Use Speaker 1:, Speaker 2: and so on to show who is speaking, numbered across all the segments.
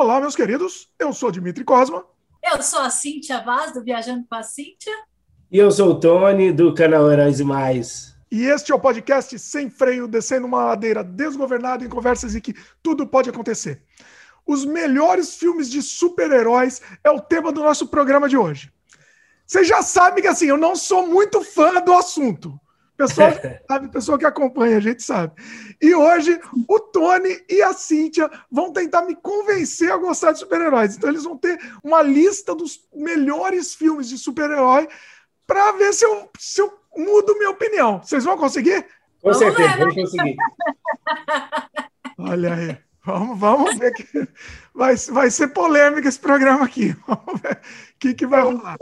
Speaker 1: Olá, meus queridos. Eu sou Dimitri Cosma.
Speaker 2: Eu sou a Cíntia Vaz, do Viajando com a Cíntia.
Speaker 3: E eu sou o Tony, do canal Heróis e Mais.
Speaker 1: E este é o podcast Sem Freio, descendo uma ladeira desgovernada em conversas em que tudo pode acontecer. Os melhores filmes de super-heróis é o tema do nosso programa de hoje. Vocês já sabem que assim, eu não sou muito fã do assunto. Pessoal, sabe, pessoa que acompanha, a gente sabe. E hoje o Tony e a Cíntia vão tentar me convencer a gostar de super-heróis. Então eles vão ter uma lista dos melhores filmes de super-herói para ver se eu, se eu mudo minha opinião. Vocês vão conseguir?
Speaker 3: Com certeza, vamos conseguir.
Speaker 1: Olha aí. Vamos, vamos ver que vai, vai ser polêmico esse programa aqui. Vamos ver o que, que vai rolar.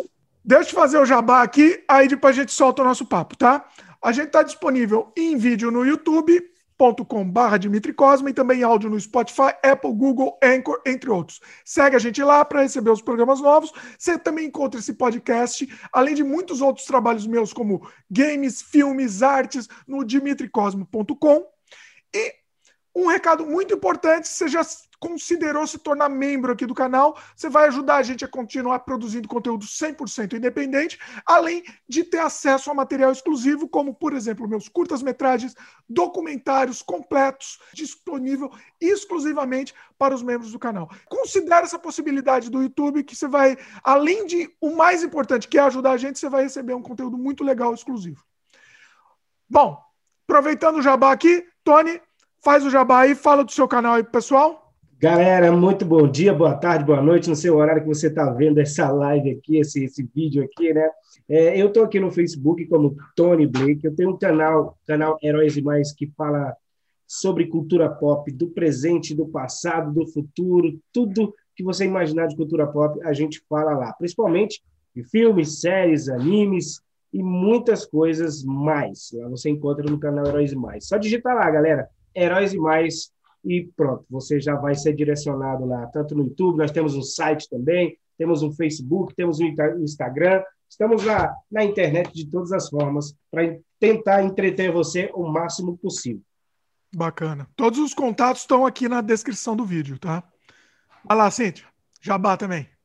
Speaker 1: Deixa eu fazer o jabá aqui, aí depois a gente solta o nosso papo, tá? A gente está disponível em vídeo no youtube.com.br Dimitri Cosma e também áudio no Spotify, Apple, Google, Anchor, entre outros. Segue a gente lá para receber os programas novos. Você também encontra esse podcast, além de muitos outros trabalhos meus, como games, filmes, artes, no dimitricosmo.com. E um recado muito importante: você já considerou se tornar membro aqui do canal, você vai ajudar a gente a continuar produzindo conteúdo 100% independente, além de ter acesso a material exclusivo, como, por exemplo, meus curtas-metragens, documentários completos, disponível exclusivamente para os membros do canal. Considere essa possibilidade do YouTube, que você vai, além de o mais importante, que é ajudar a gente, você vai receber um conteúdo muito legal exclusivo. Bom, aproveitando o jabá aqui, Tony, faz o jabá aí, fala do seu canal aí, pessoal.
Speaker 3: Galera, muito bom dia, boa tarde, boa noite, no seu horário que você está vendo essa live aqui, esse, esse vídeo aqui, né? É, eu estou aqui no Facebook como Tony Blake, eu tenho um canal, canal Heróis e Mais, que fala sobre cultura pop, do presente, do passado, do futuro, tudo que você imaginar de cultura pop, a gente fala lá, principalmente de filmes, séries, animes e muitas coisas mais. Lá você encontra no canal Heróis e Mais. Só digitar lá, galera, Heróis e Mais e pronto, você já vai ser direcionado lá, tanto no YouTube, nós temos um site também, temos um Facebook, temos um Instagram, estamos lá na internet de todas as formas para tentar entreter você o máximo possível.
Speaker 1: Bacana. Todos os contatos estão aqui na descrição do vídeo, tá? Vai lá, Cíntia. Jabá também.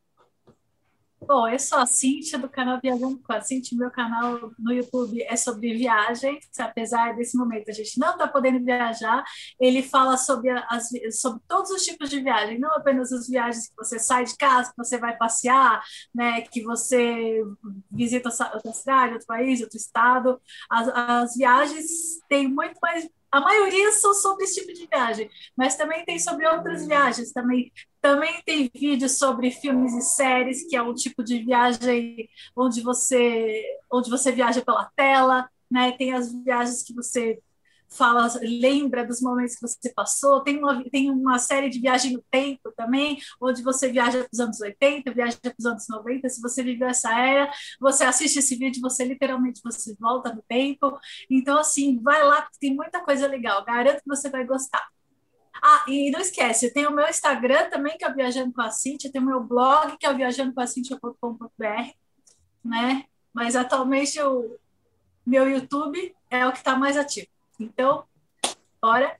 Speaker 2: Bom, eu sou a Cintia, do canal Viajando com a Cintia. Meu canal no YouTube é sobre viagens. Apesar desse momento a gente não está podendo viajar, ele fala sobre, as, sobre todos os tipos de viagem, não apenas as viagens que você sai de casa, que você vai passear, né, que você visita outra cidade, outro país, outro estado. As, as viagens têm muito mais a maioria são sobre esse tipo de viagem, mas também tem sobre outras viagens. Também, também tem vídeos sobre filmes e séries, que é um tipo de viagem onde você, onde você viaja pela tela, né? Tem as viagens que você fala, lembra dos momentos que você passou. Tem uma, tem uma série de viagem no tempo também, onde você viaja para os anos 80, viaja para os anos 90. Se você viveu essa era, você assiste esse vídeo, você literalmente você volta no tempo. Então, assim, vai lá, porque tem muita coisa legal. Garanto que você vai gostar. Ah, e não esquece, tem o meu Instagram também, que é o Viajando com a Cintia, tem o meu blog, que é o viajandocoacintia.com.br, né? Mas atualmente o meu YouTube é o que está mais ativo. Então, bora.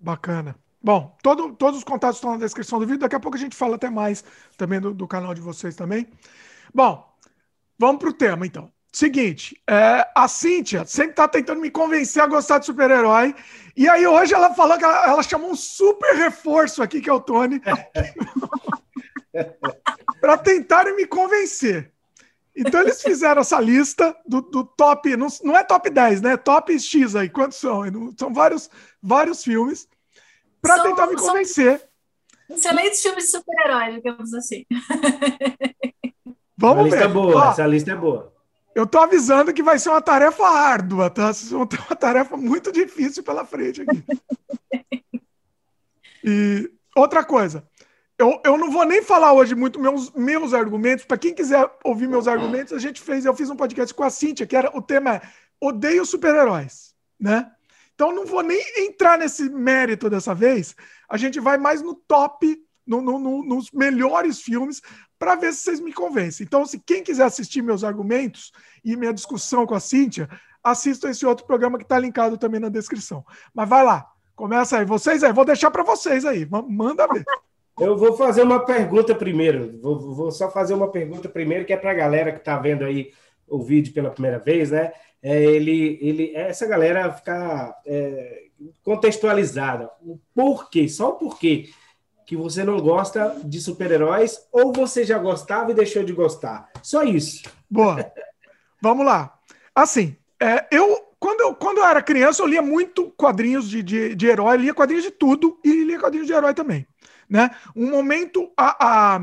Speaker 1: Bacana. Bom, todo, todos os contatos estão na descrição do vídeo. Daqui a pouco a gente fala até mais também do, do canal de vocês também. Bom, vamos para o tema então. Seguinte, é, a Cíntia sempre está tentando me convencer a gostar de super-herói. E aí hoje ela falou que ela, ela, chamou um super reforço aqui, que é o Tony, para tentarem me convencer. Então eles fizeram essa lista do, do top, não, não, é top 10, né? Top X aí, quantos são? São vários, vários filmes para tentar me convencer.
Speaker 2: Excelentes filmes de super-herói, digamos assim.
Speaker 1: Vamos
Speaker 3: ver. Lista é boa, Ó, essa lista é boa.
Speaker 1: Eu tô avisando que vai ser uma tarefa árdua, tá? Vocês vão ter uma tarefa muito difícil pela frente aqui. E outra coisa, eu, eu não vou nem falar hoje muito meus, meus argumentos. Para quem quiser ouvir meus argumentos, a gente fez, eu fiz um podcast com a Cíntia, que era o tema é odeio super-heróis, né? Então não vou nem entrar nesse mérito dessa vez. A gente vai mais no top, no, no, no, nos melhores filmes, para ver se vocês me convencem. Então, se quem quiser assistir meus argumentos e minha discussão com a Cíntia, assista esse outro programa que está linkado também na descrição. Mas vai lá, começa aí. Vocês aí, vou deixar para vocês aí. Manda ver.
Speaker 3: Eu vou fazer uma pergunta primeiro. Vou, vou só fazer uma pergunta primeiro, que é para a galera que está vendo aí o vídeo pela primeira vez, né? É, ele, ele, essa galera ficar é, contextualizada. O porquê, só o porquê que você não gosta de super-heróis ou você já gostava e deixou de gostar. Só isso.
Speaker 1: Boa. Vamos lá. Assim, é, eu quando, eu quando eu era criança, eu lia muito quadrinhos de, de, de herói, lia quadrinhos de tudo e lia quadrinhos de herói também. Né? Um momento, a, a,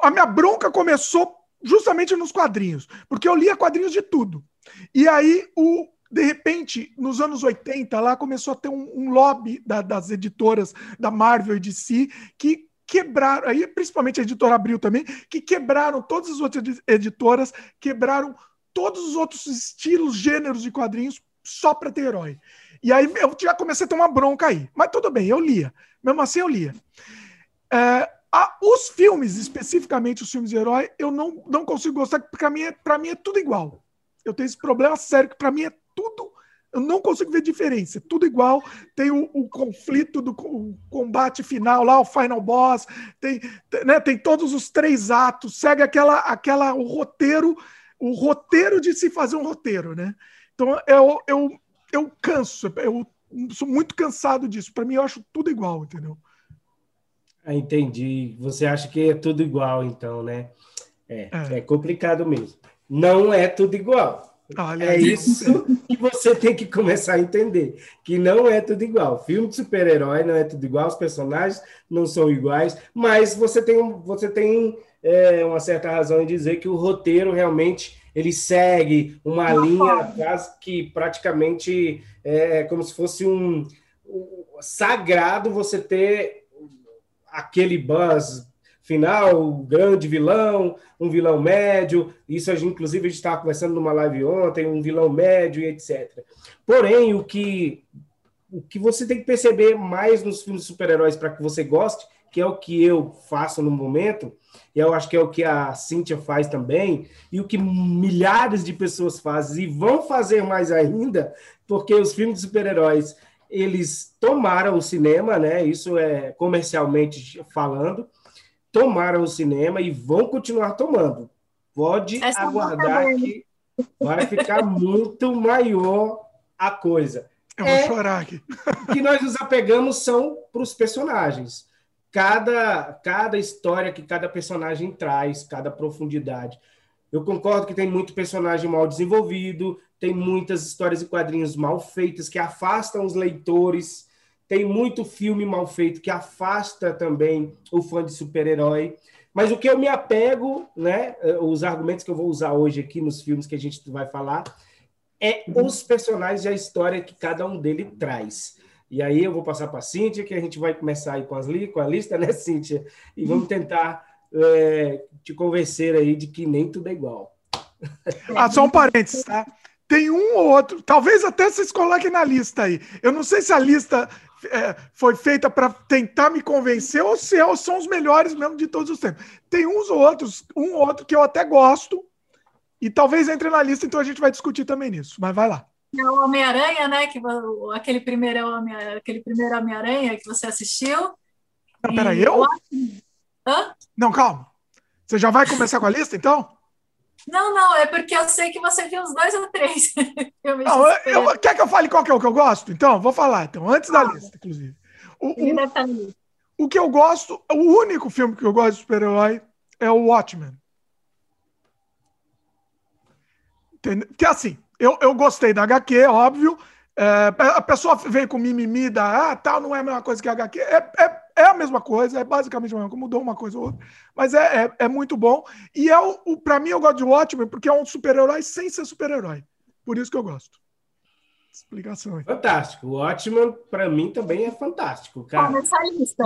Speaker 1: a minha bronca começou justamente nos quadrinhos, porque eu lia quadrinhos de tudo. E aí, o, de repente, nos anos 80, lá começou a ter um, um lobby da, das editoras da Marvel e DC que quebraram, aí principalmente a editora Abril também, que quebraram todas as outras editoras, quebraram todos os outros estilos, gêneros de quadrinhos só para ter herói. E aí eu já comecei a ter uma bronca aí. Mas tudo bem, eu lia. Mesmo assim, eu lia. É, a, os filmes, especificamente os filmes de herói, eu não, não consigo gostar, porque para mim, é, mim é tudo igual. Eu tenho esse problema sério, que para mim é tudo. Eu não consigo ver diferença. Tudo igual. Tem o, o conflito do o combate final lá, o final boss. Tem, né, tem todos os três atos. Segue aquela, aquela o roteiro o roteiro de se fazer um roteiro, né? Então eu, eu, eu canso, eu sou muito cansado disso. Para mim, eu acho tudo igual, entendeu?
Speaker 3: Ah, entendi. Você acha que é tudo igual, então, né? É, é. é complicado mesmo. Não é tudo igual. Olha, é isso que você tem que começar a entender, que não é tudo igual. Filme de super-herói não é tudo igual, os personagens não são iguais, mas você tem, você tem é, uma certa razão em dizer que o roteiro realmente ele segue uma linha que praticamente é como se fosse um, um sagrado você ter aquele buzz final, grande vilão, um vilão médio. Isso a gente, inclusive, a gente estava conversando numa live ontem, um vilão médio e etc. Porém, o que, o que você tem que perceber mais nos filmes de super-heróis para que você goste, que é o que eu faço no momento, e eu acho que é o que a Cíntia faz também, e o que milhares de pessoas fazem e vão fazer mais ainda, porque os filmes de super-heróis eles tomaram o cinema, né? Isso é comercialmente falando, tomaram o cinema e vão continuar tomando. Pode Essa aguardar que vai ficar muito maior a coisa.
Speaker 1: Eu vou é chorar aqui.
Speaker 3: que nós nos apegamos são para os personagens cada, cada história que cada personagem traz, cada profundidade. Eu concordo que tem muito personagem mal desenvolvido, tem muitas histórias e quadrinhos mal feitas que afastam os leitores, tem muito filme mal feito que afasta também o fã de super-herói. Mas o que eu me apego, né, os argumentos que eu vou usar hoje aqui nos filmes que a gente vai falar, é os personagens e a história que cada um dele traz. E aí eu vou passar para a Cíntia, que a gente vai começar aí com, as li com a lista, né, Cíntia? E vamos tentar é, te convencer aí de que nem tudo é igual.
Speaker 1: Ah, só um parênteses, tá? Tem um ou outro, talvez até vocês coloquem na lista aí. Eu não sei se a lista é, foi feita para tentar me convencer ou se é, são os melhores mesmo de todos os tempos. Tem uns ou outros, um ou outro que eu até gosto, e talvez entre na lista, então a gente vai discutir também nisso. Mas vai lá.
Speaker 2: É o Homem-Aranha, né? Que, aquele primeiro Homem, aquele primeiro Homem-Aranha que você assistiu.
Speaker 1: Não, peraí, eu? Hã? Não, calma. Você já vai começar com a lista, então?
Speaker 2: Não, não, é porque eu sei que você viu os dois ou três
Speaker 1: filmes. Não, eu, eu, quer que eu fale qual que é o que eu gosto? Então, vou falar, então, antes ah, da lista, inclusive. O, o, o, que eu gosto, o único filme que eu gosto de super-herói é o Watchmen. Entendeu? Que assim, eu, eu gostei da HQ, óbvio. É, a pessoa veio com mimimi da ah, tal, não é a mesma coisa que a HQ. É, é, é a mesma coisa, é basicamente a mesma coisa, mudou uma coisa ou outra. Mas é, é, é muito bom. E é o, o, pra mim eu gosto de Watchmen porque é um super-herói sem ser super-herói. Por isso que eu gosto. Explicação aí.
Speaker 3: Fantástico. O Watchmen, para mim, também é fantástico, cara.
Speaker 2: Começa a lista.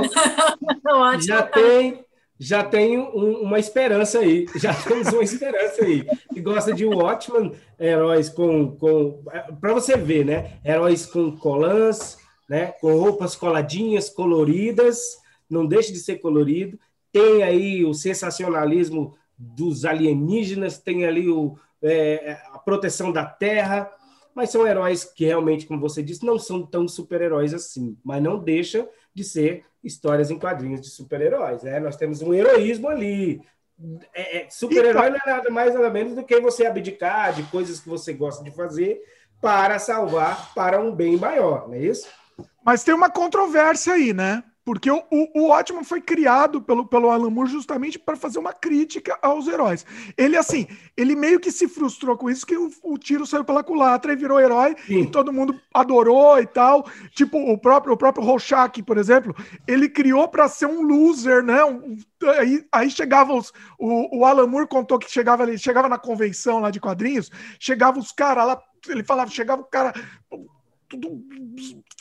Speaker 3: Já tem já tem um, uma esperança aí, já temos uma esperança aí. Que gosta de Watchman, heróis com. com Para você ver, né? Heróis com colãs, né? com roupas coladinhas, coloridas, não deixa de ser colorido. Tem aí o sensacionalismo dos alienígenas, tem ali o, é, a proteção da terra, mas são heróis que realmente, como você disse, não são tão super-heróis assim, mas não deixa de ser histórias em quadrinhos de super-heróis. Né? Nós temos um heroísmo ali. É, é, super-herói não é nada mais nada menos do que você abdicar de coisas que você gosta de fazer para salvar para um bem maior, não é isso?
Speaker 1: Mas tem uma controvérsia aí, né? Porque o, o, o Ótimo foi criado pelo, pelo Alan Moore justamente para fazer uma crítica aos heróis. Ele, assim, ele meio que se frustrou com isso, que o, o tiro saiu pela culatra e virou herói, Sim. e todo mundo adorou e tal. Tipo, o próprio, o próprio Rorschach, por exemplo, ele criou para ser um loser, né? Um, aí, aí chegava os. O, o Alan Moore contou que chegava ali, chegava na convenção lá de quadrinhos, chegava os caras lá, ele falava, chegava o cara tudo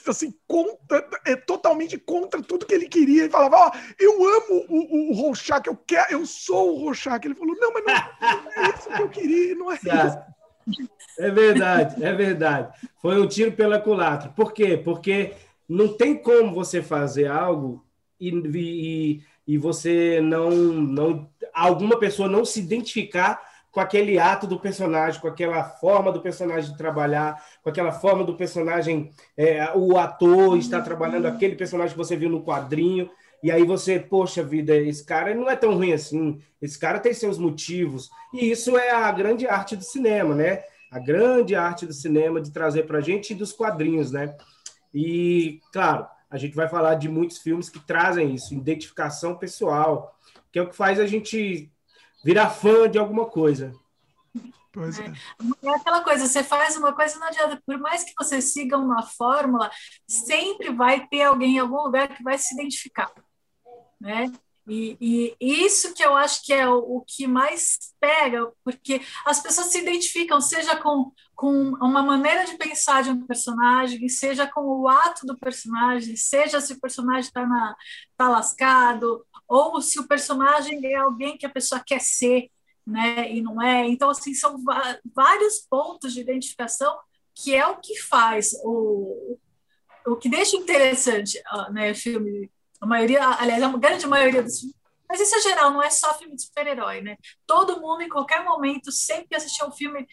Speaker 1: assim, contra, é totalmente contra tudo que ele queria. e falava, ó, oh, eu amo o, o Rorschach, eu quero, eu sou o Rorschach. Ele falou, não, mas não, não é isso que eu queria, não é isso.
Speaker 3: É verdade, é verdade. Foi um tiro pela culatra. Por quê? Porque não tem como você fazer algo e, e, e você não, não. alguma pessoa não se identificar com aquele ato do personagem, com aquela forma do personagem trabalhar, com aquela forma do personagem, é, o ator está trabalhando aquele personagem que você viu no quadrinho, e aí você, poxa vida, esse cara não é tão ruim assim, esse cara tem seus motivos, e isso é a grande arte do cinema, né? A grande arte do cinema de trazer para a gente e dos quadrinhos, né? E, claro, a gente vai falar de muitos filmes que trazem isso, identificação pessoal, que é o que faz a gente virar fã de alguma coisa.
Speaker 2: Pois é. é. aquela coisa, você faz uma coisa, não adianta, por mais que você siga uma fórmula, sempre vai ter alguém em algum lugar que vai se identificar, né? E, e isso que eu acho que é o, o, que mais pega, porque as pessoas se identificam, seja com, com uma maneira de pensar de um personagem, seja com o ato do personagem, seja se o personagem está tá lascado, ou se o personagem é alguém que a pessoa quer ser, né, e não é. Então, assim, são vários pontos de identificação que é o que faz o, o que deixa interessante, né, filme, a maioria, aliás, a grande maioria dos filmes, mas isso é geral, não é só filme de super-herói, né? Todo mundo, em qualquer momento, sempre assistir um filme,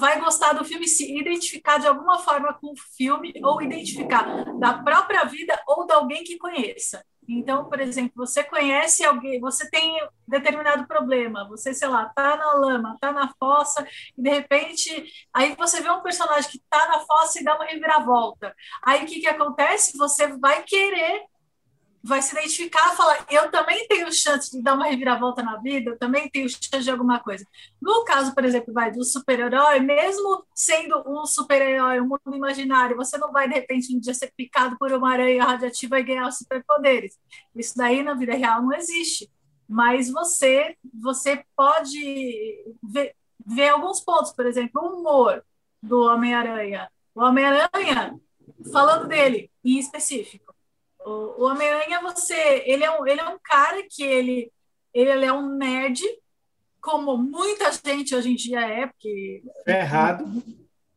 Speaker 2: vai gostar do filme, se identificar de alguma forma com o filme, ou identificar da própria vida ou de alguém que conheça. Então, por exemplo, você conhece alguém, você tem determinado problema, você, sei lá, tá na lama, tá na fossa, e de repente, aí você vê um personagem que tá na fossa e dá uma reviravolta. Aí o que que acontece? Você vai querer vai se identificar e falar: eu também tenho chance de dar uma reviravolta na vida, eu também tenho chance de alguma coisa. No caso, por exemplo, vai do super-herói, mesmo sendo um super-herói, um mundo imaginário, você não vai de repente um dia ser picado por uma aranha radiativa e ganhar superpoderes. Isso daí na vida real não existe. Mas você, você pode ver, ver alguns pontos, por exemplo, o humor do Homem-Aranha. O Homem-Aranha, falando dele em específico, o, Homem-Aranha, você, ele é, um, ele é um cara que ele, ele é um nerd, como muita gente hoje em dia é, porque.
Speaker 3: É errado.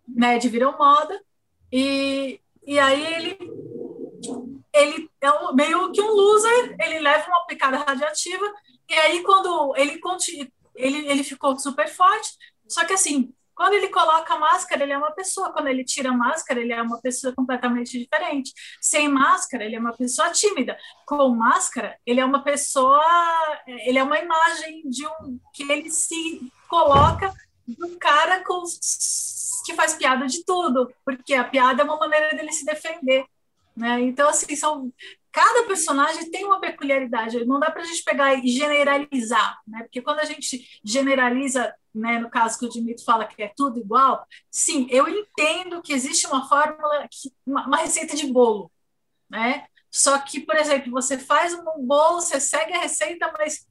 Speaker 2: Nerd virou moda. E, e aí ele, ele é um, meio que um loser, ele leva uma picada radiativa, e aí quando ele, ele, ele ficou super forte, só que assim, quando ele coloca a máscara, ele é uma pessoa. Quando ele tira a máscara, ele é uma pessoa completamente diferente. Sem máscara, ele é uma pessoa tímida. Com máscara, ele é uma pessoa, ele é uma imagem de um que ele se coloca um cara com, que faz piada de tudo, porque a piada é uma maneira dele se defender. Né? Então, assim, são cada personagem tem uma peculiaridade, não dá para a gente pegar e generalizar, né? Porque quando a gente generaliza, né, no caso que o Dimitri fala que é tudo igual, sim, eu entendo que existe uma fórmula, uma, uma receita de bolo, né? Só que, por exemplo, você faz um bolo, você segue a receita, mas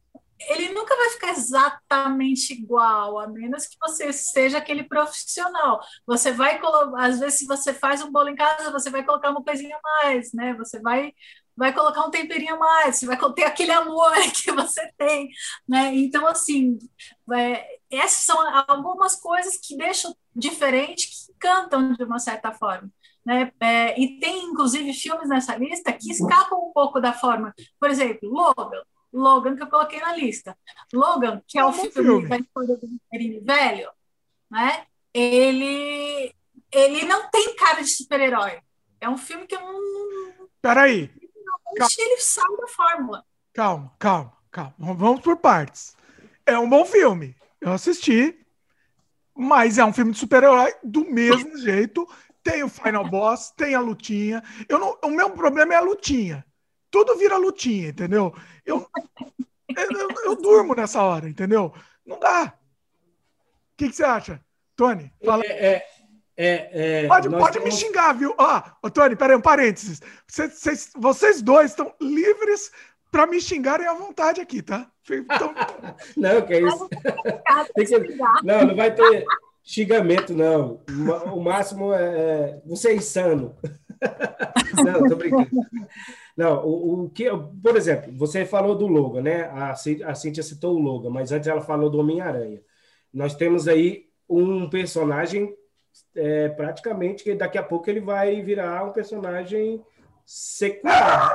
Speaker 2: ele nunca vai ficar exatamente igual, a menos que você seja aquele profissional. Você vai colocar, às vezes, se você faz um bolo em casa, você vai colocar uma coisinha a mais, né? Você vai vai colocar um temperinho a mais, vai ter aquele amor que você tem, né? Então, assim, é, essas são algumas coisas que deixam diferente, que cantam de uma certa forma. Né? É, e tem, inclusive, filmes nessa lista que escapam um pouco da forma. Por exemplo, Logan. Logan, que eu coloquei na lista. Logan, que é o filme, filme da história do velho, né? Ele ele não tem cara de super-herói. É um filme que eu não.
Speaker 1: Peraí.
Speaker 2: Ele sai da fórmula.
Speaker 1: Calma, calma, calma. Vamos por partes. É um bom filme. Eu assisti. Mas é um filme de super-herói do mesmo jeito. Tem o Final Boss, tem a lutinha. Eu não, o meu problema é a lutinha. Tudo vira lutinha, entendeu? Eu, eu, eu, eu durmo nessa hora, entendeu? Não dá. O que, que você acha? Tony, fala.
Speaker 3: É, é, é,
Speaker 1: é pode pode temos... me xingar, viu? Ah, oh, Tony, peraí, um parênteses. Vocês, vocês, vocês dois estão livres para me xingarem à vontade aqui, tá?
Speaker 3: Então... não, que é isso. que... Não, não vai ter xingamento, não. O máximo é, é você é insano. não, tô brincando. Não, o, o, que, por exemplo, você falou do Logan, né? A, a Cintia citou o Logan, mas antes ela falou do Homem-Aranha. Nós temos aí um personagem é, praticamente daqui a pouco ele vai virar um personagem secular.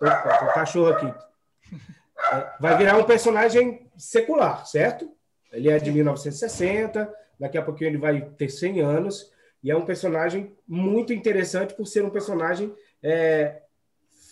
Speaker 3: Opa, um cachorro aqui. É, vai virar um personagem secular, certo? Ele é de 1960, daqui a pouquinho ele vai ter 100 anos, e é um personagem muito interessante por ser um personagem é,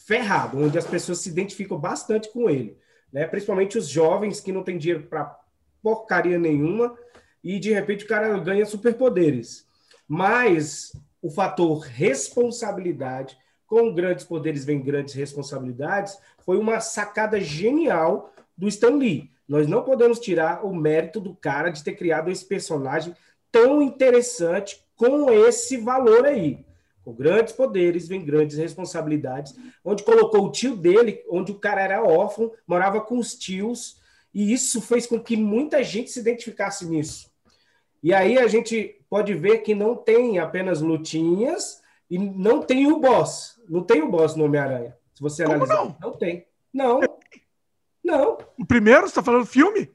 Speaker 3: ferrado, onde as pessoas se identificam bastante com ele. Né? Principalmente os jovens que não têm dinheiro para porcaria nenhuma, e de repente o cara ganha superpoderes. Mas o fator responsabilidade, com grandes poderes vem grandes responsabilidades, foi uma sacada genial do Stan Lee. Nós não podemos tirar o mérito do cara de ter criado esse personagem tão interessante com esse valor aí. Com grandes poderes vem grandes responsabilidades, onde colocou o tio dele, onde o cara era órfão, morava com os tios, e isso fez com que muita gente se identificasse nisso. E aí a gente pode ver que não tem apenas lutinhas e não tem o boss. Não tem o boss no Homem-Aranha. Se você Como analisar. Não? não tem. Não. Não.
Speaker 1: O primeiro, você está falando do filme?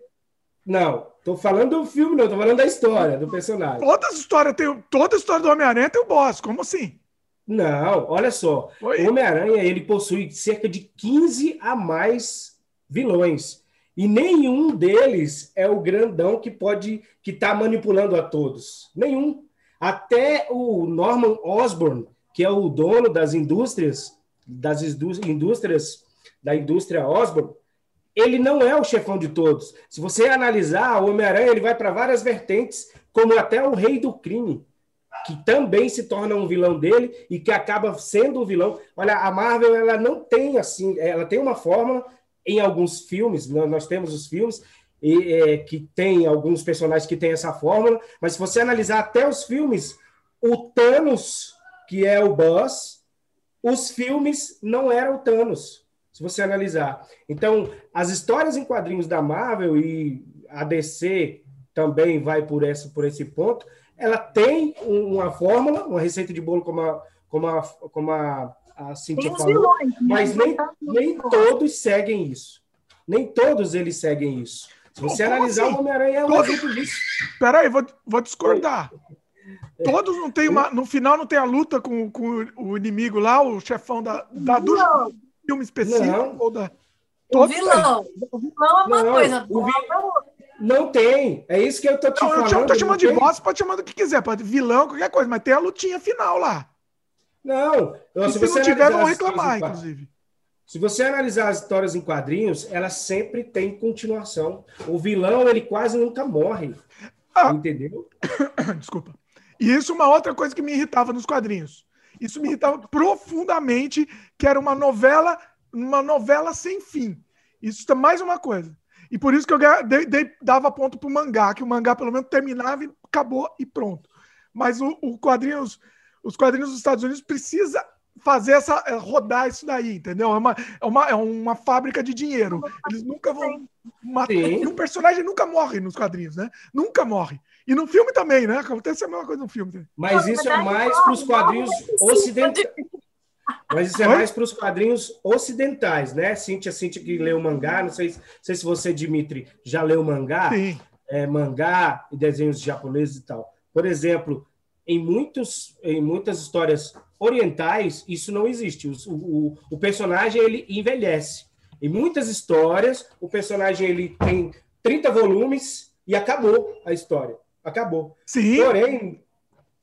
Speaker 3: Não. Estou falando do filme, não. Estou falando da história, do personagem.
Speaker 1: Toda a história, tem, toda história do Homem-Aranha tem o boss. Como assim?
Speaker 3: Não, olha só. Oi? O Homem-Aranha ele possui cerca de 15 a mais vilões. E nenhum deles é o grandão que pode que está manipulando a todos. Nenhum. Até o Norman Osborn, que é o dono das indústrias, das indústrias da indústria Osborn, ele não é o chefão de todos. Se você analisar, o Homem-Aranha ele vai para várias vertentes, como até o Rei do Crime, que também se torna um vilão dele e que acaba sendo o vilão. Olha, a Marvel ela não tem assim, ela tem uma fórmula em alguns filmes, nós temos os filmes e, é, que tem alguns personagens que têm essa fórmula, mas se você analisar até os filmes, o Thanos, que é o boss, os filmes não eram o Thanos, se você analisar. Então, as histórias em quadrinhos da Marvel e a DC também vai por esse, por esse ponto, ela tem uma fórmula, uma receita de bolo como a, como a, como a a Cintia falou, vilões, mas nem, nem todos seguem isso. Nem todos eles seguem isso. Se você Como analisar assim? o Homem-Aranha é um todos... exemplo disso.
Speaker 1: Peraí, vou, vou discordar. É. Todos não tem uma. No final não tem a luta com, com o inimigo lá, o chefão da, da do filme específico não. ou da.
Speaker 2: O vilão. O vilão é uma não, coisa. O vi...
Speaker 3: Não tem. É isso que eu tô te não, falando.
Speaker 1: Eu tô chamando de boss, pode chamar do que quiser, pode vilão, qualquer coisa, mas tem a lutinha final lá.
Speaker 3: Não.
Speaker 1: E se, se você não tiver, vão reclamar, inclusive.
Speaker 3: Se você analisar as histórias em quadrinhos, elas sempre têm continuação. O vilão, ele quase nunca morre. Ah. Entendeu?
Speaker 1: Desculpa. E isso é uma outra coisa que me irritava nos quadrinhos. Isso me irritava profundamente, que era uma novela, uma novela sem fim. Isso é mais uma coisa. E por isso que eu dei, dei, dava ponto pro mangá, que o mangá pelo menos terminava e acabou e pronto. Mas o, o quadrinhos os quadrinhos dos Estados Unidos precisa fazer essa eh, rodar isso daí, entendeu? É uma, é uma, é uma fábrica de dinheiro. Eles nunca vão matar. Um personagem nunca morre nos quadrinhos, né? Nunca morre. E no filme também, né? Acontece a mesma coisa no filme.
Speaker 3: Mas isso é mais para os quadrinhos ocidentais. Mas isso é mais para os quadrinhos ocidentais, né? Cíntia, Cíntia que leu mangá, não sei, não sei se você, Dimitri, já leu mangá. Sim. É, mangá e desenhos japoneses e tal. Por exemplo, em, muitos, em muitas histórias orientais, isso não existe. O, o, o, personagem ele envelhece. Em muitas histórias, o personagem ele tem 30 volumes e acabou a história. Acabou.
Speaker 1: Sim.
Speaker 3: Porém,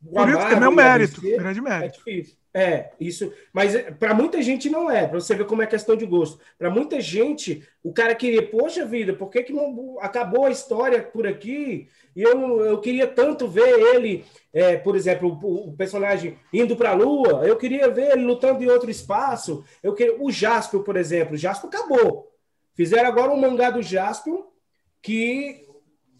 Speaker 1: Por isso é meu mérito, grande mérito.
Speaker 3: É difícil. É, isso. Mas é, para muita gente não é, para você ver como é questão de gosto. Para muita gente, o cara queria, poxa vida, por que, que não acabou a história por aqui? E eu, eu queria tanto ver ele, é, por exemplo, o, o personagem indo para a Lua, eu queria ver ele lutando em outro espaço. Eu queria, o Jasper, por exemplo, o Jasper acabou. Fizeram agora um mangá do Jasper que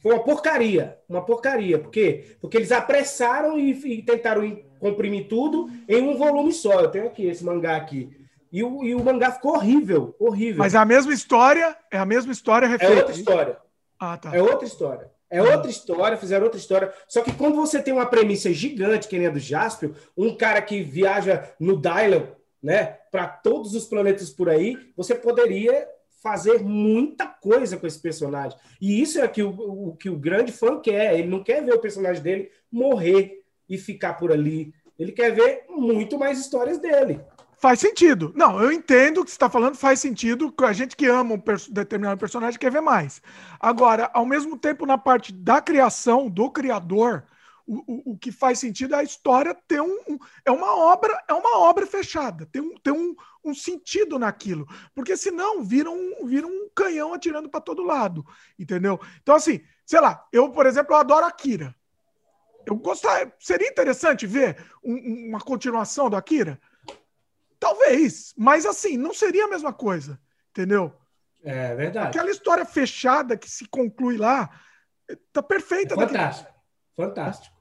Speaker 3: foi uma porcaria, uma porcaria. Por quê? Porque eles apressaram e, e tentaram comprimir tudo em um volume só. Eu tenho aqui esse mangá aqui. E o, e o mangá ficou horrível, horrível.
Speaker 1: Mas é a mesma história, é a mesma história
Speaker 3: refeita. É outra história. Ah, tá. É outra história. É outra história, fizeram outra história. Só que quando você tem uma premissa gigante, que nem a do Jaspion, um cara que viaja no Dylan, né, para todos os planetas por aí, você poderia fazer muita coisa com esse personagem. E isso é que o, o que o grande fã quer. Ele não quer ver o personagem dele morrer e ficar por ali. Ele quer ver muito mais histórias dele.
Speaker 1: Faz sentido. Não, eu entendo o que você está falando, faz sentido. A gente que ama um determinado personagem quer ver mais. Agora, ao mesmo tempo, na parte da criação, do criador, o, o, o que faz sentido é a história ter um, um, É uma obra, é uma obra fechada, tem um, tem um, um sentido naquilo. Porque senão vira um, vira um canhão atirando para todo lado. Entendeu? Então, assim, sei lá, eu, por exemplo, eu adoro Akira. Eu gostaria, seria interessante ver um, uma continuação do Akira? Talvez, mas assim, não seria a mesma coisa, entendeu?
Speaker 3: É verdade.
Speaker 1: Aquela história fechada que se conclui lá, tá perfeita. É
Speaker 3: fantástico, daqui. fantástico.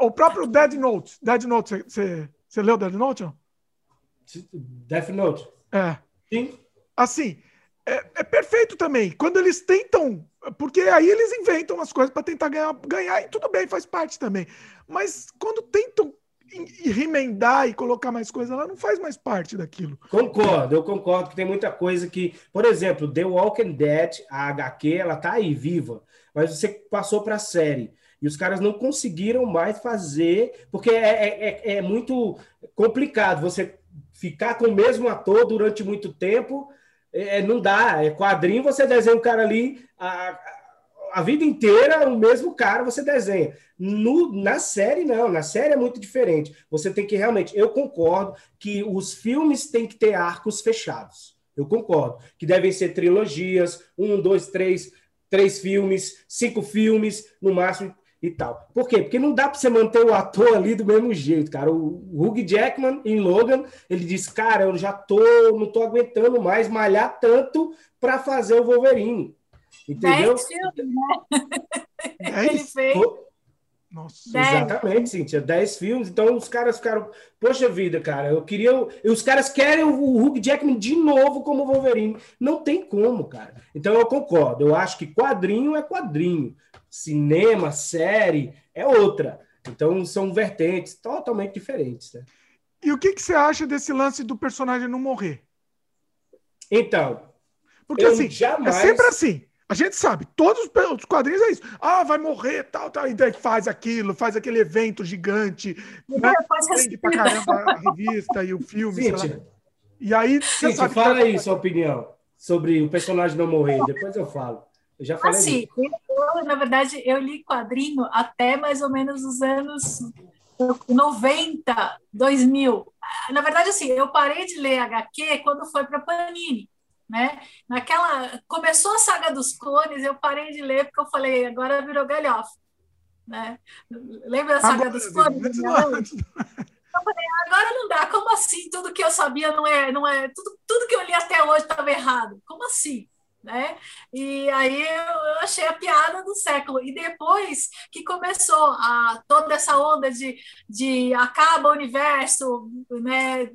Speaker 1: O próprio Dead Note, Dead Note, você leu Dead Note? Não?
Speaker 3: Death Note.
Speaker 1: É. Sim. Assim, é, é perfeito também. Quando eles tentam porque aí eles inventam as coisas para tentar ganhar, ganhar, e tudo bem, faz parte também. Mas quando tentam remendar e colocar mais coisa lá, não faz mais parte daquilo.
Speaker 3: Concordo, eu concordo que tem muita coisa que, por exemplo, The Walking Dead, a HQ, ela tá aí viva, mas você passou para a série. E os caras não conseguiram mais fazer, porque é, é, é, é muito complicado você ficar com o mesmo ator durante muito tempo é, é, não dá. É quadrinho, você desenha o cara ali a, a vida inteira, o mesmo cara você desenha. No, na série, não. Na série é muito diferente. Você tem que realmente. Eu concordo que os filmes têm que ter arcos fechados. Eu concordo. Que devem ser trilogias, um, dois, três, três filmes, cinco filmes, no máximo e tal. Por quê? Porque não dá para você manter o ator ali do mesmo jeito, cara. O Hugh Jackman em Logan, ele disse: "Cara, eu já tô, não tô aguentando mais malhar tanto para fazer o Wolverine". Entendeu? Dez filmes, né? ele fez. Nossa, dez. exatamente, Cíntia. Dez filmes. Então os caras ficaram, poxa vida, cara, eu queria. Os caras querem o Hugh Jackman de novo como Wolverine. Não tem como, cara. Então eu concordo. Eu acho que quadrinho é quadrinho cinema, série, é outra. Então são vertentes totalmente diferentes. Né?
Speaker 1: E o que, que você acha desse lance do personagem não morrer?
Speaker 3: Então.
Speaker 1: Porque assim, é jamais... é sempre assim. A gente sabe, todos os quadrinhos é isso. Ah, vai morrer, tal, tal. E daí faz aquilo, faz aquele evento gigante. Né? Vende pra caramba a revista e o filme. Gente, e aí.
Speaker 3: Gente, sabe fala que... aí sua opinião sobre o personagem não morrer. Depois eu falo. Eu já falei.
Speaker 2: Assim, eu, na verdade, eu li quadrinho até mais ou menos os anos 90, 2000. Na verdade, assim, eu parei de ler HQ quando foi para Panini. Né? Naquela começou a saga dos clones, eu parei de ler porque eu falei, agora virou galhofa, né? Lembra da saga agora, dos clones? Eu falei, agora não dá, como assim? Tudo que eu sabia não é, não é, tudo, tudo que eu li até hoje estava errado. Como assim? Né? E aí eu achei a piada do século. E depois que começou a toda essa onda de, de acaba o universo, né?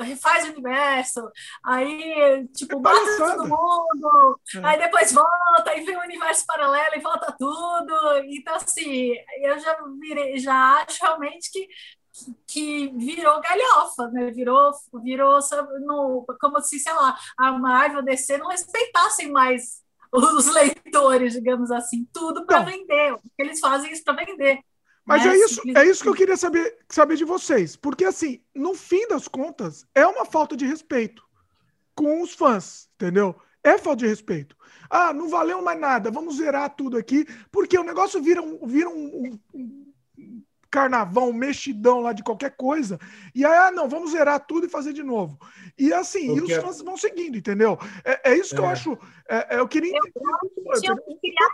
Speaker 2: refaz o universo, aí tipo mata todo mundo, é. aí depois volta e vem o universo paralelo e volta tudo. Então assim, eu já virei, já acho realmente que que virou galhofa, né? virou, virou no, como se, sei lá, a Marvel, DC não respeitassem mais os leitores, digamos assim, tudo para vender. Eles fazem isso para vender.
Speaker 1: Mas né? é isso, é isso que eu queria saber, saber de vocês. Porque, assim, no fim das contas, é uma falta de respeito com os fãs, entendeu? É falta de respeito. Ah, não valeu mais nada, vamos zerar tudo aqui, porque o negócio vira um, vira um, um carnaval, um mexidão lá de qualquer coisa. E aí, ah, não, vamos zerar tudo e fazer de novo. E assim, e os fãs vão seguindo, entendeu? É, é isso que é. eu acho. É, é, eu queria entender.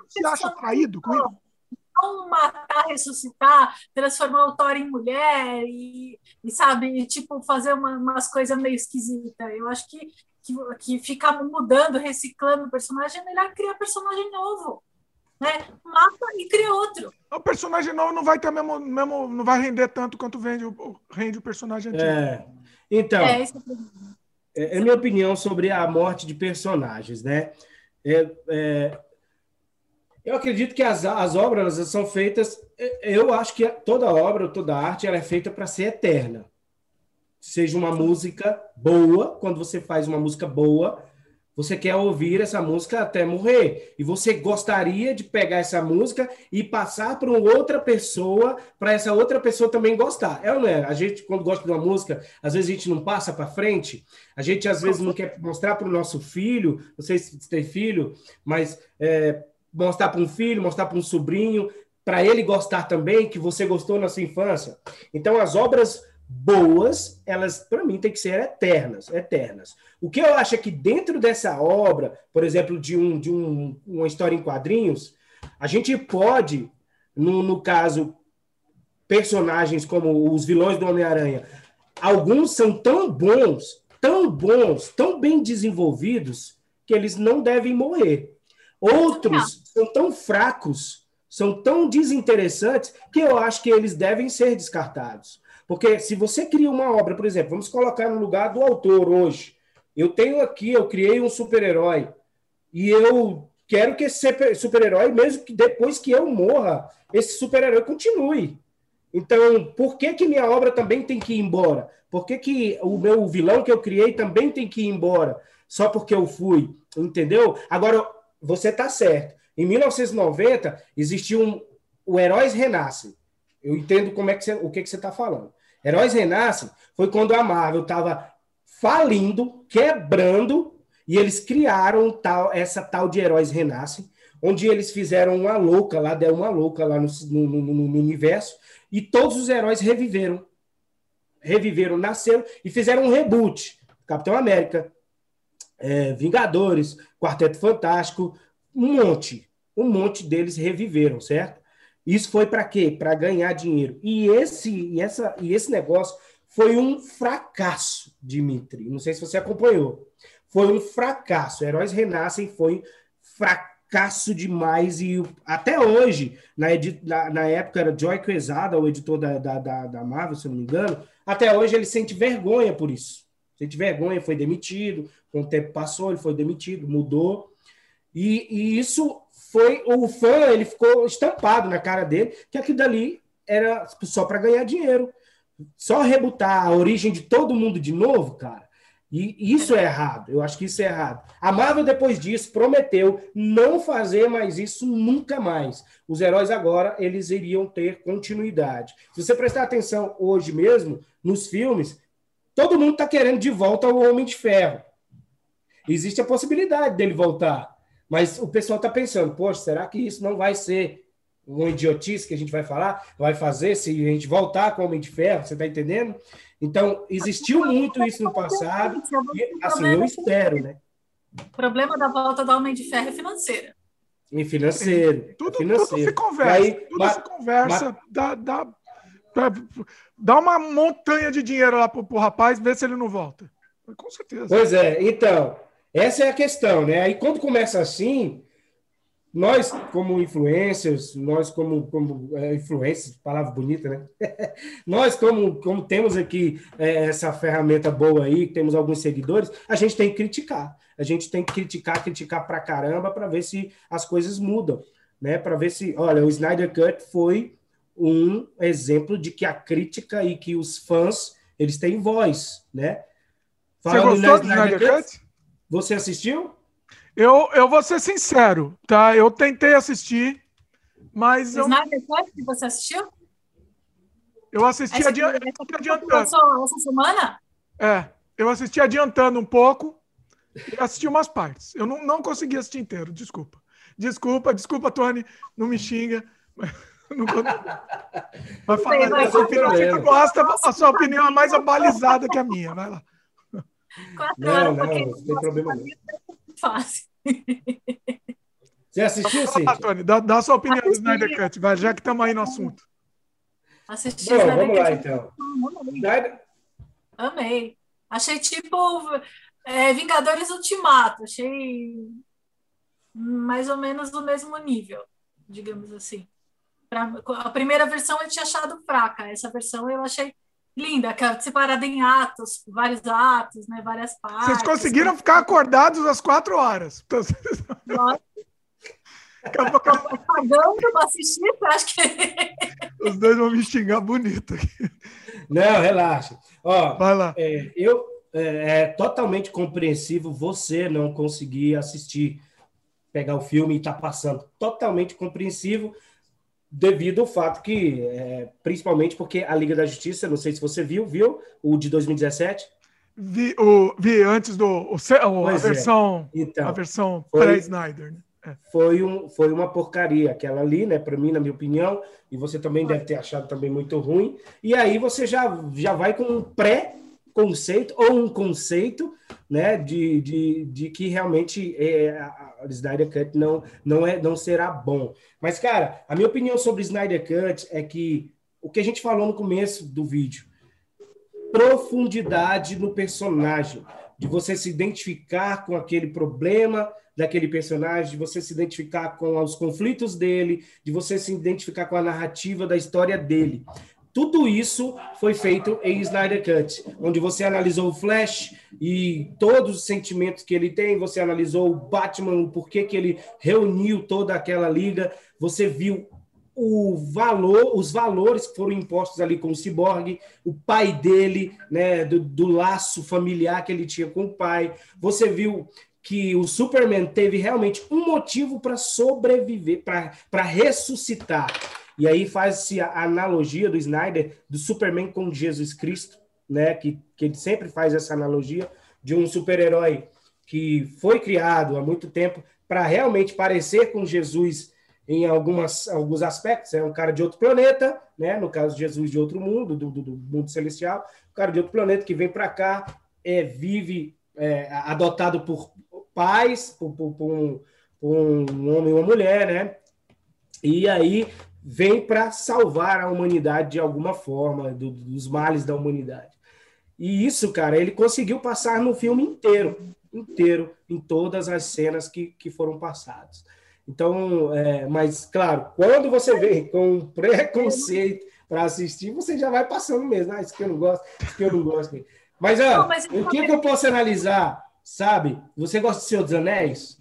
Speaker 1: Você acha traído com isso?
Speaker 2: Não matar, ressuscitar, transformar o Thor em mulher e, e sabe, tipo, fazer uma, umas coisas meio esquisitas. Eu acho que, que, que ficar mudando, reciclando o personagem é melhor criar personagem novo né? Mata e cria outro.
Speaker 1: O personagem novo não vai ter mesmo, mesmo não vai render tanto quanto vende o, rende o personagem antigo.
Speaker 3: É. Então, é, é, é, minha opinião sobre a morte de personagens, né? É, é, eu acredito que as, as obras são feitas. É, eu acho que toda obra, toda arte, ela é feita para ser eterna. Seja uma música boa, quando você faz uma música boa, você quer ouvir essa música até morrer. E você gostaria de pegar essa música e passar para outra pessoa, para essa outra pessoa também gostar. É ou não é? A gente, quando gosta de uma música, às vezes a gente não passa para frente. A gente, às vezes, não quer mostrar para o nosso filho, não sei se tem filho, mas é, mostrar para um filho, mostrar para um sobrinho, para ele gostar também, que você gostou na sua infância. Então, as obras boas, elas, para mim, têm que ser eternas, eternas. O que eu acho é que dentro dessa obra, por exemplo, de, um, de um, uma história em quadrinhos, a gente pode, no, no caso, personagens como os vilões do Homem-Aranha, alguns são tão bons, tão bons, tão bem desenvolvidos, que eles não devem morrer. Outros são tão fracos, são tão desinteressantes, que eu acho que eles devem ser descartados. Porque se você cria uma obra, por exemplo, vamos colocar no lugar do autor hoje, eu tenho aqui, eu criei um super-herói e eu quero que esse super-herói, mesmo que depois que eu morra, esse super-herói continue. Então, por que, que minha obra também tem que ir embora? Por que, que o meu vilão que eu criei também tem que ir embora? Só porque eu fui, entendeu? Agora, você está certo. Em 1990, existiu um, o Heróis Renascem. Eu entendo como é que você, o que, que você está falando. Heróis Renascem foi quando a Marvel estava falindo, quebrando, e eles criaram tal, essa tal de Heróis Renascem, onde eles fizeram uma louca lá, deram uma louca lá no, no, no, no universo, e todos os heróis reviveram. Reviveram, nasceram e fizeram um reboot. Capitão América, é, Vingadores, Quarteto Fantástico, um monte. Um monte deles reviveram, certo? Isso foi para quê? Para ganhar dinheiro. E esse, e, essa, e esse negócio foi um fracasso, Dimitri. Não sei se você acompanhou. Foi um fracasso. Heróis Renascem foi fracasso demais. E até hoje, na, na, na época era Joy Quesada, o editor da, da, da, da Marvel, se não me engano, até hoje ele sente vergonha por isso. Sente vergonha, foi demitido. Com o tempo passou, ele foi demitido, mudou. E, e isso foi. O fã, ele ficou estampado na cara dele que aquilo dali era só para ganhar dinheiro só rebutar a origem de todo mundo de novo, cara, e isso é errado. Eu acho que isso é errado. A Marvel, depois disso, prometeu não fazer mais isso nunca mais. Os heróis agora, eles iriam ter continuidade. Se você prestar atenção hoje mesmo, nos filmes, todo mundo está querendo de volta o Homem de Ferro. Existe a possibilidade dele voltar. Mas o pessoal está pensando, poxa, será que isso não vai ser uma idiotice que a gente vai falar, vai fazer se a gente voltar com o Homem de Ferro, você está entendendo? Então, existiu muito isso no passado, e, assim, eu espero, né?
Speaker 2: O problema da volta do Homem de Ferro é financeira.
Speaker 3: E financeiro.
Speaker 1: Tudo,
Speaker 3: é financeiro.
Speaker 1: tudo se conversa. Aí, tudo se conversa. Dá, dá, dá uma montanha de dinheiro lá pro, pro rapaz, vê se ele não volta. Com certeza.
Speaker 3: Pois é, então, essa é a questão, né? Aí quando começa assim, nós, como influencers, nós, como, como é, influencers, palavra bonita, né? nós, como, como temos aqui é, essa ferramenta boa aí, temos alguns seguidores, a gente tem que criticar. A gente tem que criticar, criticar pra caramba para ver se as coisas mudam, né? Para ver se, olha, o Snyder Cut foi um exemplo de que a crítica e que os fãs, eles têm voz, né?
Speaker 1: Falando Você gostou do Snyder Cut? Cut?
Speaker 3: Você assistiu?
Speaker 1: Eu, eu vou ser sincero, tá? Eu tentei assistir, mas. Eu...
Speaker 2: Snyder Cut que você assistiu?
Speaker 1: Eu assisti essa, adiantando.
Speaker 2: essa semana?
Speaker 1: É, eu assisti adiantando um pouco e assisti umas partes. Eu não, não consegui assistir inteiro, desculpa. Desculpa, desculpa, Tony, não me xinga. Não Vai falar, a sua opinião, você gosta, a sua opinião é mais abalizada que a minha. Vai lá.
Speaker 3: Não, não, não tem problema não. Fácil. Você assistiu, sim?
Speaker 1: Tony, dá, dá a sua opinião do Snyder Cut, vai, já que estamos aí no assunto.
Speaker 2: Assisti
Speaker 3: Bom, vamos lá, então.
Speaker 2: Snyder... Amei. Achei tipo é, Vingadores Ultimato. Achei mais ou menos do mesmo nível, digamos assim. Pra, a primeira versão eu tinha achado fraca, essa versão eu achei linda, que separada em atos, vários atos, né, várias partes.
Speaker 1: Vocês conseguiram né? ficar acordados às quatro horas.
Speaker 2: Nossa. Acabou, acabou. Pagando para assistir, acho que.
Speaker 1: Os dois vão me xingar bonito aqui.
Speaker 3: Não, relaxa. Ó,
Speaker 1: Vai lá.
Speaker 3: É, eu é, é, totalmente compreensível você não conseguir assistir, pegar o filme e estar tá passando. Totalmente compreensível devido ao fato que, é, principalmente porque a Liga da Justiça, não sei se você viu, viu o de 2017?
Speaker 1: Vi, o, vi antes do o, a, é. versão, então, a versão pré-Snyder. Né?
Speaker 3: É. Foi, um, foi uma porcaria aquela ali, né? Para mim, na minha opinião, e você também deve ter achado também muito ruim. E aí você já, já vai com um pré-conceito ou um conceito, né? De, de, de que realmente é, a Snyder Cut não, não, é, não será bom. Mas, cara, a minha opinião sobre Snyder Cut é que o que a gente falou no começo do vídeo, profundidade no personagem, de você se identificar com aquele problema daquele personagem, de você se identificar com os conflitos dele, de você se identificar com a narrativa da história dele. Tudo isso foi feito em Snyder Cut, onde você analisou o Flash e todos os sentimentos que ele tem, você analisou o Batman, o porquê que ele reuniu toda aquela liga, você viu o valor, os valores que foram impostos ali com o Cyborg, o pai dele, né, do, do laço familiar que ele tinha com o pai. Você viu que o Superman teve realmente um motivo para sobreviver, para ressuscitar. E aí faz-se a analogia do Snyder do Superman com Jesus Cristo, né? Que, que ele sempre faz essa analogia de um super-herói que foi criado há muito tempo para realmente parecer com Jesus em algumas, alguns aspectos. É um cara de outro planeta, né? No caso, Jesus de outro mundo, do, do, do mundo celestial. Um cara de outro planeta que vem para cá, é, vive é, adotado por pais, por, por, por, um, por um homem e uma mulher, né? E aí vem para salvar a humanidade de alguma forma, do, dos males da humanidade. E isso, cara, ele conseguiu passar no filme inteiro, inteiro, em todas as cenas que, que foram passadas. Então, é, mas claro, quando você vem com preconceito para assistir, você já vai passando mesmo. Ah, isso que eu não gosto, isso que eu não gosto. Mas, ó, não, mas o que, que eu posso analisar Sabe? Você gosta de Senhor dos Anéis?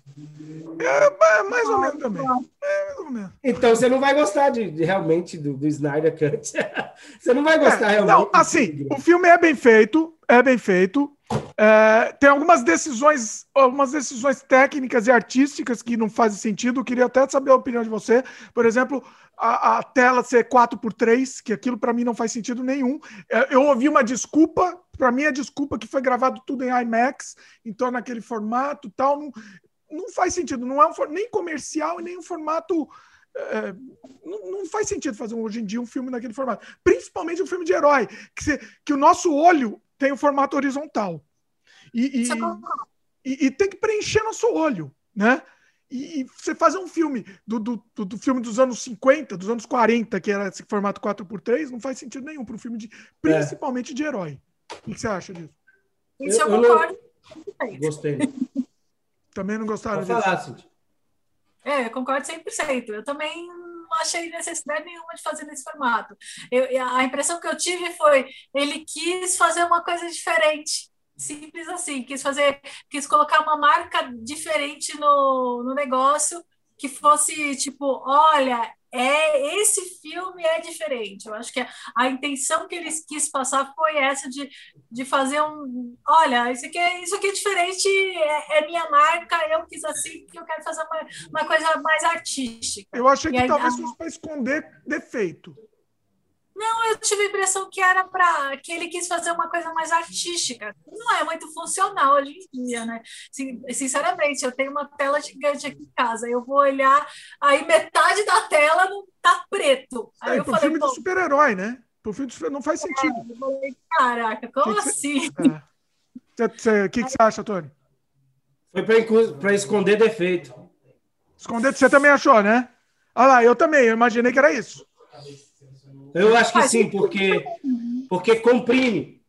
Speaker 1: É, é, mais ou menos também. É, mais ou menos.
Speaker 3: Então você não vai gostar de, de realmente do, do, Snyder Cut. você não vai gostar é, realmente.
Speaker 1: Não, assim, o filme é bem feito, é bem feito. É, tem algumas decisões, algumas decisões técnicas e artísticas que não fazem sentido. Eu queria até saber a opinião de você. Por exemplo, a, a tela ser 4x3, que aquilo para mim não faz sentido nenhum. É, eu ouvi uma desculpa, para mim a desculpa que foi gravado tudo em IMAX, então naquele formato tal, não, não faz sentido. Não é um, nem comercial e nem um formato. É, não, não, faz sentido fazer hoje em dia um filme naquele formato. Principalmente um filme de herói, que, se, que o nosso olho tem o um formato horizontal. E, e, e, e, tem que preencher nosso olho, né? E, você fazer um filme do, do, do, do, filme dos anos 50, dos anos 40, que era esse formato 4x3, não faz sentido nenhum para um filme de, principalmente é. de herói. O que você acha disso?
Speaker 2: Isso eu, eu concordo.
Speaker 3: Não... Gostei.
Speaker 1: Também não gostaram
Speaker 3: Vou disso? Falar, Cid.
Speaker 2: É, eu concordo 100%. Eu também não achei necessidade nenhuma de fazer nesse formato. Eu, a impressão que eu tive foi ele quis fazer uma coisa diferente. Simples assim, quis fazer, quis colocar uma marca diferente no, no negócio que fosse tipo, olha, é esse filme é diferente. Eu acho que a, intenção que eles quis passar foi essa de, de fazer um, olha, isso aqui é, isso aqui é diferente, é, é minha marca, eu quis assim, porque eu quero fazer uma, uma coisa mais artística.
Speaker 1: Eu achei que aí, talvez fosse para esconder defeito.
Speaker 2: Não, eu tive a impressão que era para que ele quis fazer uma coisa mais artística. Não é muito funcional hoje em dia, né? Sinceramente, eu tenho uma tela gigante aqui em casa. Eu vou olhar, aí metade da tela não tá preto. Aí
Speaker 1: é,
Speaker 2: eu
Speaker 1: pro falei, filme do super-herói, né? Pro filme do não faz é, sentido. É,
Speaker 2: falei, Caraca, como que assim?
Speaker 1: O é. que, que você acha, Tony?
Speaker 3: Foi para esconder defeito.
Speaker 1: Esconder, você também achou, né? Olha lá, eu também, eu imaginei que era isso.
Speaker 3: Eu acho que sim, porque, porque comprime.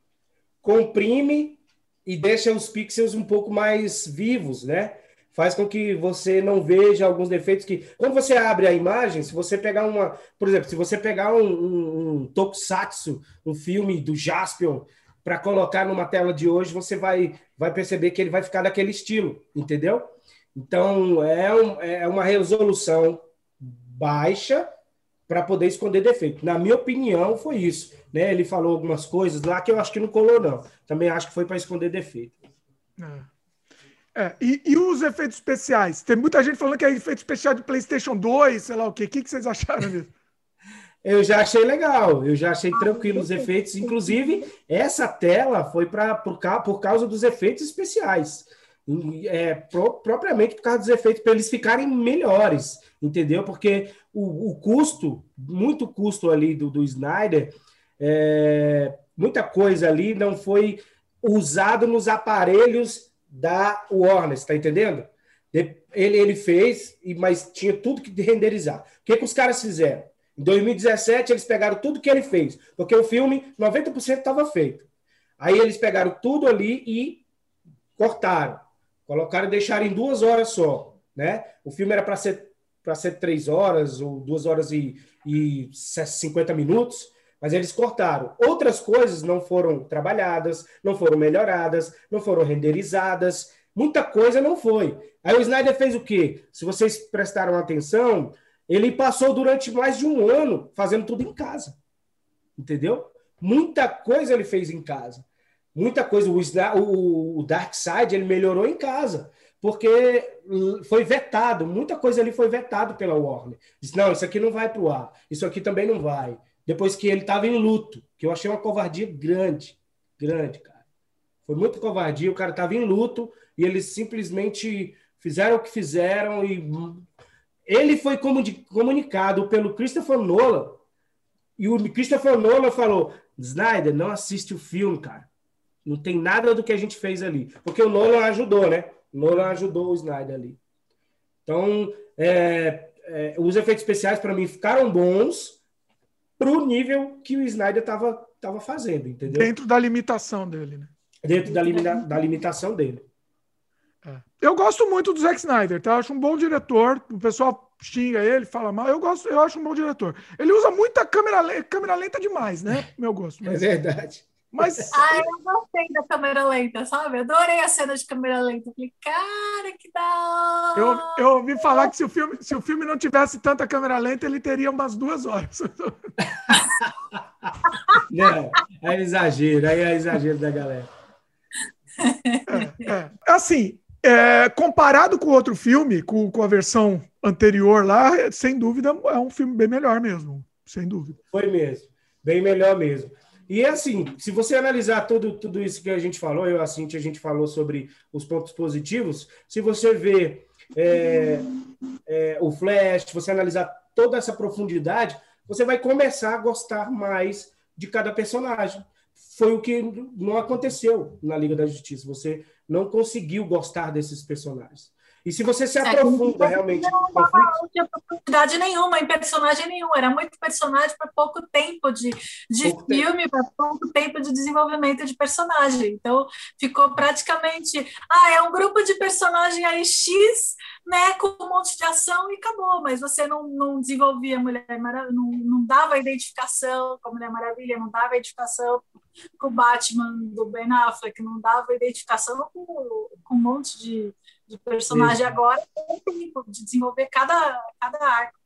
Speaker 3: Comprime e deixa os pixels um pouco mais vivos, né? Faz com que você não veja alguns defeitos que. Quando você abre a imagem, se você pegar uma. Por exemplo, se você pegar um, um, um Tokusatsu, um filme do Jaspion, para colocar numa tela de hoje, você vai, vai perceber que ele vai ficar daquele estilo, entendeu? Então, é, um, é uma resolução baixa para poder esconder defeito. Na minha opinião, foi isso. Né? Ele falou algumas coisas lá que eu acho que não colou, não. Também acho que foi para esconder defeito.
Speaker 1: É. É, e, e, os efeitos especiais? Tem muita gente falando que é efeito especial de PlayStation 2, sei lá o quê. O que, que vocês acharam disso?
Speaker 3: Eu já achei legal, eu já achei tranquilo os efeitos. Inclusive, essa tela foi pra, por, por causa dos efeitos especiais. É, pro, propriamente por causa dos efeitos, para eles ficarem melhores, entendeu? Porque o, o custo, muito custo ali do, do Snyder, é, muita coisa ali não foi usado nos aparelhos da Warner, está entendendo? Ele, ele fez, mas tinha tudo que renderizar. O que, que os caras fizeram? Em 2017, eles pegaram tudo que ele fez, porque o filme, 90% estava feito. Aí eles pegaram tudo ali e cortaram. Colocaram e deixaram em duas horas só. Né? O filme era para ser para ser três horas ou duas horas e, e 50 minutos, mas eles cortaram. Outras coisas não foram trabalhadas, não foram melhoradas, não foram renderizadas, muita coisa não foi. Aí o Snyder fez o quê? Se vocês prestaram atenção, ele passou durante mais de um ano fazendo tudo em casa. Entendeu? Muita coisa ele fez em casa. Muita coisa. O, o, Dark Side ele melhorou em casa. Porque foi vetado. Muita coisa ali foi vetado pela Warner. Disse, não, isso aqui não vai para o ar. Isso aqui também não vai. Depois que ele estava em luto. Que eu achei uma covardia grande. Grande, cara. Foi muito covardia. O cara estava em luto e eles simplesmente fizeram o que fizeram e ele foi comunicado pelo Christopher Nolan. E o Christopher Nolan falou: Snyder, não assiste o filme, cara. Não tem nada do que a gente fez ali. Porque o Nolan ajudou, né? O Nolan ajudou o Snyder ali. Então, é, é, os efeitos especiais, para mim, ficaram bons para o nível que o Snyder estava tava fazendo, entendeu?
Speaker 1: Dentro da limitação dele, né?
Speaker 3: Dentro da, limita da limitação dele.
Speaker 1: É. Eu gosto muito do Zack Snyder, tá? Eu acho um bom diretor. O pessoal xinga ele, fala mal. Eu gosto, eu acho um bom diretor. Ele usa muita câmera, câmera lenta demais, né? Meu gosto.
Speaker 3: Mas... É verdade.
Speaker 1: Mas.
Speaker 2: Ah, eu gostei da câmera lenta, sabe? Adorei a cena de câmera lenta. Falei, cara, que da hora!
Speaker 1: Eu, eu ouvi falar que se o, filme, se o filme não tivesse tanta câmera lenta, ele teria umas duas horas.
Speaker 3: não, é exagero, aí é exagero da galera.
Speaker 1: É, é. Assim, é, comparado com o outro filme, com, com a versão anterior lá, sem dúvida, é um filme bem melhor mesmo. Sem dúvida.
Speaker 3: Foi mesmo. Bem melhor mesmo. E assim, se você analisar tudo, tudo isso que a gente falou, eu assim, a gente falou sobre os pontos positivos, se você vê é, é, o Flash, você analisar toda essa profundidade, você vai começar a gostar mais de cada personagem. Foi o que não aconteceu na Liga da Justiça. Você não conseguiu gostar desses personagens. E se você se aprofunda é, realmente
Speaker 2: não, não, não tinha profundidade nenhuma em personagem nenhum, era muito personagem para pouco tempo de, de pouco filme, para pouco tempo de desenvolvimento de personagem. Então ficou praticamente, ah, é um grupo de personagem aí X, né, com um monte de ação e acabou, mas você não, não desenvolvia Mulher Maravilha, não, não dava identificação com a Mulher Maravilha, não dava identificação com o Batman do Ben Affleck, não dava identificação com, com um monte de de personagem agora tem tempo de desenvolver cada, cada arco.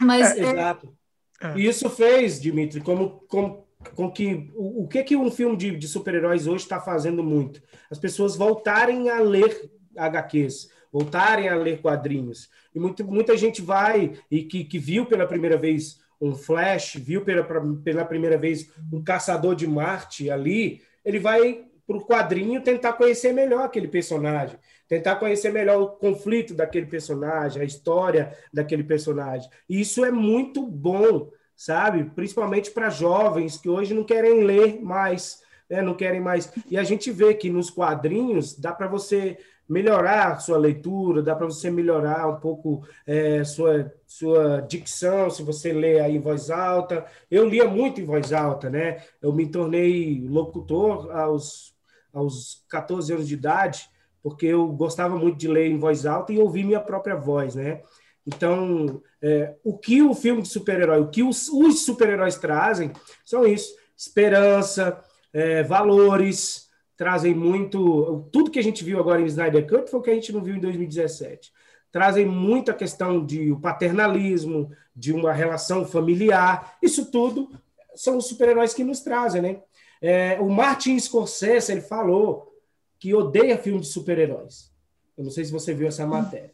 Speaker 2: Mas,
Speaker 3: é, é... Exato. É. E isso fez, Dimitri, como, como com que o, o que que um filme de, de super-heróis hoje está fazendo muito? As pessoas voltarem a ler HQs, voltarem a ler quadrinhos. E muito, muita gente vai e que, que viu pela primeira vez um Flash, viu pela, pela primeira vez um Caçador de Marte ali, ele vai para o quadrinho tentar conhecer melhor aquele personagem, tentar conhecer melhor o conflito daquele personagem, a história daquele personagem. E isso é muito bom, sabe? Principalmente para jovens que hoje não querem ler mais, né? não querem mais. E a gente vê que nos quadrinhos dá para você melhorar sua leitura, dá para você melhorar um pouco é, sua, sua dicção, se você lê aí em voz alta. Eu lia muito em voz alta, né? Eu me tornei locutor aos, aos 14 anos de idade, porque eu gostava muito de ler em voz alta e ouvir minha própria voz, né? Então, é, o que o filme de super-herói, o que os, os super-heróis trazem são isso: esperança, é, valores, trazem muito. Tudo que a gente viu agora em Snyder Cut foi o que a gente não viu em 2017. Trazem muita questão de o paternalismo, de uma relação familiar. Isso tudo são os super-heróis que nos trazem, né? É, o Martin Scorsese ele falou que odeia filme de super-heróis. Eu não sei se você viu essa matéria.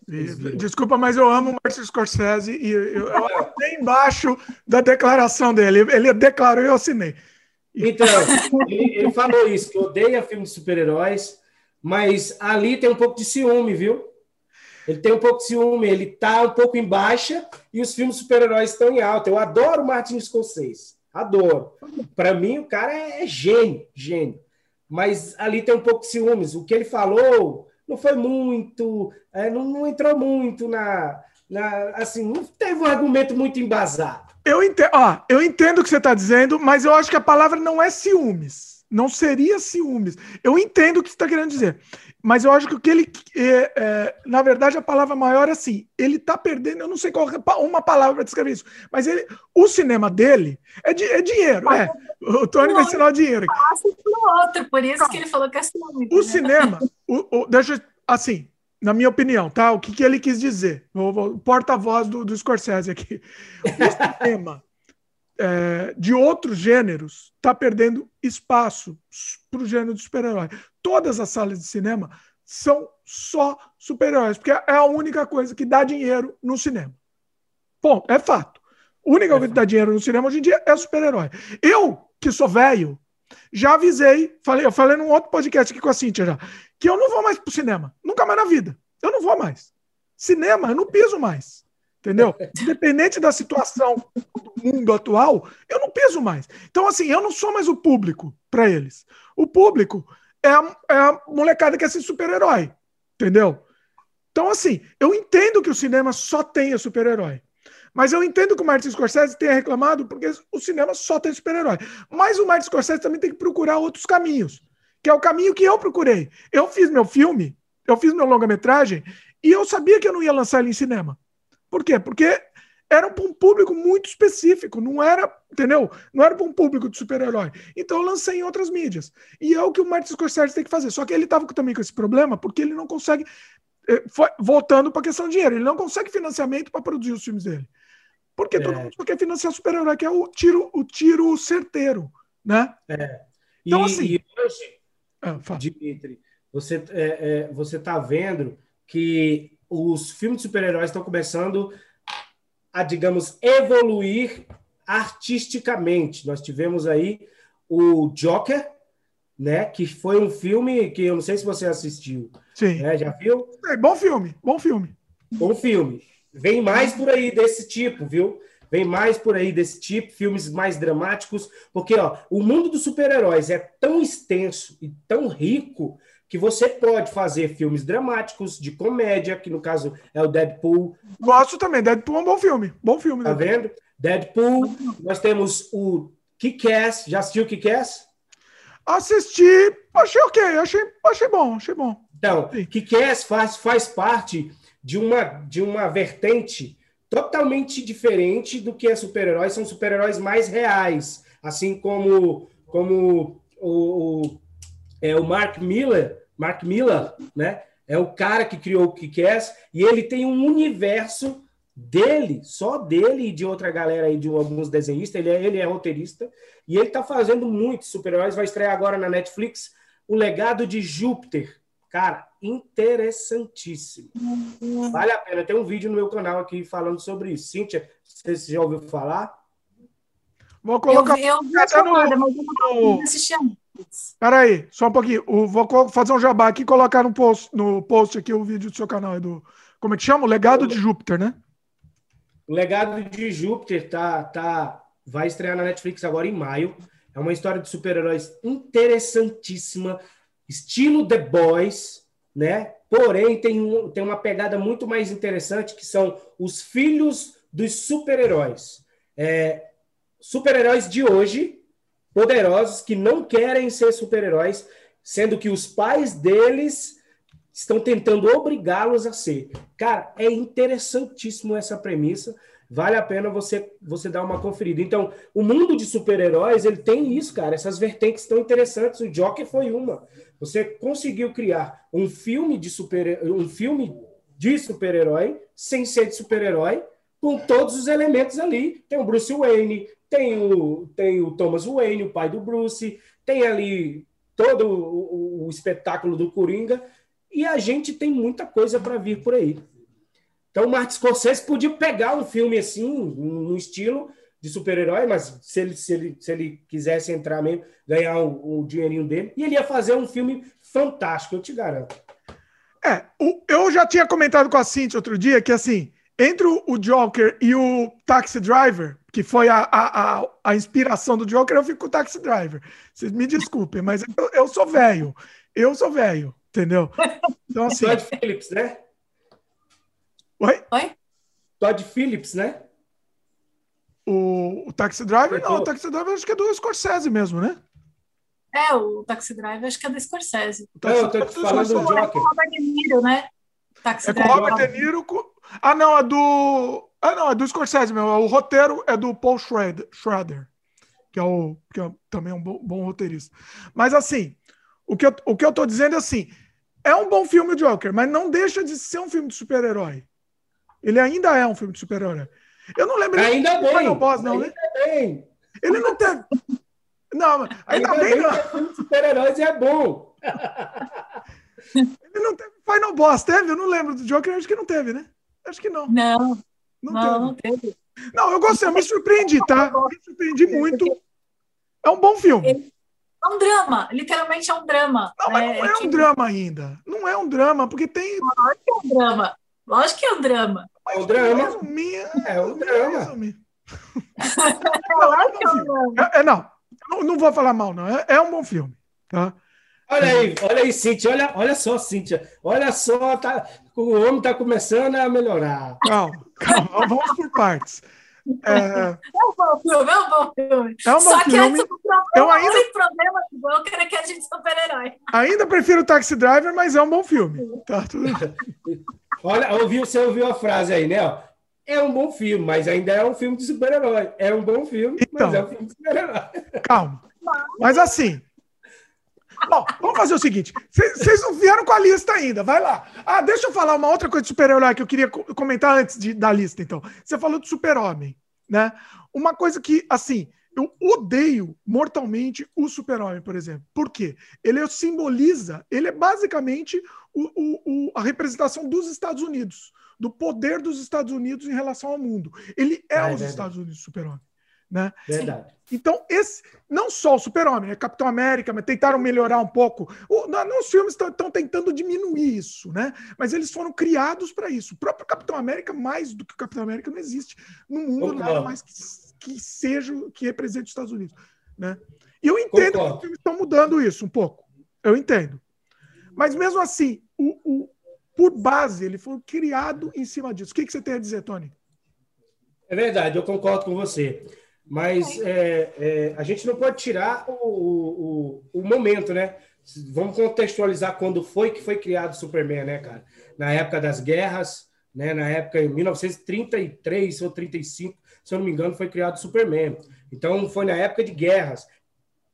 Speaker 1: Desculpa, mas eu amo o Martin Scorsese e eu, eu, eu embaixo da declaração dele. Ele declarou e eu assinei.
Speaker 3: Então, ele, ele, falou isso, que odeia filme de super-heróis, mas ali tem um pouco de ciúme, viu? Ele tem um pouco de ciúme, ele tá um pouco em baixa e os filmes super-heróis estão em alta. Eu adoro Martin Scorsese, adoro. Para mim, o cara é, é gênio, gênio. Mas ali tem um pouco de ciúmes. O que ele falou não foi muito, é, não, não entrou muito na, na, assim, não teve um argumento muito embasado.
Speaker 1: Eu entendo, ó, eu entendo o que você está dizendo, mas eu acho que a palavra não é ciúmes. Não seria ciúmes. Eu entendo o que você está querendo dizer. Mas eu acho que o que ele. É, é, na verdade, a palavra maior é assim. Ele está perdendo, eu não sei qual é uma palavra para descrever isso. Mas ele, o cinema dele é, de, é dinheiro. É. O Tony vai ensinar o dinheiro.
Speaker 2: outro, por isso que ele falou que é ciúme.
Speaker 1: O cinema, o, o, deixa eu, assim, na minha opinião, tá? O que, que ele quis dizer? O porta-voz do, do Scorsese aqui. O cinema é, de outros gêneros está perdendo espaço para o gênero de super-herói. Todas as salas de cinema são só super-heróis, porque é a única coisa que dá dinheiro no cinema. Ponto, é fato. A única é coisa que dá dinheiro no cinema hoje em dia é super-herói. Eu, que sou velho, já avisei, falei, eu falei num outro podcast aqui com a Cintia já, que eu não vou mais pro cinema. Nunca mais na vida. Eu não vou mais. Cinema, eu não piso mais. Entendeu? Independente da situação do mundo atual, eu não piso mais. Então, assim, eu não sou mais o público para eles. O público é a, é a molecada que é assiste super-herói. Entendeu? Então, assim, eu entendo que o cinema só tenha super-herói. Mas eu entendo que o Martin Scorsese tenha reclamado porque o cinema só tem super-herói. Mas o Martin Scorsese também tem que procurar outros caminhos, que é o caminho que eu procurei. Eu fiz meu filme, eu fiz meu longa-metragem e eu sabia que eu não ia lançar ele em cinema. Por quê? Porque era para um público muito específico, não era, entendeu? Não era para um público de super-herói. Então eu lancei em outras mídias. E é o que o Martin Scorsese tem que fazer. Só que ele estava também com esse problema porque ele não consegue eh, voltando para a questão do dinheiro, ele não consegue financiamento para produzir os filmes dele. Porque é. todo mundo só quer financiar super-herói, que é o tiro, o tiro certeiro, né?
Speaker 3: É. Então, e, assim... E hoje, ah, Dimitri, você é, é, você está vendo que os filmes de super-heróis estão começando a, digamos, evoluir artisticamente. Nós tivemos aí o Joker, né? Que foi um filme que eu não sei se você assistiu.
Speaker 1: Sim.
Speaker 3: Né? Já viu?
Speaker 1: É, bom filme, bom filme.
Speaker 3: Bom filme. Vem mais por aí desse tipo, viu? Vem mais por aí desse tipo, filmes mais dramáticos, porque ó, o mundo dos super-heróis é tão extenso e tão rico que você pode fazer filmes dramáticos, de comédia, que no caso é o Deadpool.
Speaker 1: Gosto também, Deadpool é um bom filme. Bom filme.
Speaker 3: Tá vendo? Deadpool, nós temos o Kick-Ass. Já assistiu Kick-Ass?
Speaker 1: Assisti, achei ok, achei, achei bom, achei bom.
Speaker 3: Então, Kick-Ass faz, faz parte de uma, de uma vertente totalmente diferente do que é super-heróis, são super-heróis mais reais, assim como, como o, o, é, o Mark Miller, Mark Miller, né? É o cara que criou o Kick-Ass e ele tem um universo dele, só dele e de outra galera aí, de alguns desenhistas, ele é, ele é roteirista, e ele tá fazendo muitos super-heróis, vai estrear agora na Netflix o Legado de Júpiter, Cara, interessantíssimo. Vale a pena. Tem um vídeo no meu canal aqui falando sobre isso. Cíntia, você já ouviu falar?
Speaker 1: Vou colocar.
Speaker 2: Eu, eu mas eu não assisti
Speaker 1: Peraí, só um pouquinho. Vou fazer um jabá aqui e colocar no post, no post aqui o vídeo do seu canal. Do, como é que chama? O Legado de Júpiter, né?
Speaker 3: O Legado de Júpiter tá, tá, vai estrear na Netflix agora em maio. É uma história de super-heróis interessantíssima, estilo The Boys, né? Porém, tem, um, tem uma pegada muito mais interessante que são os filhos dos super-heróis. É, super-heróis de hoje, poderosos, que não querem ser super-heróis, sendo que os pais deles estão tentando obrigá-los a ser. Cara, é interessantíssimo essa premissa. Vale a pena você você dar uma conferida. Então, o mundo de super-heróis, ele tem isso, cara, essas vertentes tão interessantes. O Joker foi uma. Você conseguiu criar um filme de super um filme de super-herói sem ser de super-herói, com todos os elementos ali. Tem o Bruce Wayne, tem o, tem o Thomas Wayne, o pai do Bruce, tem ali todo o, o espetáculo do Coringa, e a gente tem muita coisa para vir por aí. Então, o Martin Scorsese podia pegar um filme assim, no estilo de super-herói, mas se ele, se, ele, se ele quisesse entrar mesmo, ganhar o, o dinheirinho dele, e ele ia fazer um filme fantástico, eu te garanto.
Speaker 1: É, eu já tinha comentado com a Cintia outro dia que, assim, entre o Joker e o Taxi Driver, que foi a, a, a, a, inspiração do Joker, eu fico com o Taxi Driver. Vocês me desculpem, mas eu, eu sou velho. Eu sou velho, entendeu?
Speaker 3: Então, assim. Todd Phillips, né?
Speaker 1: Oi?
Speaker 2: Oi?
Speaker 3: Todd Phillips, né?
Speaker 1: O, o Taxi Driver, não, o Taxi Driver acho que é do Scorsese mesmo, né?
Speaker 2: É, o Taxi Driver acho que é do Scorsese.
Speaker 3: Não, eu tô te falando do Joker. É com
Speaker 2: o Robert De Niro, né?
Speaker 1: Taxi é com o Robert De Niro. Ah, não, é do ah, não, é do Scorsese meu. O roteiro é do Paul Schrader, Schrader que, é o, que é também um bom, bom, roteirista. Mas assim, o que, eu, o que eu tô dizendo é assim: é um bom filme o Joker, mas não deixa de ser um filme de super-herói. Ele ainda é um filme de super-herói. Eu não lembro.
Speaker 3: Ainda bem. Final
Speaker 1: Boss, não,
Speaker 3: ainda né? bem.
Speaker 1: Ele não teve. Não, ainda, ainda bem, bem não.
Speaker 3: De super-heróis é bom.
Speaker 1: Ele não teve Final Boss, teve? Eu não lembro do Joker, acho que não teve, né? Acho que não.
Speaker 2: Não. Não, não, não teve.
Speaker 1: Não, eu gostei, eu me surpreendi, tá? Me surpreendi muito. É um bom filme.
Speaker 2: É um drama, literalmente é um drama.
Speaker 1: Não, mas é, não é, é um drama ainda. Não é um drama, porque tem.
Speaker 2: Lógico que é um drama. Lógico que é um drama.
Speaker 3: É um drama. É um drama.
Speaker 1: não, é um bom filme. É, é, não, não, não vou falar mal, não. É, é um bom filme, tá?
Speaker 3: Olha aí, olha aí, Cíntia, olha, olha só, Cíntia, olha só, tá, o homem está começando a melhorar.
Speaker 1: Calma, calma, vamos por partes.
Speaker 2: É... é um bom filme, é um bom filme.
Speaker 1: É um bom
Speaker 2: Só
Speaker 1: filme.
Speaker 2: que antes, o problema, eu ainda... o problema do Joker é que a gente é super-herói.
Speaker 1: Ainda prefiro o Taxi Driver, mas é um bom filme. Tá, tudo...
Speaker 3: Olha, ouviu, você ouviu a frase aí, né? É um bom filme, mas ainda é um filme de super-herói. É um bom filme, então, mas é um filme de super-herói.
Speaker 1: Calma. Mas assim, Bom, vamos fazer o seguinte: vocês não vieram com a lista ainda, vai lá. Ah, deixa eu falar uma outra coisa de super-herói que eu queria comentar antes de, da lista, então. Você falou de super-homem, né? Uma coisa que, assim, eu odeio mortalmente o super-homem, por exemplo. Por quê? Ele simboliza, ele é basicamente o, o, o, a representação dos Estados Unidos, do poder dos Estados Unidos em relação ao mundo. Ele é, ah, é os verdade. Estados Unidos super-homem. Né?
Speaker 3: Verdade.
Speaker 1: Então, esse, não só o Super-Homem, né? Capitão América, mas tentaram melhorar um pouco. O, não, os filmes estão tentando diminuir isso, né? Mas eles foram criados para isso. O próprio Capitão América, mais do que o Capitão América, não existe no mundo nada mais que, que, seja, que represente os Estados Unidos. Né? E eu entendo Concordo. que os filmes estão mudando isso um pouco. Eu entendo. Mas mesmo assim, o, o, por base, ele foi criado em cima disso. O que, que você tem a dizer, Tony?
Speaker 3: É verdade, eu concordo com você. Mas é, é, a gente não pode tirar o, o, o, momento, né? Vamos contextualizar quando foi que foi criado o Superman, né, cara? Na época das guerras, né? Na época em 1933 ou 35, se eu não me engano, foi criado o Superman. Então foi na época de guerras.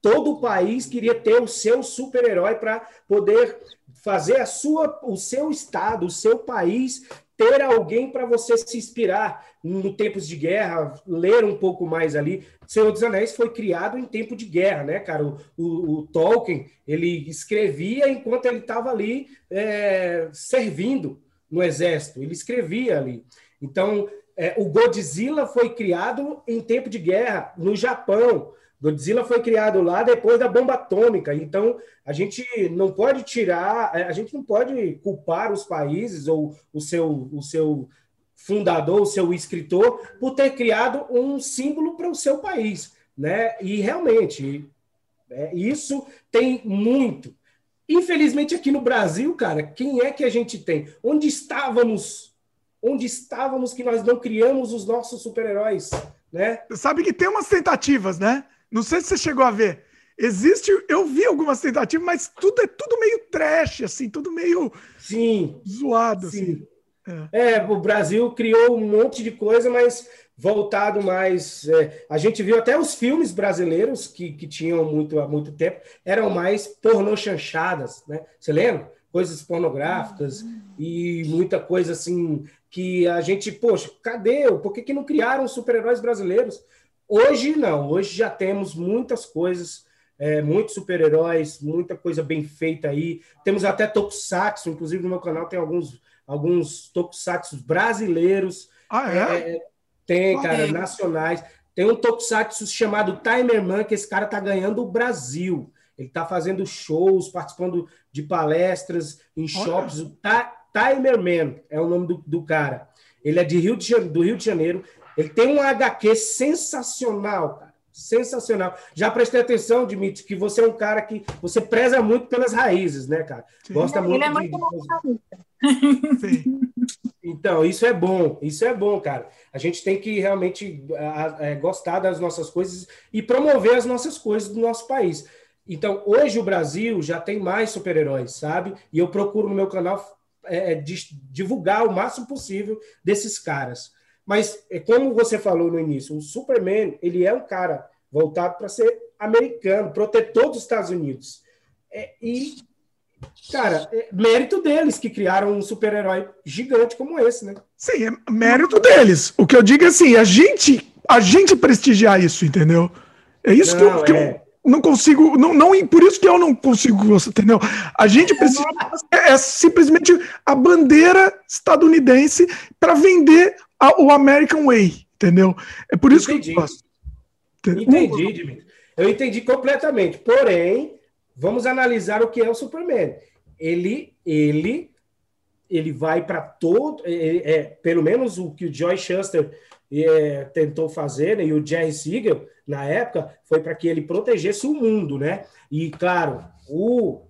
Speaker 3: Todo o país queria ter o seu super-herói para poder fazer a sua, o seu estado, o seu país ter alguém para você se inspirar no tempos de guerra, ler um pouco mais ali. Senhor dos Anéis foi criado em tempo de guerra, né, cara? O, o, o Tolkien, ele escrevia enquanto ele estava ali é, servindo no exército, ele escrevia ali. Então, é, o Godzilla foi criado em tempo de guerra no Japão. Godzilla foi criado lá depois da bomba atômica. Então, a gente não pode tirar, é, a gente não pode culpar os países ou o seu, o seu fundador, o seu escritor, por ter criado um símbolo para o seu país. Né? E realmente, é, isso tem muito. Infelizmente, aqui no Brasil, cara, quem é que a gente tem? Onde estávamos? Onde estávamos que nós não criamos os nossos super-heróis? Né?
Speaker 1: Sabe que tem umas tentativas, né? Não sei se você chegou a ver. Existe, eu vi algumas tentativas, mas tudo é tudo meio trash, assim, tudo meio
Speaker 3: sim,
Speaker 1: zoado. Sim.
Speaker 3: Assim. É. é. o Brasil criou um monte de coisa, mas voltado mais. É, a gente viu até os filmes brasileiros que, que tinham muito há muito tempo, eram mais pornochanchadas, né? Você lembra? Coisas pornográficas uhum. e muita coisa assim que a gente, poxa, cadê? Por que, que não criaram super-heróis brasileiros? Hoje não, hoje já temos muitas coisas, é, muitos super-heróis, muita coisa bem feita aí. Temos até Tokusatsu, inclusive no meu canal tem alguns, alguns Tokusatsu brasileiros.
Speaker 1: Ah, é? é
Speaker 3: tem, cara, nacionais. Tem um Tokusatsu chamado Timerman, que esse cara tá ganhando o Brasil. Ele tá fazendo shows, participando de palestras em shops. O Timerman é o nome do, do cara. Ele é de Rio de, do Rio de Janeiro. Ele tem um HQ sensacional, cara. Sensacional. Já prestei atenção, Dimitri, que você é um cara que você preza muito pelas raízes, né, cara? Gosta
Speaker 2: Ele
Speaker 3: muito
Speaker 2: é
Speaker 3: muito
Speaker 2: de...
Speaker 3: Sim. Então, isso é bom, isso é bom, cara. A gente tem que realmente é, gostar das nossas coisas e promover as nossas coisas do nosso país. Então, hoje o Brasil já tem mais super-heróis, sabe? E eu procuro no meu canal é, divulgar o máximo possível desses caras. Mas, é como você falou no início, o Superman, ele é um cara voltado para ser americano, protetor dos Estados Unidos. É, e, cara, é mérito deles que criaram um super-herói gigante como esse, né?
Speaker 1: Sim, é mérito deles. O que eu digo é assim, a gente, a gente prestigiar isso, entendeu? É isso não, que, eu, que é... eu não consigo, não, não, por isso que eu não consigo, entendeu? A gente precisa é, é simplesmente a bandeira estadunidense para vender o American Way, entendeu? É por isso entendi. que eu gosto.
Speaker 3: Entendi, Dimitri. Eu entendi completamente. Porém, vamos analisar o que é o Superman. Ele, ele, ele vai para todo, é, é, pelo menos o que o Joy Shuster é, tentou fazer, né, e o Jerry Siegel, na época, foi para que ele protegesse o mundo, né? E, claro, o,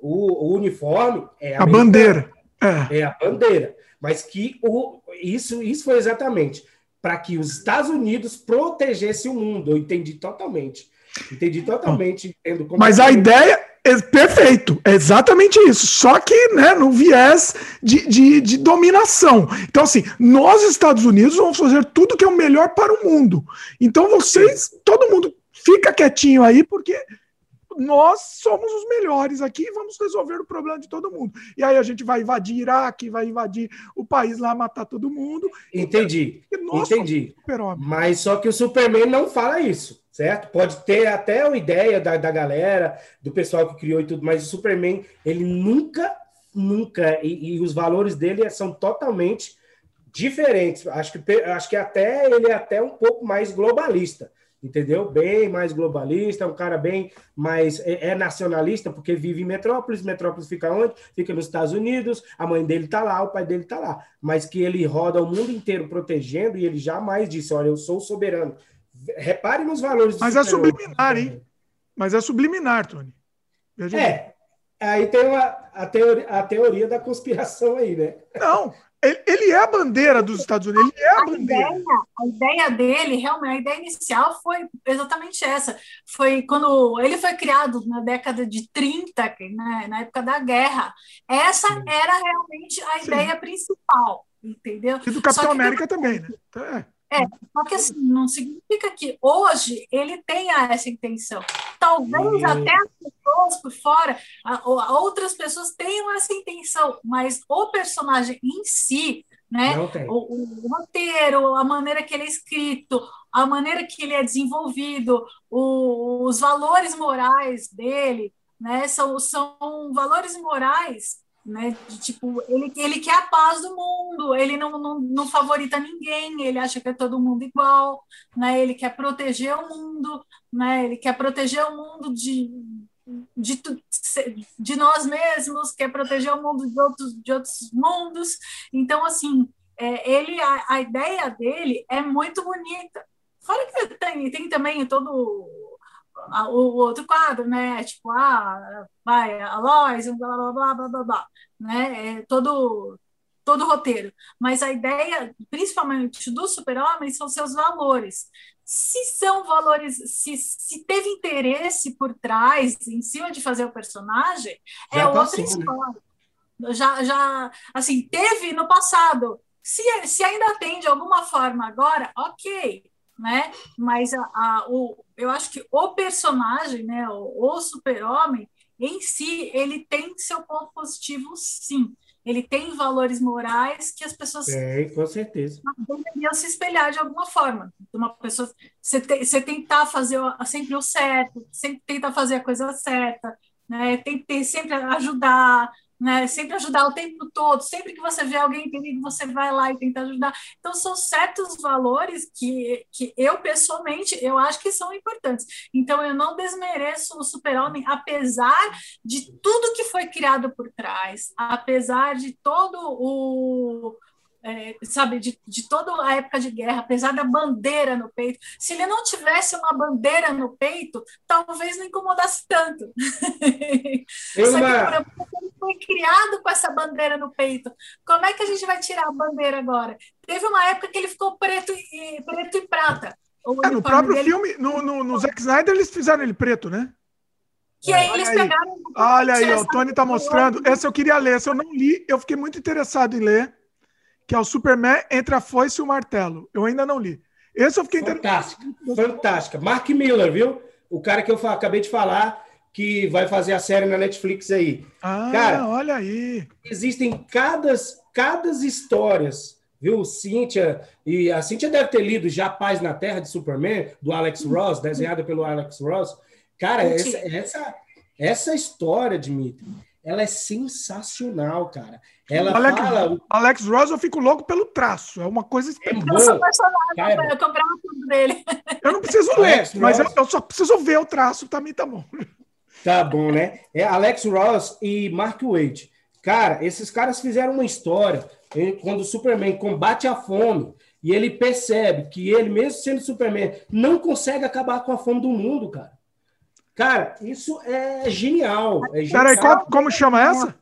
Speaker 3: o, o uniforme é
Speaker 1: a, a bandeira.
Speaker 3: É. é a bandeira. Mas que o, isso, isso foi exatamente para que os Estados Unidos protegessem o mundo. Eu entendi totalmente. Entendi totalmente.
Speaker 1: Mas a ideia é perfeito, é exatamente isso. Só que né, no viés de, de, de, dominação. Então, assim, nós, Estados Unidos, vamos fazer tudo que é o melhor para o mundo. Então, vocês, todo mundo fica quietinho aí, porque nós somos os melhores aqui e vamos resolver o problema de todo mundo. E aí a gente vai invadir Iraque, vai invadir o país lá, matar todo mundo.
Speaker 3: Entendi. Entendi. Mas só que o Superman não fala isso, certo? Pode ter até uma ideia da, da galera, do pessoal que criou e tudo, mas o Superman, ele nunca, nunca, e, e os valores dele são totalmente diferentes. Acho que, acho que até ele é até um pouco mais globalista entendeu? Bem mais globalista, um cara bem mais é, é, nacionalista, porque vive em Metrópolis. Metrópolis fica onde? Fica nos Estados Unidos. A mãe dele tá lá, o pai dele tá lá. Mas que ele roda o mundo inteiro protegendo e ele jamais disse: Olha, eu sou soberano. Repare nos valores.
Speaker 1: Mas é subliminar, hein? Mas é subliminar, Tony.
Speaker 3: Veja é. Bem. Aí tem uma, a, teoria, a teoria da conspiração aí, né?
Speaker 1: Não, ele é a bandeira dos Estados Unidos, ele é a, a bandeira.
Speaker 2: Ideia, a ideia dele, realmente, a ideia inicial foi exatamente essa. Foi quando ele foi criado na década de 30, né, na época da guerra. Essa era realmente a Sim. ideia principal, entendeu?
Speaker 1: E do Capitão América também, né? Então,
Speaker 2: é. É, só que assim, não significa que hoje ele tenha essa intenção. Talvez até as pessoas por fora, outras pessoas tenham essa intenção, mas o personagem em si, né, o, o, roteiro, a maneira que ele é escrito, a maneira que ele é desenvolvido, o, os valores morais dele, né, são, são valores morais né? De, tipo, ele, ele quer a paz do mundo, ele não, não, não favorita ninguém, ele acha que é todo mundo igual, né? Ele quer proteger o mundo, né? Ele quer proteger o mundo de, de, de nós mesmos, quer proteger o mundo de outros, de outros mundos. Então, assim, é, ele a, a ideia dele é muito bonita. Fora que tem, tem também todo o outro quadro, né? Tipo, ah, vai, a Lois, blá, blá, blá, blá, blá, blá, né? É todo, todo o roteiro. Mas a ideia, principalmente do super-homem, são seus valores. Se são valores, se, se teve interesse por trás, em cima de fazer o personagem, já é passou, outra né? história. Já, já, assim, teve no passado. Se, se ainda tem de alguma forma agora, ok né? Mas a, a, o, eu acho que o personagem, né, o, o super-homem, em si, ele tem seu ponto positivo, sim. Ele tem valores morais que as pessoas
Speaker 3: é, com certeza.
Speaker 2: deveriam se espelhar de alguma forma. Uma pessoa, você, te, você tentar fazer sempre o certo, sempre tentar fazer a coisa certa, né? Tem que sempre ajudar, né? Sempre ajudar o tempo todo, sempre que você vê alguém em perigo, você vai lá e tenta ajudar. Então, são certos valores que, que eu, pessoalmente, eu acho que são importantes. Então, eu não desmereço o super-homem, apesar de tudo que foi criado por trás, apesar de todo o é, sabe, de, de toda a época de guerra, apesar da bandeira no peito. Se ele não tivesse uma bandeira no peito, talvez não incomodasse tanto. Só que ele foi criado com essa bandeira no peito. Como é que a gente vai tirar a bandeira agora? Teve uma época que ele ficou preto e, preto e prata.
Speaker 1: É, no próprio dele... filme, no, no, no Zack Snyder, eles fizeram ele preto, né?
Speaker 2: Que aí eles aí. pegaram.
Speaker 1: Olha aí, o Tony está mostrando. Essa eu queria ler, essa eu não li, eu fiquei muito interessado em ler que é o Superman entre a foice e o martelo. Eu ainda não li. Esse eu fiquei
Speaker 3: Fantástica, fantástica. Mark Miller, viu? O cara que eu acabei de falar que vai fazer a série na Netflix aí.
Speaker 1: Ah, cara, olha aí.
Speaker 3: Existem cada, cada histórias, viu? Cíntia, e a Cíntia deve ter lido Já Paz na Terra de Superman, do Alex Ross, desenhada pelo Alex Ross. Cara, essa, essa, essa história, Dimitri, ela é sensacional, cara. Ela
Speaker 1: Alex,
Speaker 3: fala...
Speaker 1: Alex Ross, eu fico louco pelo traço. É uma coisa
Speaker 2: é. Eu sou apaixonada, eu comprava tudo dele.
Speaker 1: Eu não preciso ler, mas eu, eu, só preciso ver o traço, também tá bom.
Speaker 3: Tá bom, né? É Alex Ross e Mark Waid. Cara, esses caras fizeram uma história quando o Superman combate a fome e ele percebe que ele, mesmo sendo Superman, não consegue acabar com a fome do mundo, cara. Cara, isso é genial. É.
Speaker 1: Peraí, como, como chama essa?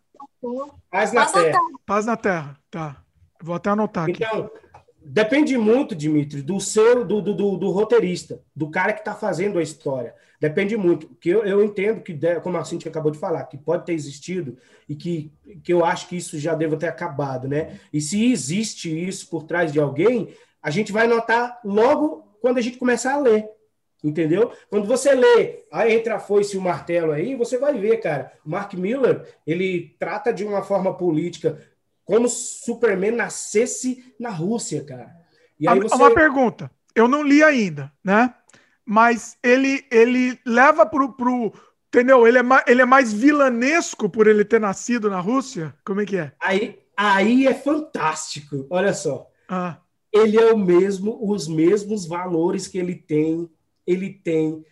Speaker 3: Paz na Terra.
Speaker 1: Paz na Terra, tá. Vou até anotar aqui.
Speaker 3: Então, depende muito, Dimitri, do seu, do, do, do, do roteirista, do cara que está fazendo a história. Depende muito. Que eu, eu entendo que, como a Cintia acabou de falar, que pode ter existido e que, que eu acho que isso já deva ter acabado, né? E se existe isso por trás de alguém, a gente vai notar logo quando a gente começar a ler. Entendeu? Quando você lê a Entre a Foice e o Martelo aí, você vai ver, cara. O Mark Miller, ele trata de uma forma política como Superman nascesse na Rússia, cara.
Speaker 1: E aí você... Uma pergunta. Eu não li ainda, né? Mas ele, ele leva pro, pro. Entendeu? Ele é, mais, ele é mais vilanesco por ele ter nascido na Rússia? Como é que é?
Speaker 3: Aí, aí é fantástico. Olha só. Ah. Ele é o mesmo, os mesmos valores que ele tem ele tem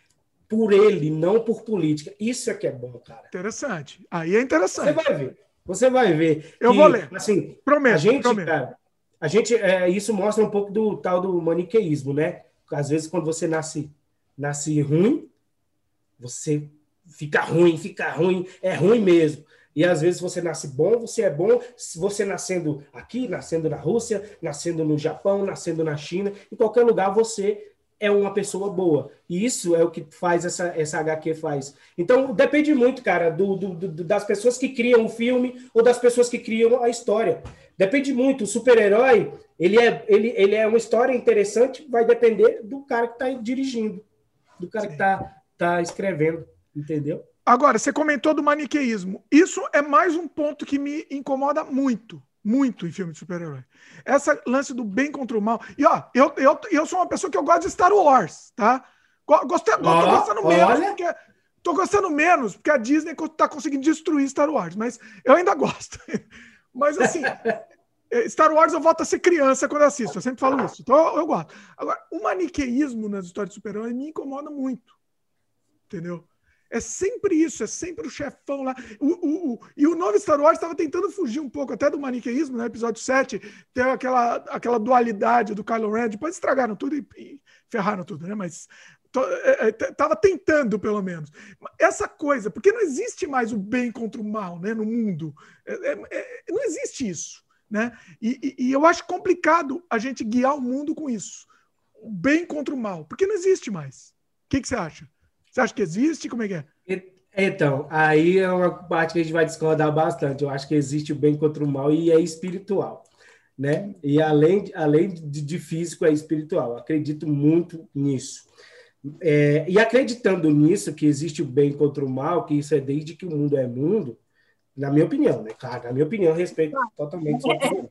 Speaker 3: por ele, não por política. Isso é que é bom, cara.
Speaker 1: Interessante. Aí é interessante.
Speaker 3: Você vai ver. Você vai ver.
Speaker 1: Eu
Speaker 3: que,
Speaker 1: vou ler.
Speaker 3: Assim, prometo. A gente, prometo. Cara, a gente, é, isso mostra um pouco do tal do maniqueísmo, né? Às vezes, quando você nasce, nasce ruim, você fica ruim, fica ruim, é ruim mesmo. E às vezes você nasce bom, você é bom, se você nascendo aqui, nascendo na Rússia, nascendo no Japão, nascendo na China, em qualquer lugar você é uma pessoa boa. E isso é o que faz essa, essa HQ faz. Então, depende muito, cara, do, do, do, das pessoas que criam o filme ou das pessoas que criam a história. Depende muito. O super-herói, ele é, ele, ele é uma história interessante, vai depender do cara que está dirigindo, do cara Sim. que está tá escrevendo, entendeu?
Speaker 1: Agora, você comentou do maniqueísmo. Isso é mais um ponto que me incomoda muito muito em filme de super-herói. Essa lance do bem contra o mal. E ó, eu, eu, eu sou uma pessoa que eu gosto de Star Wars, tá? Gostei, oh, gostando mesmo, porque Tô gostando menos, porque a Disney tá conseguindo destruir Star Wars, mas eu ainda gosto. mas assim, Star Wars eu volto a ser criança quando assisto, eu sempre falo isso. Então eu, eu gosto. Agora, o maniqueísmo nas histórias de super-herói me incomoda muito. Entendeu? É sempre isso, é sempre o chefão lá. O, o, o, e o novo Star Wars estava tentando fugir um pouco até do maniqueísmo, né? Episódio 7, tem aquela, aquela dualidade do Kylo Ren. Depois estragaram tudo e, e ferraram tudo, né? Mas estava é, é, tentando, pelo menos. Essa coisa, porque não existe mais o bem contra o mal né, no mundo. É, é, é não existe isso. Né? E, e, e, eu acho complicado a gente guiar o mundo com isso. O bem contra o mal, porque não existe mais. O que, que você acha? Você acha que existe? Como é que é?
Speaker 3: Então, aí é uma parte que a gente vai discordar bastante. Eu acho que existe o bem contra o mal e é espiritual. Né? E além, além de, de físico, é espiritual. acredito muito nisso. É, e acreditando nisso, que existe o bem contra o mal, que isso é desde que o mundo é mundo, na minha opinião, né? Claro, na minha opinião, respeito totalmente sua opinião.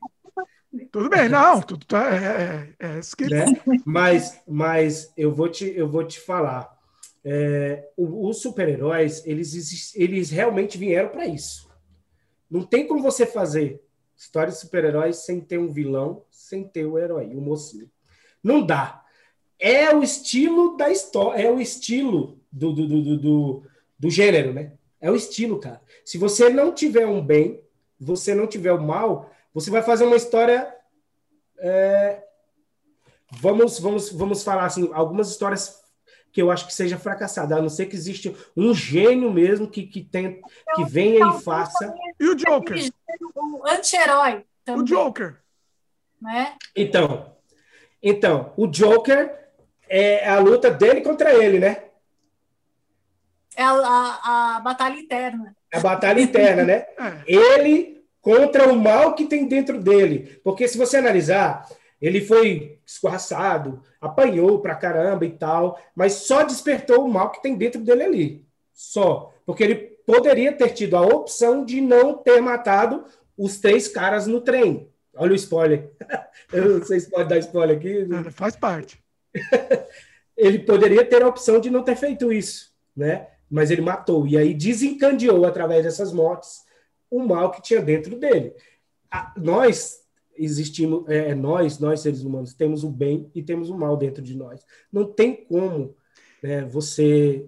Speaker 1: Tudo bem, não, tudo tá, é, é, é
Speaker 3: né? mas, mas eu vou te, eu vou te falar, é, os super-heróis, eles, eles realmente vieram para isso. Não tem como você fazer história de super-heróis sem ter um vilão, sem ter o herói, o mocinho. Não dá. É o estilo da história, é o estilo do, do, do, do, do gênero, né? É o estilo, cara. Se você não tiver um bem, você não tiver o mal, você vai fazer uma história. É... Vamos, vamos, vamos falar assim, algumas histórias que eu acho que seja fracassada, a não ser que exista um gênio mesmo que, que, tem, que venha então, e faça.
Speaker 1: E o Joker?
Speaker 2: O anti-herói.
Speaker 1: O Joker.
Speaker 2: Né?
Speaker 3: Então, então, o Joker é a luta dele contra ele, né?
Speaker 2: É a, a, a batalha interna.
Speaker 3: É a batalha interna, né? É. Ele contra o mal que tem dentro dele. Porque se você analisar, ele foi escorraçado, apanhou pra caramba e tal, mas só despertou o mal que tem dentro dele ali. Só. Porque ele poderia ter tido a opção de não ter matado os três caras no trem. Olha o spoiler. Eu não sei se pode dar spoiler aqui.
Speaker 1: É, faz parte.
Speaker 3: ele poderia ter a opção de não ter feito isso, né? Mas ele matou. E aí desencadeou, através dessas mortes, o mal que tinha dentro dele. nós existimos, é, é, nós, nós seres humanos, temos o bem e temos o mal dentro de nós. Não tem como né, você.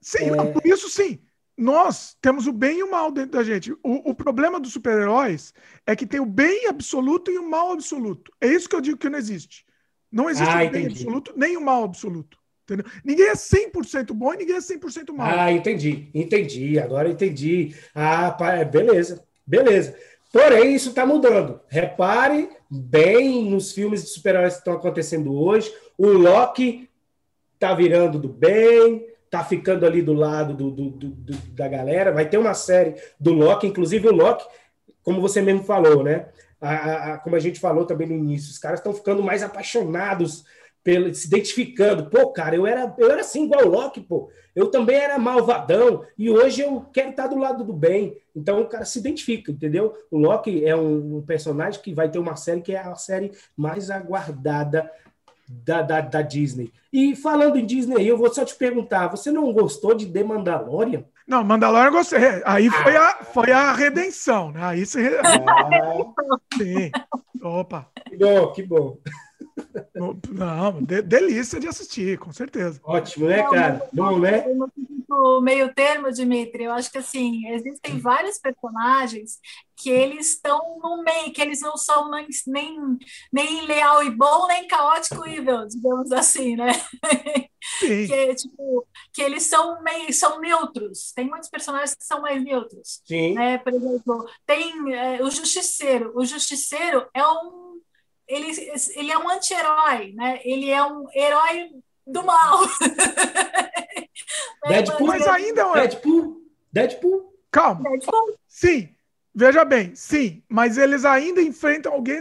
Speaker 1: Sim, é... por isso sim. Nós temos o bem e o mal dentro da gente. O, o problema dos super-heróis é que tem o bem absoluto e o mal absoluto. É isso que eu digo que não existe. Não existe ah, o bem entendi. absoluto nem o mal absoluto. Entendeu? Ninguém é 100% bom e ninguém é 100% mal.
Speaker 3: Ah, entendi, entendi. Agora entendi. Ah, beleza, beleza. Porém, isso está mudando. Repare bem nos filmes de super-heróis que estão acontecendo hoje. O Loki está virando do bem, está ficando ali do lado do, do, do, da galera. Vai ter uma série do Loki, inclusive o Loki, como você mesmo falou, né? A, a, como a gente falou também no início, os caras estão ficando mais apaixonados pelo, se identificando. Pô, cara, eu era, eu era assim igual o Loki, pô. Eu também era malvadão e hoje eu quero estar do lado do bem. Então o cara se identifica, entendeu? O Loki é um, um personagem que vai ter uma série que é a série mais aguardada da, da, da, Disney. E falando em Disney, eu vou só te perguntar: você não gostou de The Mandalorian?
Speaker 1: Não, Mandalorian eu gostei. Aí foi a, foi a redenção, né? Aí você. Ah. Sim. Opa.
Speaker 3: Que bom, que bom.
Speaker 1: Não, de, delícia de assistir, com certeza.
Speaker 3: Ótimo, né, cara? Bom, né?
Speaker 2: O meio termo, Dimitri, eu acho que assim, existem vários personagens que eles estão no meio, que eles não são nem, nem leal e bom, nem caótico e evil, digamos assim, né? Sim. que, tipo, que eles são meio são neutros. Tem muitos personagens que são mais neutros.
Speaker 3: Sim.
Speaker 2: Né? Por exemplo, tem é, o Justiceiro. O Justiceiro é um ele, ele é um anti-herói, né? Ele é um herói do mal.
Speaker 3: Deadpool,
Speaker 1: mas ainda é.
Speaker 3: Deadpool. Deadpool.
Speaker 1: Calma. Deadpool. Sim. Veja bem, sim, mas eles ainda enfrentam alguém,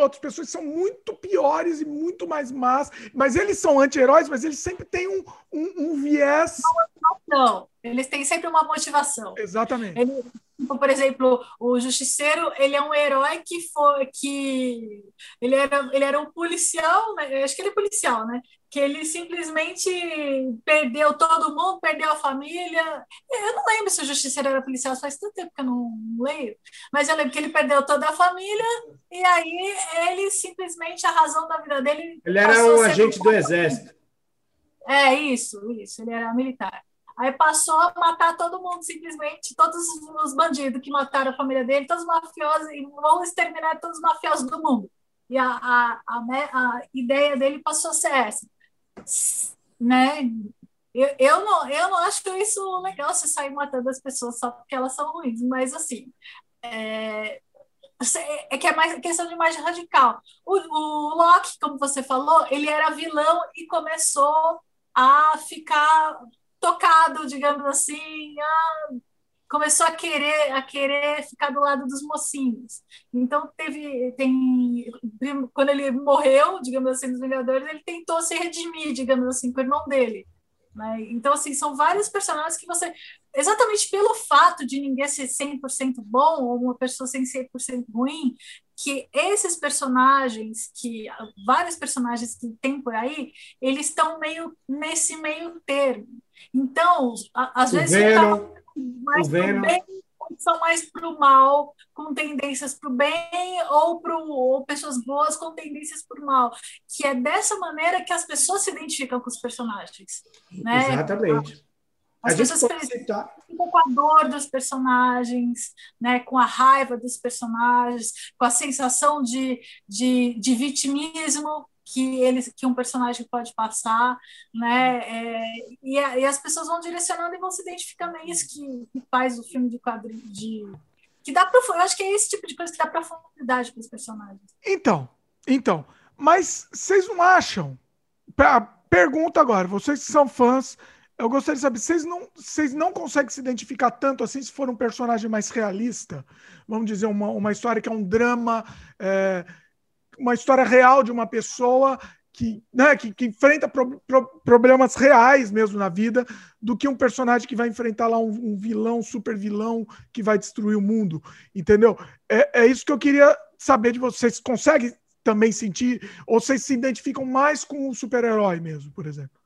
Speaker 1: outras pessoas que são muito piores e muito mais más, mas eles são anti-heróis, mas eles sempre têm um, um, um viés.
Speaker 2: Não, eles têm sempre uma motivação.
Speaker 1: Exatamente.
Speaker 2: Ele, por exemplo, o Justiceiro, ele é um herói que foi que ele era, ele era um policial, né? acho que ele é policial, né? Que ele simplesmente perdeu todo mundo, perdeu a família. Eu não lembro se o justiceiro era policial, faz tanto tempo que eu não leio, mas eu lembro que ele perdeu toda a família e aí ele simplesmente, a razão da vida dele.
Speaker 3: Ele era um agente do exército.
Speaker 2: É, isso, isso, ele era militar. Aí passou a matar todo mundo, simplesmente, todos os bandidos que mataram a família dele, todos os mafiosos, e vão exterminar todos os mafiosos do mundo. E a, a, a, a ideia dele passou a ser essa né? Eu, eu, não, eu não acho isso legal você sair matando as pessoas só porque elas são ruins, mas assim. É, é que é mais questão de mais radical. O, o Locke, como você falou, ele era vilão e começou a ficar tocado, digamos assim, ah, começou a querer a querer ficar do lado dos mocinhos. Então teve tem quando ele morreu, digamos assim, nos Vingadores, ele tentou se redimir, digamos assim, com o irmão dele. Né? Então assim, são vários personagens que você exatamente pelo fato de ninguém ser 100% bom ou uma pessoa ser 100% ruim, que esses personagens, que vários personagens que tem por aí, eles estão meio nesse meio termo. Então, às vezes mais pro bem, são mais para o mal, com tendências para o bem, ou, pro, ou pessoas boas com tendências para o mal. Que é dessa maneira que as pessoas se identificam com os personagens. Né?
Speaker 3: Exatamente.
Speaker 2: As a pessoas ficam com a dor dos personagens, né, com a raiva dos personagens, com a sensação de, de, de vitimismo que eles que um personagem pode passar, né? É, e, e, as pessoas vão direcionando e vão se identificando é isso que, que faz o filme de quadrinho de que dá eu acho que é esse tipo de coisa que dá profundidade para os personagens.
Speaker 1: Então, então, mas vocês não acham? Pergunta agora, vocês que são fãs, eu gostaria de saber, vocês não, vocês não conseguem se identificar tanto assim se for um personagem mais realista? Vamos dizer, uma, uma história que é um drama. É, uma história real de uma pessoa que, né, que, que enfrenta pro, pro, problemas reais mesmo na vida, do que um personagem que vai enfrentar lá um, um vilão, um super vilão, que vai destruir o mundo. Entendeu? É, é isso que eu queria saber de vocês. Conseguem também sentir, ou vocês se identificam mais com o super-herói mesmo, por exemplo?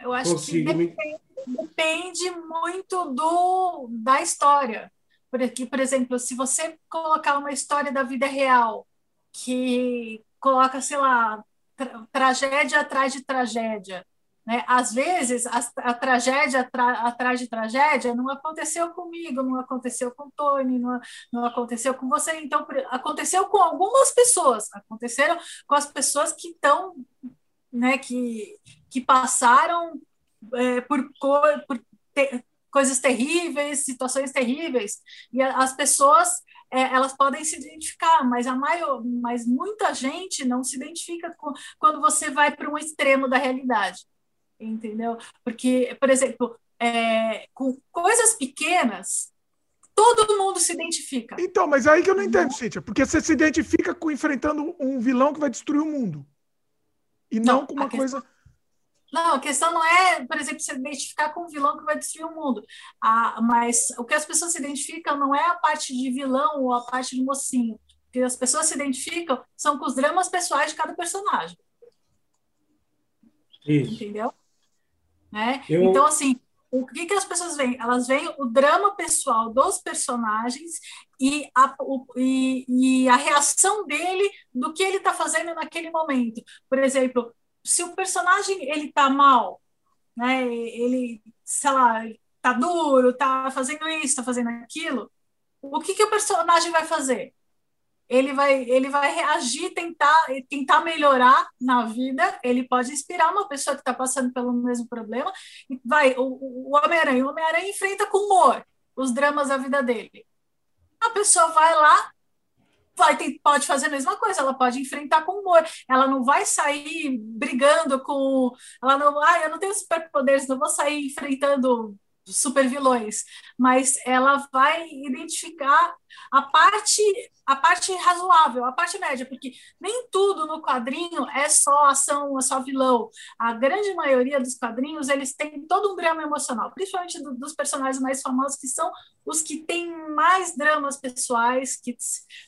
Speaker 2: Eu acho Consigo. que depende, depende muito do, da história. Porque, por exemplo, se você colocar uma história da vida real que coloca, sei lá, tra tragédia atrás de tragédia. Né? Às vezes, a, a tragédia atrás de tragédia não aconteceu comigo, não aconteceu com o Tony, não, não aconteceu com você. Então, aconteceu com algumas pessoas, aconteceram com as pessoas que estão, né, que, que passaram é, por, por te, coisas terríveis, situações terríveis, e as pessoas é, elas podem se identificar, mas a maior, mas muita gente não se identifica com, quando você vai para um extremo da realidade, entendeu? Porque, por exemplo, é, com coisas pequenas, todo mundo se identifica.
Speaker 1: Então, mas é aí que eu não entendo, Cíntia, porque você se identifica com enfrentando um vilão que vai destruir o mundo. E não, não com uma coisa.
Speaker 2: Não, a questão não é, por exemplo, se identificar com um vilão que vai destruir o mundo. Ah, mas o que as pessoas se identificam não é a parte de vilão ou a parte de mocinho. O que as pessoas se identificam são com os dramas pessoais de cada personagem.
Speaker 3: Isso.
Speaker 2: Entendeu? Né? Eu... Então, assim, o que, que as pessoas veem? Elas veem o drama pessoal dos personagens e a, o, e, e a reação dele do que ele está fazendo naquele momento. Por exemplo, se o personagem ele tá mal, né? Ele, sei lá, tá duro, tá fazendo isso, tá fazendo aquilo, o que que o personagem vai fazer? Ele vai, ele vai reagir, tentar, tentar melhorar na vida. Ele pode inspirar uma pessoa que está passando pelo mesmo problema. Vai, o, o Homem-Aranha, o Homem-Aranha enfrenta com humor os dramas da vida dele. A pessoa vai lá, vai ter, pode fazer a mesma coisa, ela pode enfrentar com humor, ela não vai sair brigando com, ela não, ah, eu não tenho superpoderes, não vou sair enfrentando super vilões, mas ela vai identificar a parte a parte razoável, a parte média, porque nem tudo no quadrinho é só ação, é só vilão. A grande maioria dos quadrinhos, eles têm todo um drama emocional, principalmente do, dos personagens mais famosos, que são os que têm mais dramas pessoais, que,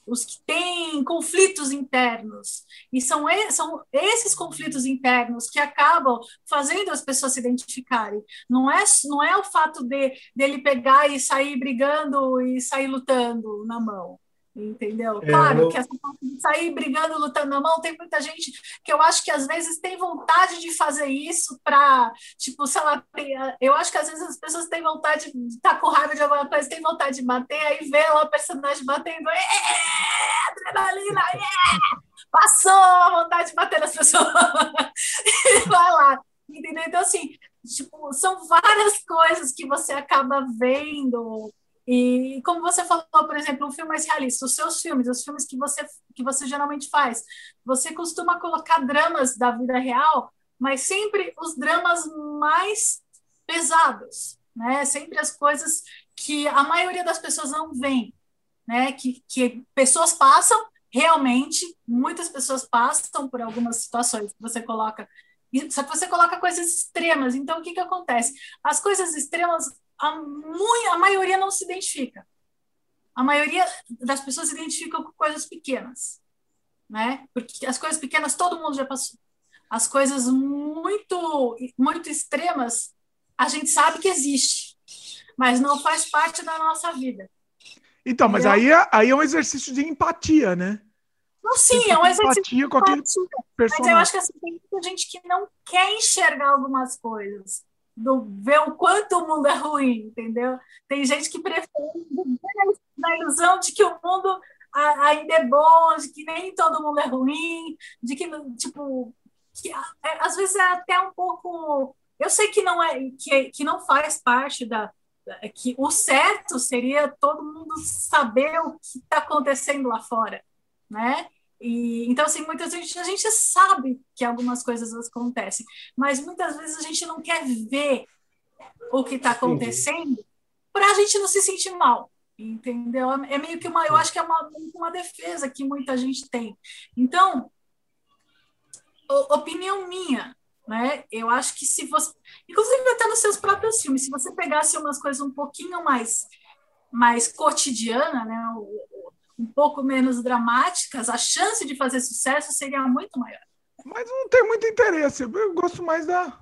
Speaker 2: os que têm conflitos internos. E são, são esses conflitos internos que acabam fazendo as pessoas se identificarem. Não é, não é o fato de dele pegar e sair brigando e sair lutando na mão entendeu? É, claro eu... que essa parte de sair brigando, lutando na mão, tem muita gente que eu acho que às vezes tem vontade de fazer isso para, tipo, sei lá, tem, eu acho que às vezes as pessoas têm vontade de estar tá com raiva de alguma coisa, tem vontade de bater, aí vê lá o personagem batendo, é, adrenalina, é, passou a vontade de bater nas pessoas, e vai lá, entendeu? Então, assim, tipo, são várias coisas que você acaba vendo e como você falou, por exemplo, um filme mais realista, os seus filmes, os filmes que você, que você geralmente faz, você costuma colocar dramas da vida real, mas sempre os dramas mais pesados, né? Sempre as coisas que a maioria das pessoas não vê, né? Que, que pessoas passam, realmente, muitas pessoas passam por algumas situações que você coloca só que você coloca coisas extremas. Então, o que, que acontece? As coisas extremas a, a maioria não se identifica. A maioria das pessoas se identificam com coisas pequenas, né? Porque as coisas pequenas todo mundo já passou. As coisas muito muito extremas a gente sabe que existe, mas não faz parte da nossa vida.
Speaker 1: Então, mas aí é, aí é um exercício de empatia, né?
Speaker 2: Não, sim, é um exercício de empatia. Mas eu acho que assim, tem muita gente que não quer enxergar algumas coisas do ver o quanto o mundo é ruim, entendeu? Tem gente que prefere na ilusão de que o mundo ainda é bom, de que nem todo mundo é ruim, de que tipo que, é, às vezes é até um pouco eu sei que não é que, que não faz parte da que o certo seria todo mundo saber o que está acontecendo lá fora, né? E, então, assim, muitas vezes a gente sabe que algumas coisas acontecem, mas muitas vezes a gente não quer ver o que está acontecendo para a gente não se sentir mal, entendeu? É meio que uma, eu acho que é uma, uma defesa que muita gente tem. Então, opinião minha, né? Eu acho que se você, inclusive até nos seus próprios filmes, se você pegasse umas coisas um pouquinho mais mais cotidiana, né? Um pouco menos dramáticas, a chance de fazer sucesso seria muito maior.
Speaker 1: Mas não tem muito interesse. Eu gosto mais da.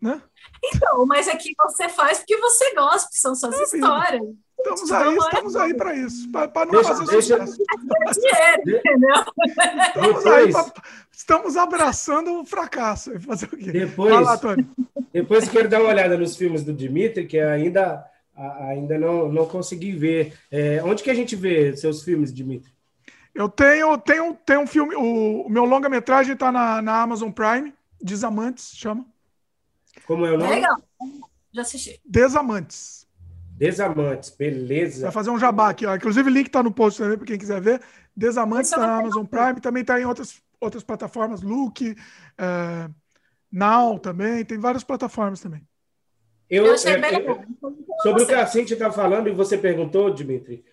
Speaker 1: Né?
Speaker 2: Então, mas é que você faz porque você gosta, porque são suas é histórias.
Speaker 1: Estamos aí, estamos aí para isso, para não deixa, fazer deixa... sucesso. Estamos aí, pra... estamos abraçando o fracasso. Fazer o quê?
Speaker 3: Depois, lá, depois quero dar uma olhada nos filmes do Dimitri, que ainda ainda não, não consegui ver. É, onde que a gente vê seus filmes, Dimitri?
Speaker 1: Eu tenho, tenho, tenho um filme, o, o meu longa-metragem está na, na Amazon Prime, Desamantes, chama.
Speaker 3: Como é o nome?
Speaker 2: Legal, já assisti.
Speaker 1: Desamantes.
Speaker 3: Desamantes, beleza.
Speaker 1: Vai fazer um jabá aqui, ó. Inclusive o link está no post também para quem quiser ver. Desamantes está na Amazon Prime, também está em outras, outras plataformas, Look, é, Now também, tem várias plataformas também.
Speaker 3: Eu, eu achei é, bem é, Sobre o que a Cintia está falando e você perguntou, Dimitri,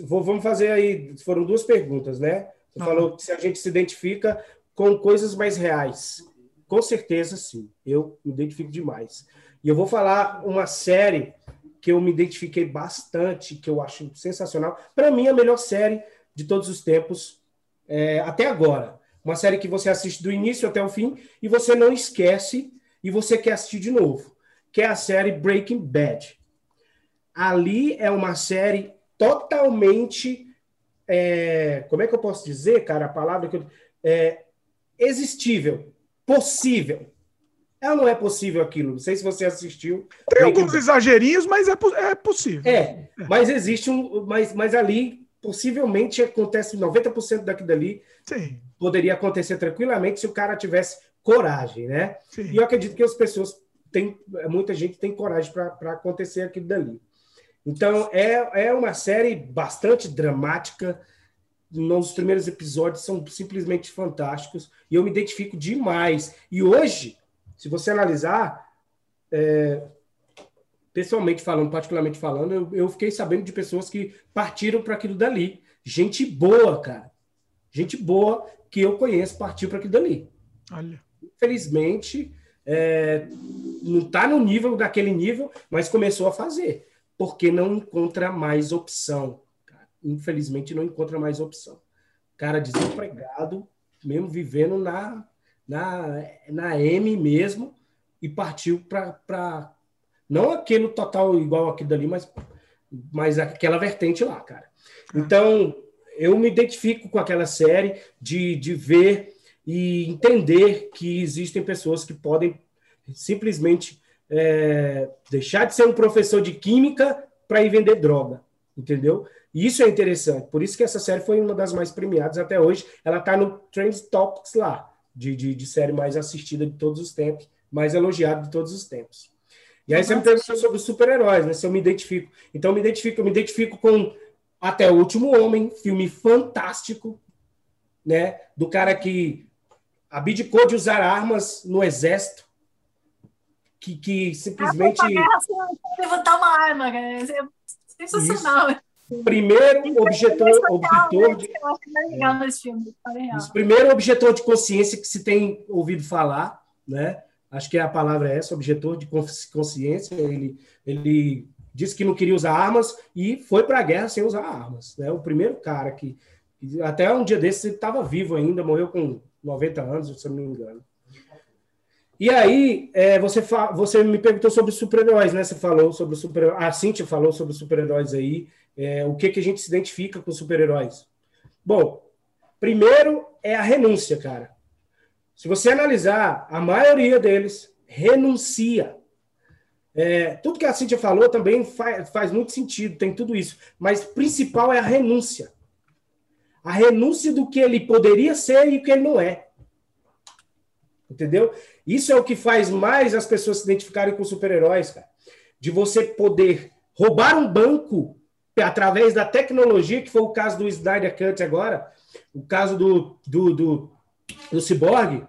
Speaker 3: vamos fazer aí. Foram duas perguntas, né? Você ah. falou se a gente se identifica com coisas mais reais. Com certeza, sim. Eu me identifico demais. E eu vou falar uma série que eu me identifiquei bastante, que eu acho sensacional. Para mim, a melhor série de todos os tempos, é, até agora. Uma série que você assiste do início até o fim e você não esquece e você quer assistir de novo que é a série Breaking Bad. Ali é uma série totalmente. É, como é que eu posso dizer, cara? A palavra que eu. É, existível, possível. Ela não é possível aquilo. Não sei se você assistiu.
Speaker 1: Tem Breaking alguns Bad. exagerinhos, mas é, é possível.
Speaker 3: É, mas existe um. Mas, mas ali, possivelmente, acontece 90% daquilo dali.
Speaker 1: Sim.
Speaker 3: Poderia acontecer tranquilamente se o cara tivesse coragem, né? Sim. E eu acredito que as pessoas tem muita gente tem coragem para acontecer aquilo dali. Então, é, é uma série bastante dramática. Nos primeiros episódios são simplesmente fantásticos e eu me identifico demais. E hoje, se você analisar, é, pessoalmente falando, particularmente falando, eu, eu fiquei sabendo de pessoas que partiram para aquilo dali. Gente boa, cara. Gente boa que eu conheço partiu para aquilo dali. Olha. Infelizmente, é, não está no nível daquele nível, mas começou a fazer, porque não encontra mais opção. Cara. Infelizmente, não encontra mais opção. Cara desempregado, mesmo vivendo na, na, na M mesmo, e partiu para não aquele total igual aqui dali, mas, mas aquela vertente lá, cara. Então, eu me identifico com aquela série de, de ver e entender que existem pessoas que podem simplesmente é, deixar de ser um professor de química para ir vender droga, entendeu? E isso é interessante. Por isso que essa série foi uma das mais premiadas até hoje. Ela está no Trend Topics lá, de, de, de série mais assistida de todos os tempos, mais elogiada de todos os tempos. E aí você me perguntou sobre super-heróis, né? Se eu me identifico. Então eu me identifico, eu me identifico com Até o Último Homem, filme fantástico, né? Do cara que abdicou de usar armas no exérito, que, que simplesmente.
Speaker 2: levantar uma arma, cara. É sensacional.
Speaker 3: Isso. Primeiro objetor, objetor de. É. Primeiro objetor de consciência que se tem ouvido falar, né? acho que a palavra é essa, objetor de consciência, ele, ele disse que não queria usar armas e foi para a guerra sem usar armas. Né? O primeiro cara que, até um dia desses, ele estava vivo ainda, morreu com 90 anos, se eu não me engano. E aí, é, você, você me perguntou sobre super-heróis, né? Você falou sobre super A Cintia falou sobre super-heróis aí. É, o que, que a gente se identifica com super-heróis? Bom, primeiro é a renúncia, cara. Se você analisar, a maioria deles renuncia. É, tudo que a Cintia falou também faz, faz muito sentido, tem tudo isso. Mas principal é a renúncia. A renúncia do que ele poderia ser e o que ele não é. Entendeu? Isso é o que faz mais as pessoas se identificarem com super-heróis, cara. De você poder roubar um banco através da tecnologia, que foi o caso do Snyder Cut agora, o caso do, do, do do ciborgue,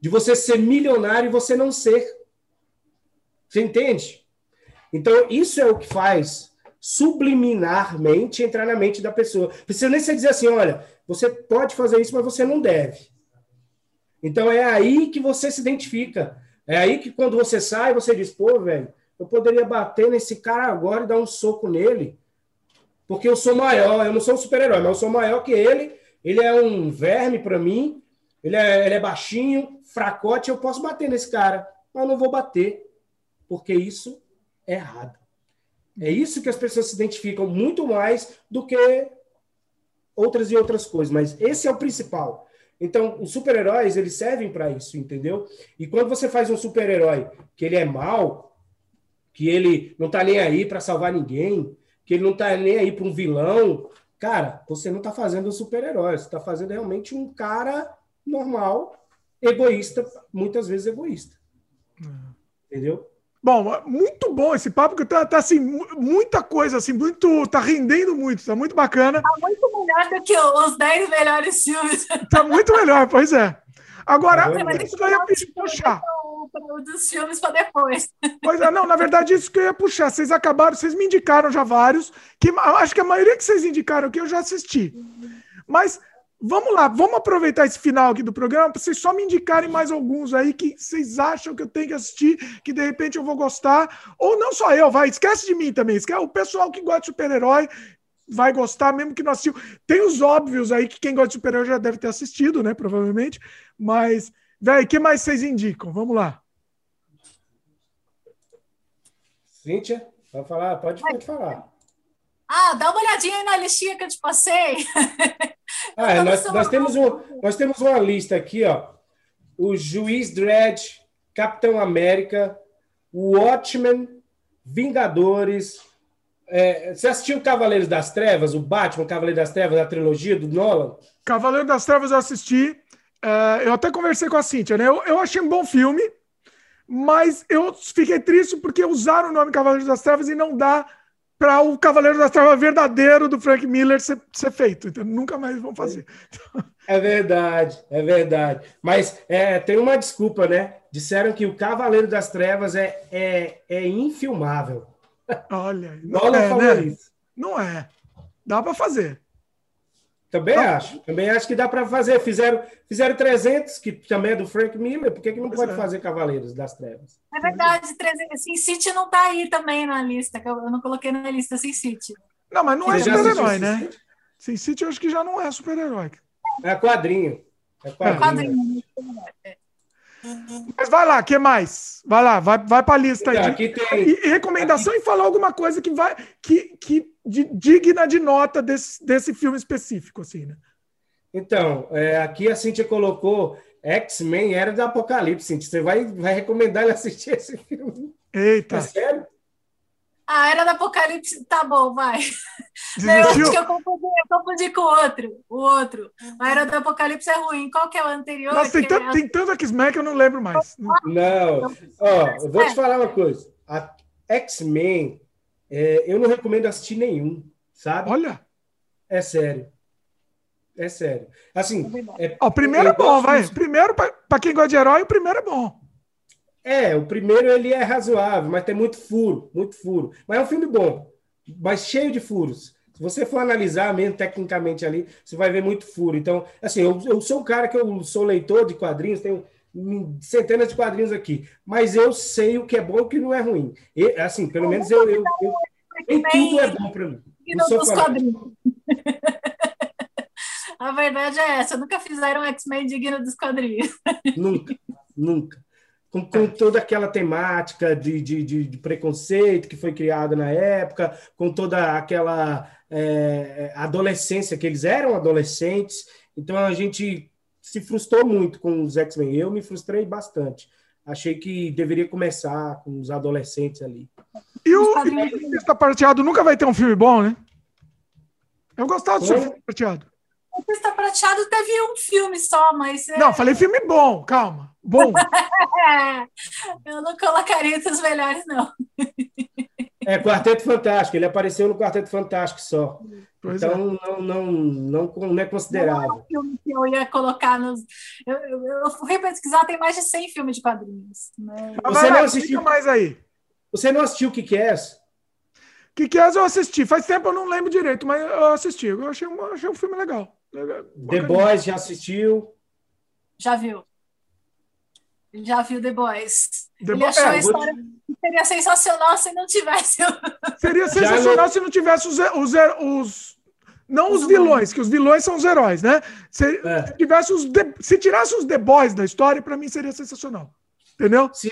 Speaker 3: de você ser milionário e você não ser. Você entende? Então, isso é o que faz subliminarmente entrar na mente da pessoa. Precisa nem você dizer assim: olha, você pode fazer isso, mas você não deve. Então, é aí que você se identifica. É aí que quando você sai, você diz: pô, velho, eu poderia bater nesse cara agora e dar um soco nele, porque eu sou maior. Eu não sou um super-herói, mas eu sou maior que ele. Ele é um verme para mim ele é, ele é baixinho, fracote, eu posso bater nesse cara, mas não vou bater, porque isso é errado. É isso que as pessoas se identificam muito mais do que outras e outras coisas, mas esse é o principal. Então, os super-heróis, eles servem para isso, entendeu? E quando você faz um super-herói que ele é mal, que ele não tá nem aí para salvar ninguém, que ele não tá nem aí para um vilão, cara, você não tá fazendo um super-herói, você tá fazendo realmente um cara normal, egoísta, muitas vezes egoísta. Uhum. Entendeu?
Speaker 1: Bom, muito bom esse papo, que tá, tá assim, muita coisa, assim, muito. tá rendendo muito, tá muito bacana. Tá
Speaker 2: muito melhor do que os 10 melhores filmes.
Speaker 1: Tá muito melhor, pois é. Agora, é, isso que eu ia puxar.
Speaker 2: Dos filmes para depois.
Speaker 1: Pois é, não, na verdade, isso que eu ia puxar. Vocês acabaram, vocês me indicaram já vários, que acho que a maioria que vocês indicaram aqui eu já assisti. Mas Vamos lá, vamos aproveitar esse final aqui do programa para vocês só me indicarem mais alguns aí que vocês acham que eu tenho que assistir, que de repente eu vou gostar. Ou não só eu, vai, esquece de mim também. Esquece, o pessoal que gosta de super-herói vai gostar, mesmo que não assistiu. Tem os óbvios aí que quem gosta de super-herói já deve ter assistido, né? Provavelmente. Mas, velho, o que mais vocês indicam? Vamos lá.
Speaker 3: Cíntia, pode falar, pode, pode falar.
Speaker 2: Ah, dá uma olhadinha aí na listinha que eu te passei.
Speaker 3: Ah, é, nós, nós, temos um, nós temos uma lista aqui, ó. O Juiz Dredd, Capitão América, Watchmen, Vingadores. É, você assistiu Cavaleiros das Trevas, o Batman, Cavaleiro das Trevas, a trilogia do Nolan?
Speaker 1: Cavaleiro das Trevas eu assisti. É, eu até conversei com a Cintia, né? Eu, eu achei um bom filme, mas eu fiquei triste porque usaram o nome Cavaleiro das Trevas e não dá para o Cavaleiro das Trevas verdadeiro do Frank Miller ser, ser feito. Então, nunca mais vão fazer.
Speaker 3: É verdade, é verdade. Mas é, tem uma desculpa, né? Disseram que o Cavaleiro das Trevas é, é, é infilmável.
Speaker 1: Olha, não Nolan é, né? Não é. Dá para fazer.
Speaker 3: Também tá. acho. Também acho que dá para fazer. Fizeram, fizeram 300, que também é do Frank Miller. Por que, que não pois pode é. fazer Cavaleiros das Trevas?
Speaker 2: É verdade. 300, Sin City não está aí também na lista. que Eu não coloquei na lista Sin City.
Speaker 1: Não, mas não Você é super-herói, né? Sin City eu acho que já não é super-herói.
Speaker 3: É quadrinho. É quadrinho. É quadrinho.
Speaker 1: É. Mas vai lá, que mais? Vai lá, vai, vai para a lista aí. Aqui tem... E, recomendação aqui... e falar alguma coisa que vai que, que de, digna de nota desse, desse filme específico, assim, né?
Speaker 3: Então, é, aqui a Cintia colocou X-Men Era do Apocalipse, Cintia. Você vai, vai recomendar ele assistir esse filme?
Speaker 1: Eita.
Speaker 3: É sério?
Speaker 2: A Era do Apocalipse, tá bom, vai. Eu acho que eu confundi, eu confundi com o outro. O outro. A Era do Apocalipse é ruim. Qual que é o anterior?
Speaker 1: Nossa, tem, tanto,
Speaker 2: é...
Speaker 1: tem tanto X-Men que eu não lembro mais.
Speaker 3: Não. Ó, eu vou te falar uma coisa. A X-Men, é, eu não recomendo assistir nenhum, sabe?
Speaker 1: Olha.
Speaker 3: É sério. É sério. Assim.
Speaker 1: É, o primeiro é bom, vai. Primeiro, para quem gosta de herói, o primeiro é bom.
Speaker 3: É, o primeiro ele é razoável, mas tem muito furo, muito furo. Mas é um filme bom, mas cheio de furos. Se você for analisar mesmo tecnicamente ali, você vai ver muito furo. Então, assim, eu, eu sou um cara que eu sou leitor de quadrinhos, tenho centenas de quadrinhos aqui, mas eu sei o que é bom e o que não é ruim. E, assim, pelo menos eu, eu, eu, eu tudo é bom para mim. Não sou quadrinhos.
Speaker 2: A verdade é essa, nunca fizeram X-Men digno dos quadrinhos.
Speaker 3: Nunca, nunca com, com toda aquela temática de, de, de, de, preconceito que foi criada na época, com toda aquela é, adolescência, que eles eram adolescentes, então a gente se frustrou muito com os X-Men. Eu me frustrei bastante. Achei que deveria começar com os adolescentes ali.
Speaker 1: E o Artista Prateado nunca vai ter um filme bom, né? Eu gostava do seu filme prateado.
Speaker 2: O Artista Prateado teve um filme só, mas.
Speaker 1: É... Não, falei filme bom, calma. Bom.
Speaker 2: eu não colocaria entre os melhores, não.
Speaker 3: É, Quarteto Fantástico. Ele apareceu no Quarteto Fantástico só. Pois então, é. não, não, não, não é considerável. Não é um
Speaker 2: filme que eu ia colocar nos... Eu, eu, eu fui pesquisar, tem mais de 100 filmes de quadrinhos. Né?
Speaker 1: Você não assistiu mais aí.
Speaker 3: Você não assistiu o que que é?
Speaker 1: O que que é eu assisti. Faz tempo eu não lembro direito, mas eu assisti. Eu achei um, achei um filme legal.
Speaker 3: The Boys já assistiu?
Speaker 2: Já viu. Já viu The Boys. The Ele Bo achou é, a história vou... seria sensacional se não tivesse.
Speaker 1: Seria sensacional se não tivesse os, os, os não os vilões, que os vilões são os heróis, né? Se, é. se tivesse os de, se tirasse os The Boys da história, para mim seria sensacional. Entendeu?
Speaker 3: Se,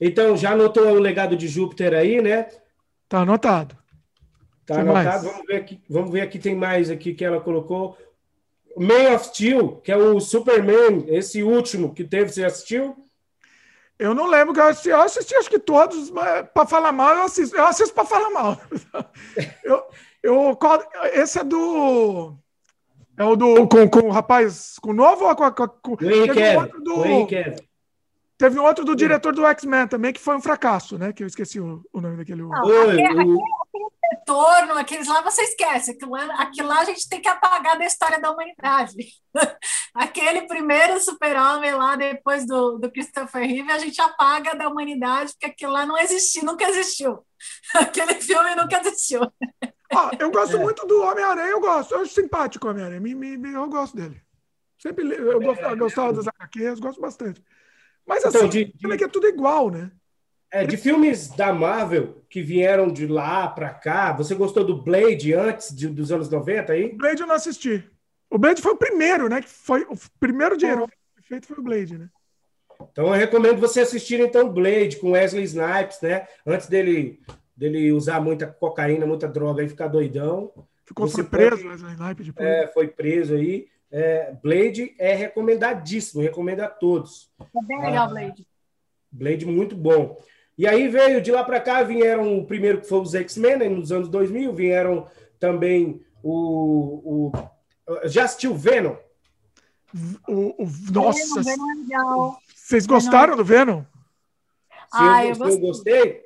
Speaker 3: então já anotou o legado de Júpiter aí, né?
Speaker 1: Tá anotado.
Speaker 3: Tá tem anotado. Vamos ver aqui, vamos ver aqui tem mais aqui que ela colocou. Man of Steel, que é o Superman, esse último que teve, você assistiu?
Speaker 1: Eu não lembro que eu assisti, eu assisti acho que todos, para falar mal, eu assisto, eu assisto para falar mal. Eu, eu, esse é do. É o do. Com, com o rapaz. Com o novo ou com, com, com
Speaker 3: teve um outro do,
Speaker 1: Teve um outro do diretor do X-Men também, que foi um fracasso, né? Que eu esqueci o, o nome daquele. Não,
Speaker 2: aquele, aquele, retorno, aqueles lá você esquece. Aquilo, aquilo lá a gente tem que apagar da história da humanidade. Aquele primeiro super-homem lá, depois do, do Christopher Reeve, a gente apaga da humanidade, porque aquilo lá não existiu, nunca existiu. Aquele filme nunca existiu.
Speaker 1: Ah, eu gosto é. muito do Homem-Aranha, eu gosto. Eu acho simpático o Homem-Aranha, me, me, eu gosto dele. Sempre eu, gosto, eu gostava das HQs, gosto bastante. Mas então, assim, então, de, de... é tudo igual, né?
Speaker 3: É, de filmes da Marvel que vieram de lá para cá, você gostou do Blade antes de, dos anos 90 aí?
Speaker 1: O Blade eu não assisti. O Blade foi o primeiro, né? Que foi o primeiro de herói feito foi o Blade, né?
Speaker 3: Então eu recomendo você assistir então Blade com Wesley Snipes, né? Antes dele dele usar muita cocaína, muita droga e ficar doidão.
Speaker 1: Ficou você preso, pode... Depois.
Speaker 3: É, foi preso aí. É, Blade é recomendadíssimo, recomendo a todos.
Speaker 2: É bem legal, Blade.
Speaker 3: Blade muito bom. E aí veio de lá para cá, vieram o primeiro que foi os X-Men, né, nos anos 2000, vieram também o, o já assistiu Venom?
Speaker 1: O, o nossa, Venom, é vocês gostaram Venom. do Venom?
Speaker 2: Ah, eu, gostei, eu gostei.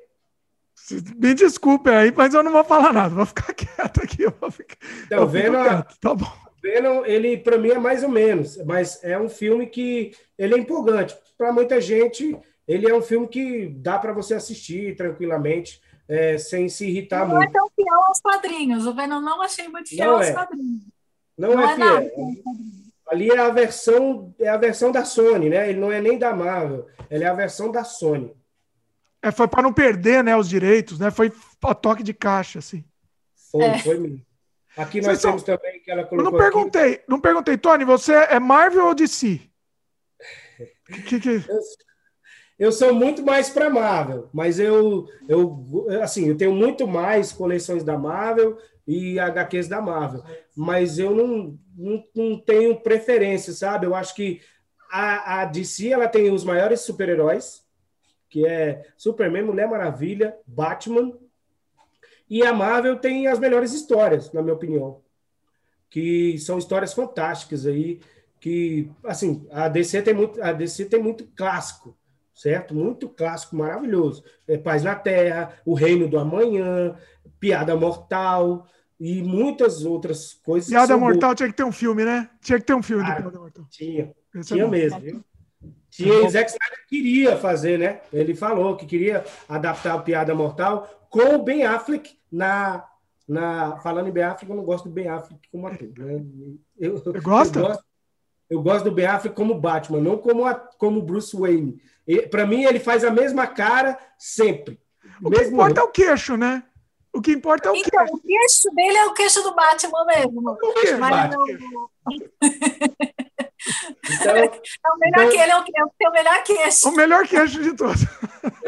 Speaker 1: Me desculpe aí, mas eu não vou falar nada, vou ficar quieto aqui. Eu vou ficar,
Speaker 3: então, Venom, quieto, tá bom. Venom, ele para mim é mais ou menos, mas é um filme que ele é empolgante. Para muita gente, ele é um filme que dá para você assistir tranquilamente. é, sem se irritar
Speaker 2: não
Speaker 3: muito.
Speaker 2: Não é tão fiel aos quadrinhos. O Venom não achei muito fiel aos
Speaker 3: é.
Speaker 2: quadrinhos.
Speaker 3: Não, não é, é fiel. Ali é a versão é a versão da Sony, né? Ele não é nem da Marvel, ele é a versão da Sony.
Speaker 1: É, foi para não perder, né, os direitos, né? Foi a toque de caixa, assim.
Speaker 3: Foi, é. foi mesmo. Aqui nós Vocês temos são... também que ela colocou.
Speaker 1: Eu não perguntei, aqui... não perguntei, Tony, você é Marvel ou DC?
Speaker 3: que, que... Eu, eu sou muito mais para Marvel, mas eu, eu, assim, eu tenho muito mais coleções da Marvel e HQs da Marvel, mas eu não, não, não tenho preferência, sabe? Eu acho que a, a DC ela tem os maiores super-heróis, que é Superman, Mulher Maravilha, Batman, e a Marvel tem as melhores histórias, na minha opinião, que são histórias fantásticas aí, que assim a DC tem muito, a DC tem muito clássico, certo? Muito clássico, maravilhoso. É Paz na Terra, O Reino do Amanhã, Piada Mortal e muitas outras coisas.
Speaker 1: Piada Mortal boas. tinha que ter um filme, né? Tinha que ter um filme
Speaker 3: Cara,
Speaker 1: de Piada Mortal.
Speaker 3: Tinha, Esse é tinha é mesmo. Tinha, o Zack Snyder queria fazer, né? Ele falou que queria adaptar o Piada Mortal com o Ben Affleck na na falando em Ben Affleck, eu não gosto do Ben Affleck como ator. Né?
Speaker 1: Eu, eu, gosto? eu gosto
Speaker 3: eu gosto do Ben Affleck como Batman, não como, a, como Bruce Wayne. Para mim, ele faz a mesma cara sempre.
Speaker 1: O que importa é o queixo, né? O que importa é o
Speaker 2: então, queixo. o queixo dele é o queixo do Batman mesmo. O queixo Mas Batman. Então, é o melhor então, que ele é o, é o melhor queixo.
Speaker 1: O melhor queixo de todos.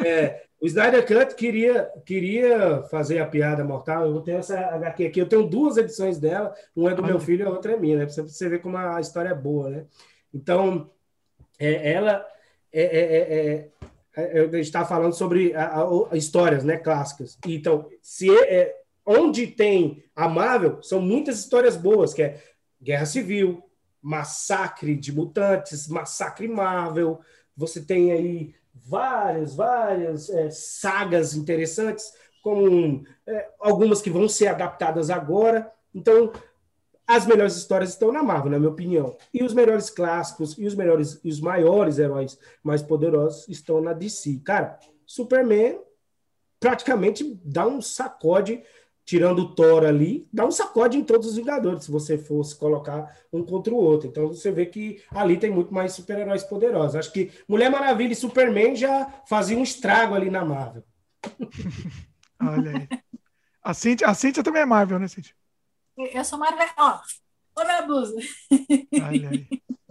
Speaker 3: É, o Snyder Cut queria, queria fazer a piada mortal. Eu tenho essa HQ aqui, eu tenho duas edições dela, uma é do meu filho e a outra é minha, né? Pra você ver como a história é boa, né? Então, é, ela é, é, é, é eu estava falando sobre a, a, a, histórias, né, clássicas. Então, se é, onde tem a Marvel, são muitas histórias boas, que é Guerra Civil, Massacre de Mutantes, Massacre Marvel. Você tem aí várias, várias é, sagas interessantes, como é, algumas que vão ser adaptadas agora. Então, as melhores histórias estão na Marvel, na minha opinião. E os melhores clássicos e os melhores e os maiores heróis mais poderosos estão na DC. Cara, Superman praticamente dá um sacode tirando o Thor ali, dá um sacode em todos os Vingadores, se você fosse colocar um contra o outro. Então você vê que ali tem muito mais super-heróis poderosos. Acho que Mulher Maravilha e Superman já faziam um estrago ali na Marvel.
Speaker 1: Olha aí. A Cintia, a Cintia também é Marvel, né, Cintia?
Speaker 2: Eu sou Marvel. Ó, olha minha blusa. Olha aí.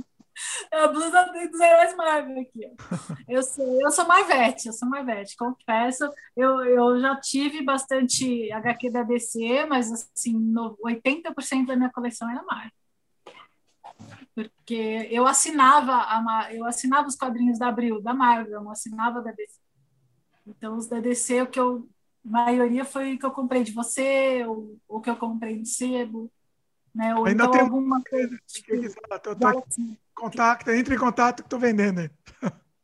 Speaker 2: É a blusa dos heróis Marvel aqui. Eu sou, eu sou Marvete, eu sou Marvete, confesso. Eu, eu já tive bastante HQ da DC, mas assim, no, 80% da minha coleção era Marvel. Porque eu assinava, a, eu assinava os quadrinhos da Abril, da Marvel, eu não assinava da DC. Então, os da DC, o que eu, a maioria foi o que eu comprei de você, ou o que eu comprei no sebo. Né? Ou
Speaker 1: Ainda então, tem alguma coisa. Tipo, tô, tô, Contato, entre em contato que estou vendendo aí.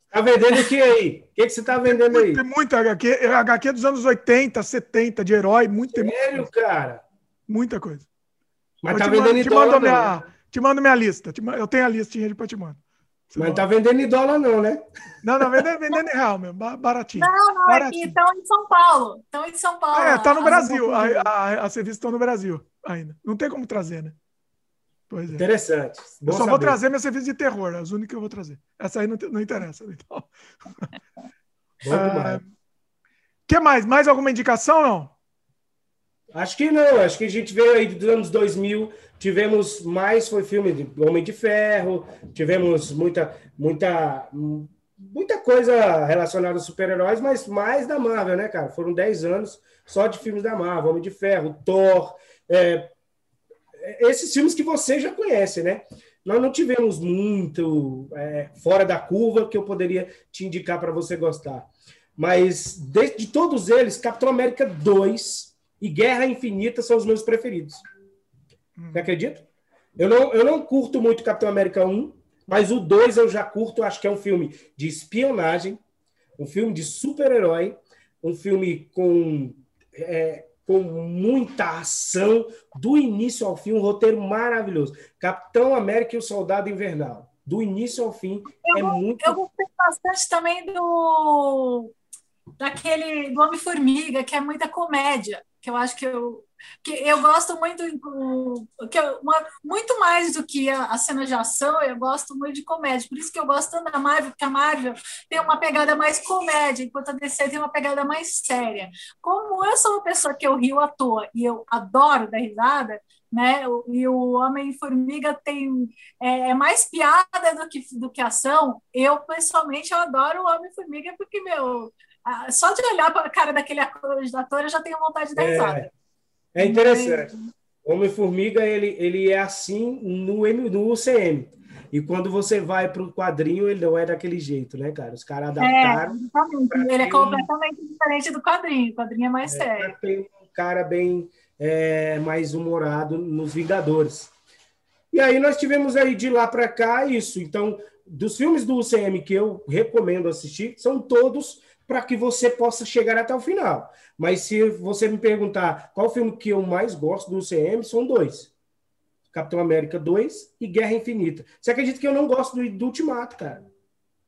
Speaker 3: Está vendendo o que aí? O que, que você está vendendo aí?
Speaker 1: Tem muita HQ, HQ dos anos 80, 70, de herói, muito
Speaker 3: Sério,
Speaker 1: muita
Speaker 3: cara?
Speaker 1: Muita coisa.
Speaker 3: Mas eu tá vendendo mando,
Speaker 1: em dólar, minha, Te mando minha lista. eu tenho a listinha de te mando.
Speaker 3: Você Mas não tá vendendo em dólar, não, né?
Speaker 1: Não, não, vendendo, vendendo em real mesmo, baratinho.
Speaker 2: Não, não,
Speaker 1: baratinho.
Speaker 2: aqui estão em São Paulo. Estão em São Paulo.
Speaker 1: É, tá no Brasil. A, a, a serviço estão no Brasil ainda. Não tem como trazer, né?
Speaker 3: Pois é. Interessante.
Speaker 1: Bom eu só saber. vou trazer meu serviço de terror, as únicas que eu vou trazer. Essa aí não, não interessa. Então.
Speaker 3: Bom demais. Uh,
Speaker 1: que mais? Mais alguma indicação não?
Speaker 3: Acho que não. Acho que a gente veio aí dos anos 2000, tivemos mais foi filme de Homem de Ferro, tivemos muita muita muita coisa relacionada a super-heróis, mas mais da Marvel, né, cara? Foram 10 anos só de filmes da Marvel, Homem de Ferro, Thor, é, esses filmes que você já conhece, né? Nós não tivemos muito é, fora da curva que eu poderia te indicar para você gostar. Mas de, de, todos eles, Capitão América 2 e Guerra Infinita são os meus preferidos. Hum. Você acredita? Eu não, eu não curto muito Capitão América 1, mas o 2 eu já curto, acho que é um filme de espionagem, um filme de super-herói, um filme com é, com muita ação, do início ao fim, um roteiro maravilhoso. Capitão América e o Soldado Invernal. Do início ao fim,
Speaker 2: eu,
Speaker 3: é muito.
Speaker 2: Eu gostei bastante também do. daquele do Homem-Formiga, que é muita comédia, que eu acho que eu que eu gosto muito que uma, muito mais do que a, a cena de ação, eu gosto muito de comédia. Por isso que eu gosto tanto da Marvel, porque a Marvel tem uma pegada mais comédia, enquanto a DC tem uma pegada mais séria. Como eu sou uma pessoa que eu rio à toa e eu adoro dar risada, né? E o Homem-Formiga tem é, é, mais piada do que, do que ação. Eu, pessoalmente, eu adoro o Homem-Formiga porque, meu, só de olhar para a cara daquele ator, eu já tenho vontade de dar é, risada.
Speaker 3: É interessante. O Homem-Formiga, ele, ele é assim no, no UCM. E quando você vai para o quadrinho, ele não é daquele jeito, né, cara? Os caras é, adaptaram.
Speaker 2: É, ele é completamente diferente do quadrinho. O quadrinho é mais é, sério.
Speaker 3: Tem um cara bem é, mais humorado nos Vingadores. E aí nós tivemos aí de lá para cá isso. Então, dos filmes do UCM que eu recomendo assistir, são todos para que você possa chegar até o final. Mas se você me perguntar qual filme que eu mais gosto do UCM, são dois. Capitão América 2 e Guerra Infinita. Você acredita que eu não gosto do, do Ultimato, cara?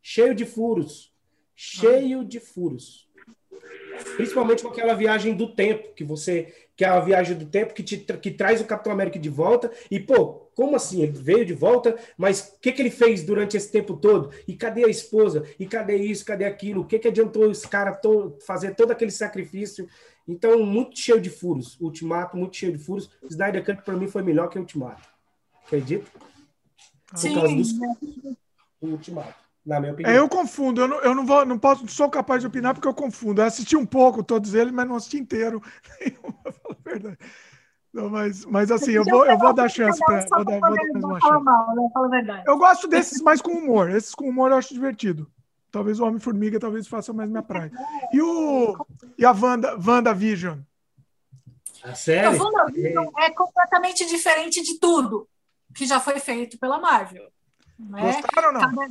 Speaker 3: Cheio de furos. Cheio de furos. Principalmente com aquela viagem do tempo, que você. Que é a viagem do tempo que, te, que traz o Capitão América de volta. E, pô, como assim? Ele veio de volta, mas o que, que ele fez durante esse tempo todo? E cadê a esposa? E cadê isso? Cadê aquilo? O que, que adiantou esse cara to fazer todo aquele sacrifício? Então, muito cheio de furos. Ultimato, muito cheio de furos. Snyder Cut, para mim, foi melhor que o Ultimato. Acredita?
Speaker 2: Sim. Por causa dos...
Speaker 3: Ultimato na minha opinião.
Speaker 1: É, eu confundo, eu não, eu não vou, não posso, não sou capaz de opinar porque eu confundo. Eu assisti um pouco todos eles, mas não assisti inteiro. verdade. Não, mas, mas assim, eu vou, eu vou dar chance para vou dar, vou dar uma chance. Mal, né? Eu gosto desses mais com humor. Esses com humor eu acho divertido. Talvez o Homem-Formiga talvez faça mais minha praia. E, o, e a Wanda, Wanda Vision?
Speaker 3: A série? A Wanda
Speaker 2: Vision é completamente diferente de tudo que já foi feito pela Marvel. Né?
Speaker 1: Gostaram ou não?
Speaker 2: Cada,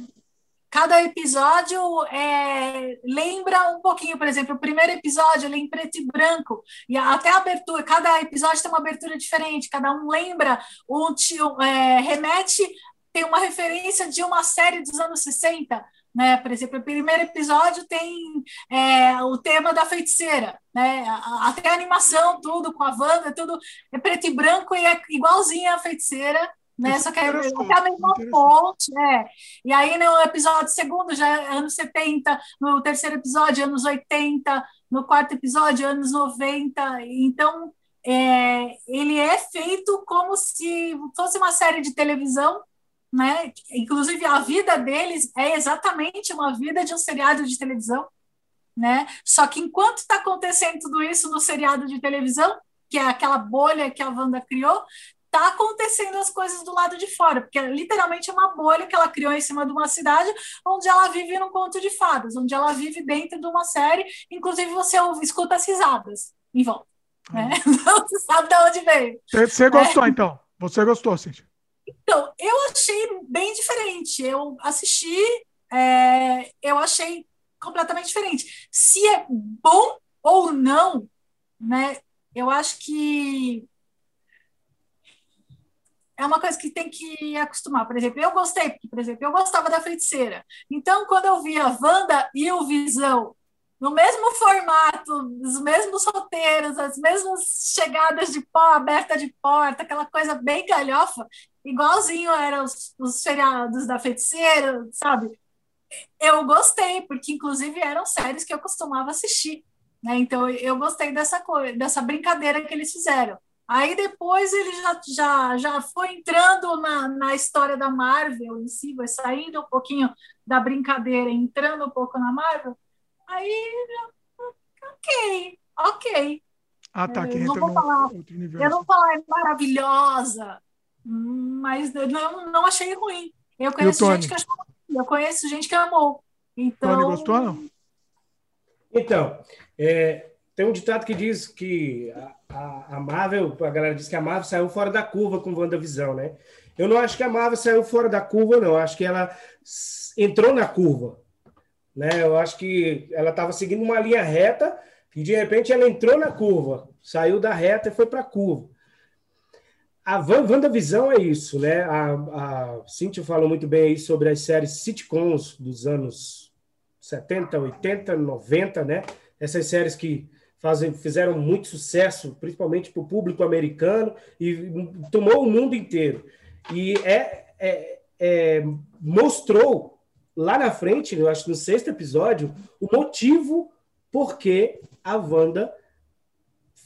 Speaker 2: cada episódio é, lembra um pouquinho, por exemplo, o primeiro episódio ele é em preto e branco, e até a abertura, cada episódio tem uma abertura diferente, cada um lembra, um, é, remete, tem uma referência de uma série dos anos 60, né? Por exemplo, o primeiro episódio tem é, o tema da feiticeira, né? Até a animação, tudo com a Wanda, tudo é preto e branco e é igualzinha a feiticeira né? Só que é, é a mesma fonte, é. E aí no episódio segundo já é anos 70, no terceiro episódio anos 80, no quarto episódio anos 90. Então é, ele é feito como se fosse uma série de televisão, né? Inclusive a vida deles é exatamente uma vida de um seriado de televisão, né? Só que enquanto está acontecendo tudo isso no seriado de televisão, que é aquela bolha que a Wanda criou, tá acontecendo as coisas do lado de fora, porque é literalmente uma bolha que ela criou em cima de uma cidade onde ela vive num conto de fadas, onde ela vive dentro de uma série, inclusive você escuta as risadas em volta. Né? Então, você sabe de onde veio.
Speaker 1: Você gostou, é. então? Você gostou, Cintia?
Speaker 2: Então, eu achei bem diferente. Eu assisti, é, eu achei completamente diferente. Se é bom ou não, né? Eu acho que é uma coisa que tem que acostumar. Por exemplo, eu gostei, porque, por exemplo, eu gostava da feiticeira. Então, quando eu vi a Wanda e o Visão no mesmo formato, os mesmos roteiros, as mesmas chegadas de pó, aberta de porta, aquela coisa bem galhofa, igualzinho eram os, os seriados da feiticeira, sabe? Eu gostei, porque inclusive eram séries que eu costumava assistir. Né? Então eu gostei dessa coisa, dessa brincadeira que eles fizeram. Aí depois ele já, já, já foi entrando na, na história da Marvel em si, vai saindo um pouquinho da brincadeira, entrando um pouco na Marvel. Aí, ok, ok.
Speaker 1: Ah, tá, que
Speaker 2: eu não vou falar, outro universo. Eu não vou falar é maravilhosa, mas não, não achei ruim. Eu conheço gente que achou eu conheço gente que amou. Então...
Speaker 1: Tony gostou não?
Speaker 3: Então, é, tem um ditado que diz que a, a, Marvel, a galera diz que a Marvel saiu fora da curva com WandaVisão, né? Eu não acho que a Marvel saiu fora da curva, não. Eu acho que ela entrou na curva. Né? Eu acho que ela estava seguindo uma linha reta e de repente ela entrou na curva, saiu da reta e foi para a curva. A WandaVisão é isso, né? A, a Cintia falou muito bem aí sobre as séries sitcoms dos anos 70, 80, 90, né? Essas séries que fizeram muito sucesso, principalmente para o público americano, e tomou o mundo inteiro. E é, é, é, mostrou lá na frente, eu acho no sexto episódio, o motivo por que a Wanda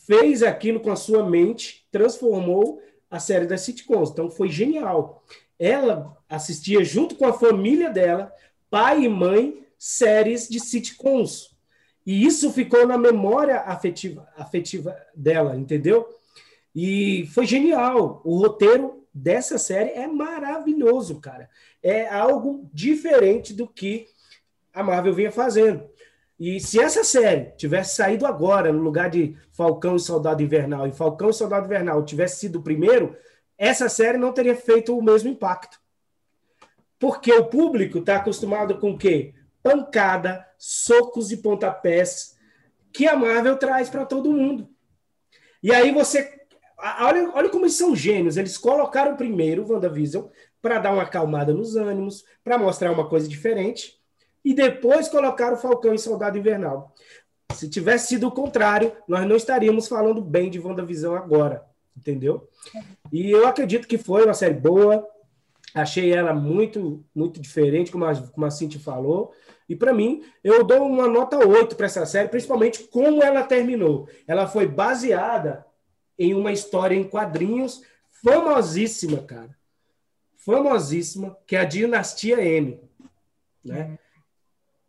Speaker 3: fez aquilo com a sua mente, transformou a série das sitcoms. Então foi genial. Ela assistia junto com a família dela, pai e mãe, séries de sitcoms. E isso ficou na memória afetiva, afetiva dela, entendeu? E foi genial. O roteiro dessa série é maravilhoso, cara. É algo diferente do que a Marvel vinha fazendo. E se essa série tivesse saído agora, no lugar de Falcão e Soldado Invernal, e Falcão e Soldado Invernal tivesse sido o primeiro, essa série não teria feito o mesmo impacto. Porque o público está acostumado com o quê? Pancada, socos e pontapés que a Marvel traz para todo mundo. E aí você. Olha, olha como eles são gênios. Eles colocaram primeiro o WandaVision para dar uma acalmada nos ânimos, para mostrar uma coisa diferente e depois colocar o Falcão em Soldado Invernal. Se tivesse sido o contrário, nós não estaríamos falando bem de WandaVision agora, entendeu? E eu acredito que foi uma série boa, achei ela muito muito diferente, como a, como a Cintia falou, e para mim, eu dou uma nota 8 para essa série, principalmente como ela terminou. Ela foi baseada em uma história em quadrinhos famosíssima, cara. Famosíssima, que é a Dinastia M. Né?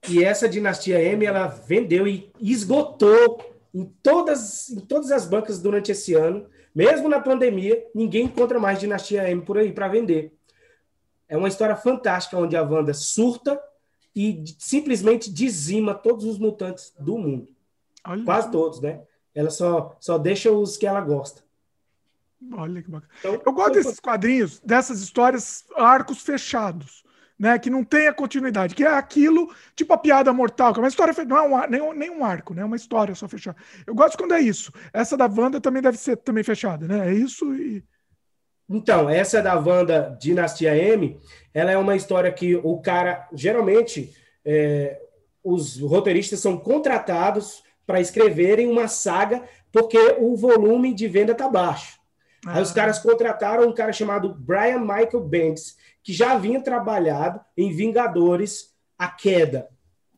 Speaker 3: E essa dinastia M ela vendeu e esgotou em todas, em todas as bancas durante esse ano. Mesmo na pandemia, ninguém encontra mais dinastia M por aí para vender. É uma história fantástica onde a Wanda surta e simplesmente dizima todos os mutantes do mundo. Olha Quase todos, né? Ela só, só deixa os que ela gosta.
Speaker 1: Olha que bacana. Então, eu gosto desses quadrinhos, dessas histórias, arcos fechados né? Que não tem a continuidade, que é aquilo, tipo a piada mortal, que é uma história, não é um, nem, nem um arco, né? É uma história só fechada. Eu gosto quando é isso. Essa da Wanda também deve ser também fechada, né? É isso e.
Speaker 3: Então, essa da Wanda Dinastia M, ela é uma história que o cara, geralmente, é, os roteiristas são contratados para escreverem uma saga porque o volume de venda está baixo. Ah. Aí os ah. caras contrataram um cara chamado Brian Michael Bendis, que já havia trabalhado em Vingadores a queda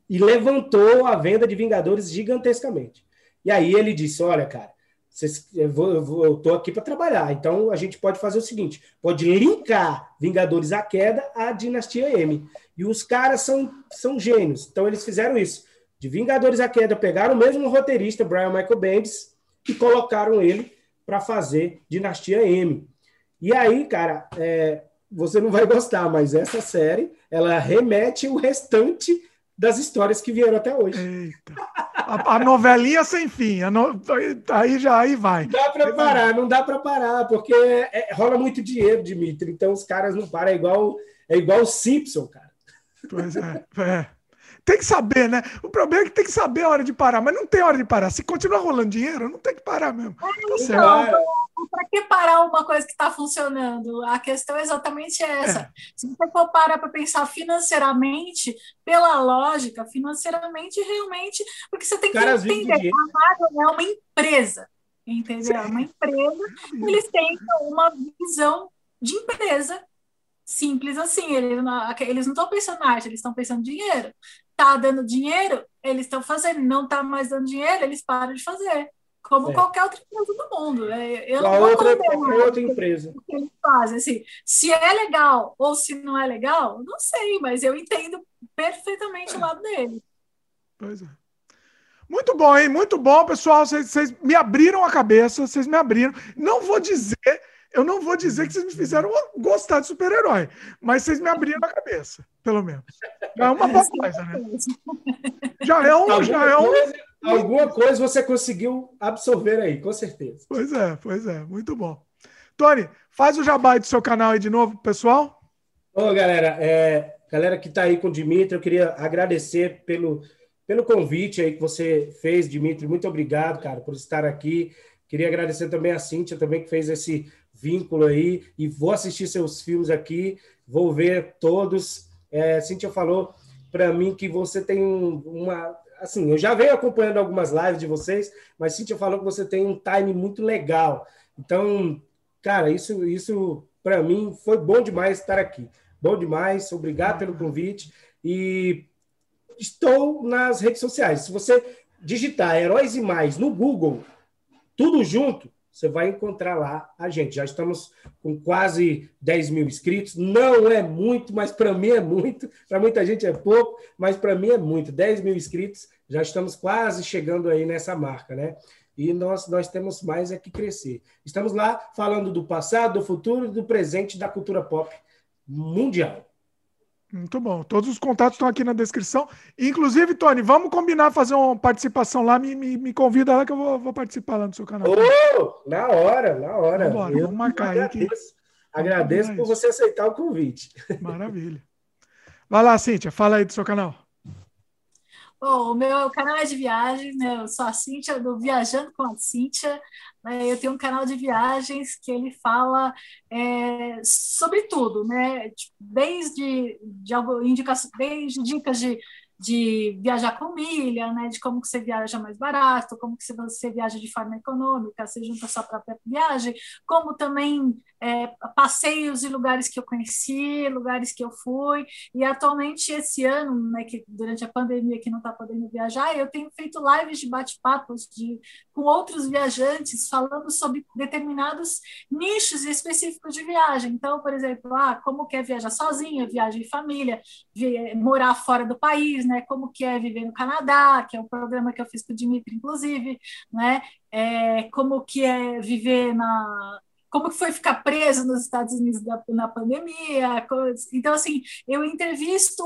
Speaker 3: e levantou a venda de Vingadores gigantescamente. E aí ele disse: Olha, cara, vocês, eu estou aqui para trabalhar, então a gente pode fazer o seguinte: pode linkar Vingadores a queda à Dinastia M. E os caras são, são gênios, então eles fizeram isso. De Vingadores a queda, pegaram o mesmo roteirista, Brian Michael Bendis, e colocaram ele para fazer Dinastia M. E aí, cara, é, você não vai gostar, mas essa série, ela remete o restante das histórias que vieram até hoje.
Speaker 1: Eita. A, a novelinha sem fim, no... aí já aí vai.
Speaker 3: Não dá para parar, não dá para parar, porque é, rola muito dinheiro, Dimitri. Então os caras não param, é igual é igual o Simpson, cara.
Speaker 1: Pois é, é. Tem que saber, né? O problema é que tem que saber a hora de parar, mas não tem hora de parar. Se continuar rolando dinheiro, não tem que parar mesmo. Tá
Speaker 2: então, para que parar uma coisa que está funcionando? A questão é exatamente essa. É. Se você for parar para pensar financeiramente, pela lógica, financeiramente, realmente, porque você tem que Caras entender, a Marvel é uma empresa, entendeu? É uma empresa, eles têm uma visão de empresa simples assim. Eles não, eles não estão pensando na arte, eles estão pensando em dinheiro. Tá dando dinheiro, eles estão fazendo. Não tá mais dando dinheiro, eles param de fazer como é. qualquer outra empresa do mundo. É, eu
Speaker 3: não outra, qualquer outra empresa.
Speaker 2: O que eles fazem. Assim, se é legal ou se não é legal, não sei, mas eu entendo perfeitamente é. o lado dele.
Speaker 1: Pois é. Muito bom, hein? Muito bom, pessoal. Vocês me abriram a cabeça, vocês me abriram. Não vou dizer, eu não vou dizer que vocês me fizeram gostar de super-herói, mas vocês me abriram a cabeça, pelo menos. Já é uma boa coisa, né? Já é um. Já é um
Speaker 3: Alguma coisa você conseguiu absorver aí, com certeza.
Speaker 1: Pois é, pois é, muito bom. Tony, faz o jabá do seu canal aí de novo, pessoal.
Speaker 3: Ô, galera, é, galera que está aí com o Dimitri, eu queria agradecer pelo, pelo convite aí que você fez, Dimitri. Muito obrigado, cara, por estar aqui. Queria agradecer também a Cíntia, também, que fez esse vínculo aí. E vou assistir seus filmes aqui, vou ver todos. É, Cíntia falou para mim que você tem uma. Assim, eu já venho acompanhando algumas lives de vocês, mas Cíntia falou que você tem um time muito legal. Então, cara, isso, isso para mim foi bom demais estar aqui. Bom demais, obrigado pelo convite. E estou nas redes sociais. Se você digitar Heróis e Mais no Google, tudo junto, você vai encontrar lá a gente. Já estamos com quase 10 mil inscritos. Não é muito, mas para mim é muito. Para muita gente é pouco, mas para mim é muito. 10 mil inscritos, já estamos quase chegando aí nessa marca, né? E nós, nós temos mais é que crescer. Estamos lá falando do passado, do futuro e do presente da cultura pop mundial.
Speaker 1: Muito bom. Todos os contatos estão aqui na descrição. Inclusive, Tony, vamos combinar fazer uma participação lá. Me, me, me convida lá que eu vou, vou, participar lá no seu canal.
Speaker 3: Oh, na hora, na hora.
Speaker 1: Vambora, vamos marcar
Speaker 3: agradeço,
Speaker 1: aí.
Speaker 3: Que... Agradeço por você aceitar o convite.
Speaker 1: Maravilha. Vai lá, Cíntia, fala aí do seu canal.
Speaker 2: O meu canal é de viagem, né? Eu sou a Cíntia, do Viajando com a Cíntia. Né? Eu tenho um canal de viagens que ele fala é, sobre tudo, né? Tipo, desde de algo, desde dicas de de viajar com milha, né, de como que você viaja mais barato, como que você viaja de forma econômica, você junta a sua própria viagem, como também é, passeios e lugares que eu conheci, lugares que eu fui, e atualmente esse ano, né, que durante a pandemia que não está podendo viajar, eu tenho feito lives de bate-papos de, com outros viajantes falando sobre determinados nichos específicos de viagem. Então, por exemplo, ah, como quer viajar sozinha, viagem em família, morar fora do país, né? Como que é viver no Canadá, que é um programa que eu fiz com o Dimitri, inclusive, né? É, como que é viver na como que foi ficar preso nos Estados Unidos da, na pandemia, então assim, eu entrevisto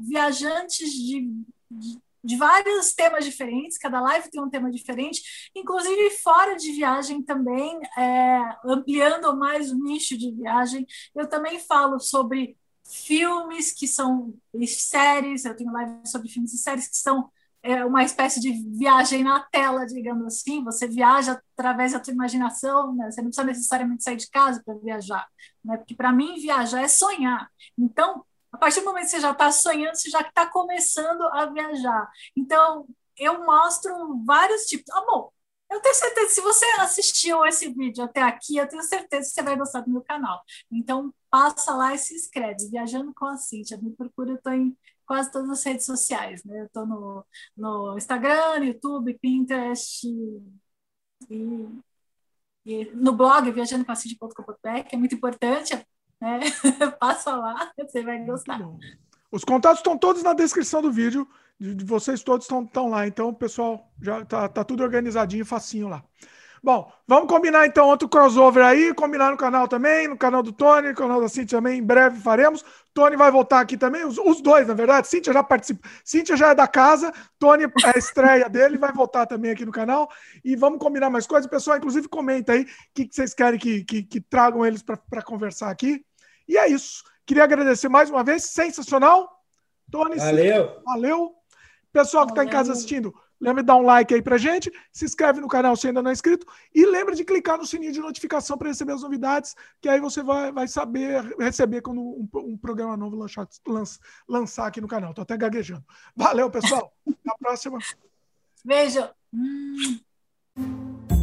Speaker 2: viajantes de, de de vários temas diferentes, cada live tem um tema diferente, inclusive fora de viagem também, é, ampliando mais o nicho de viagem. Eu também falo sobre filmes que são séries, eu tenho live sobre filmes e séries que são é, uma espécie de viagem na tela, digamos assim. Você viaja através da sua imaginação, né? você não precisa necessariamente sair de casa para viajar, né? porque para mim viajar é sonhar. Então, a partir do momento que você já está sonhando, você já está começando a viajar. Então, eu mostro vários tipos. Amor, eu tenho certeza, se você assistiu esse vídeo até aqui, eu tenho certeza que você vai gostar do meu canal. Então, passa lá e se inscreve. Viajando com a Cintia. Me procura, eu estou em quase todas as redes sociais. Né? Eu estou no, no Instagram, YouTube, Pinterest e, e no blog viajandocomacíntia.com.br, que é muito importante. Né? Passa lá, você vai gostar.
Speaker 1: Os contatos estão todos na descrição do vídeo de, vocês todos estão lá. Então, pessoal, já tá, tá tudo organizadinho, facinho lá. Bom, vamos combinar então outro crossover aí, combinar no canal também, no canal do Tony, no canal da Cintia também, em breve faremos. Tony vai voltar aqui também, os, os dois, na verdade. Cintia já participa, Cintia já é da casa, Tony é a estreia dele, vai voltar também aqui no canal. E vamos combinar mais coisas. Pessoal, inclusive, comenta aí o que, que vocês querem que, que, que tragam eles para conversar aqui. E é isso. Queria agradecer mais uma vez, sensacional. Tony,
Speaker 3: valeu.
Speaker 1: valeu. Pessoal que está em casa assistindo, lembra de dar um like aí pra gente, se inscreve no canal se ainda não é inscrito e lembra de clicar no sininho de notificação para receber as novidades, que aí você vai, vai saber receber quando um, um programa novo lançar, lançar aqui no canal. Tô até gaguejando. Valeu, pessoal. Até a próxima.
Speaker 2: Beijo. Hum.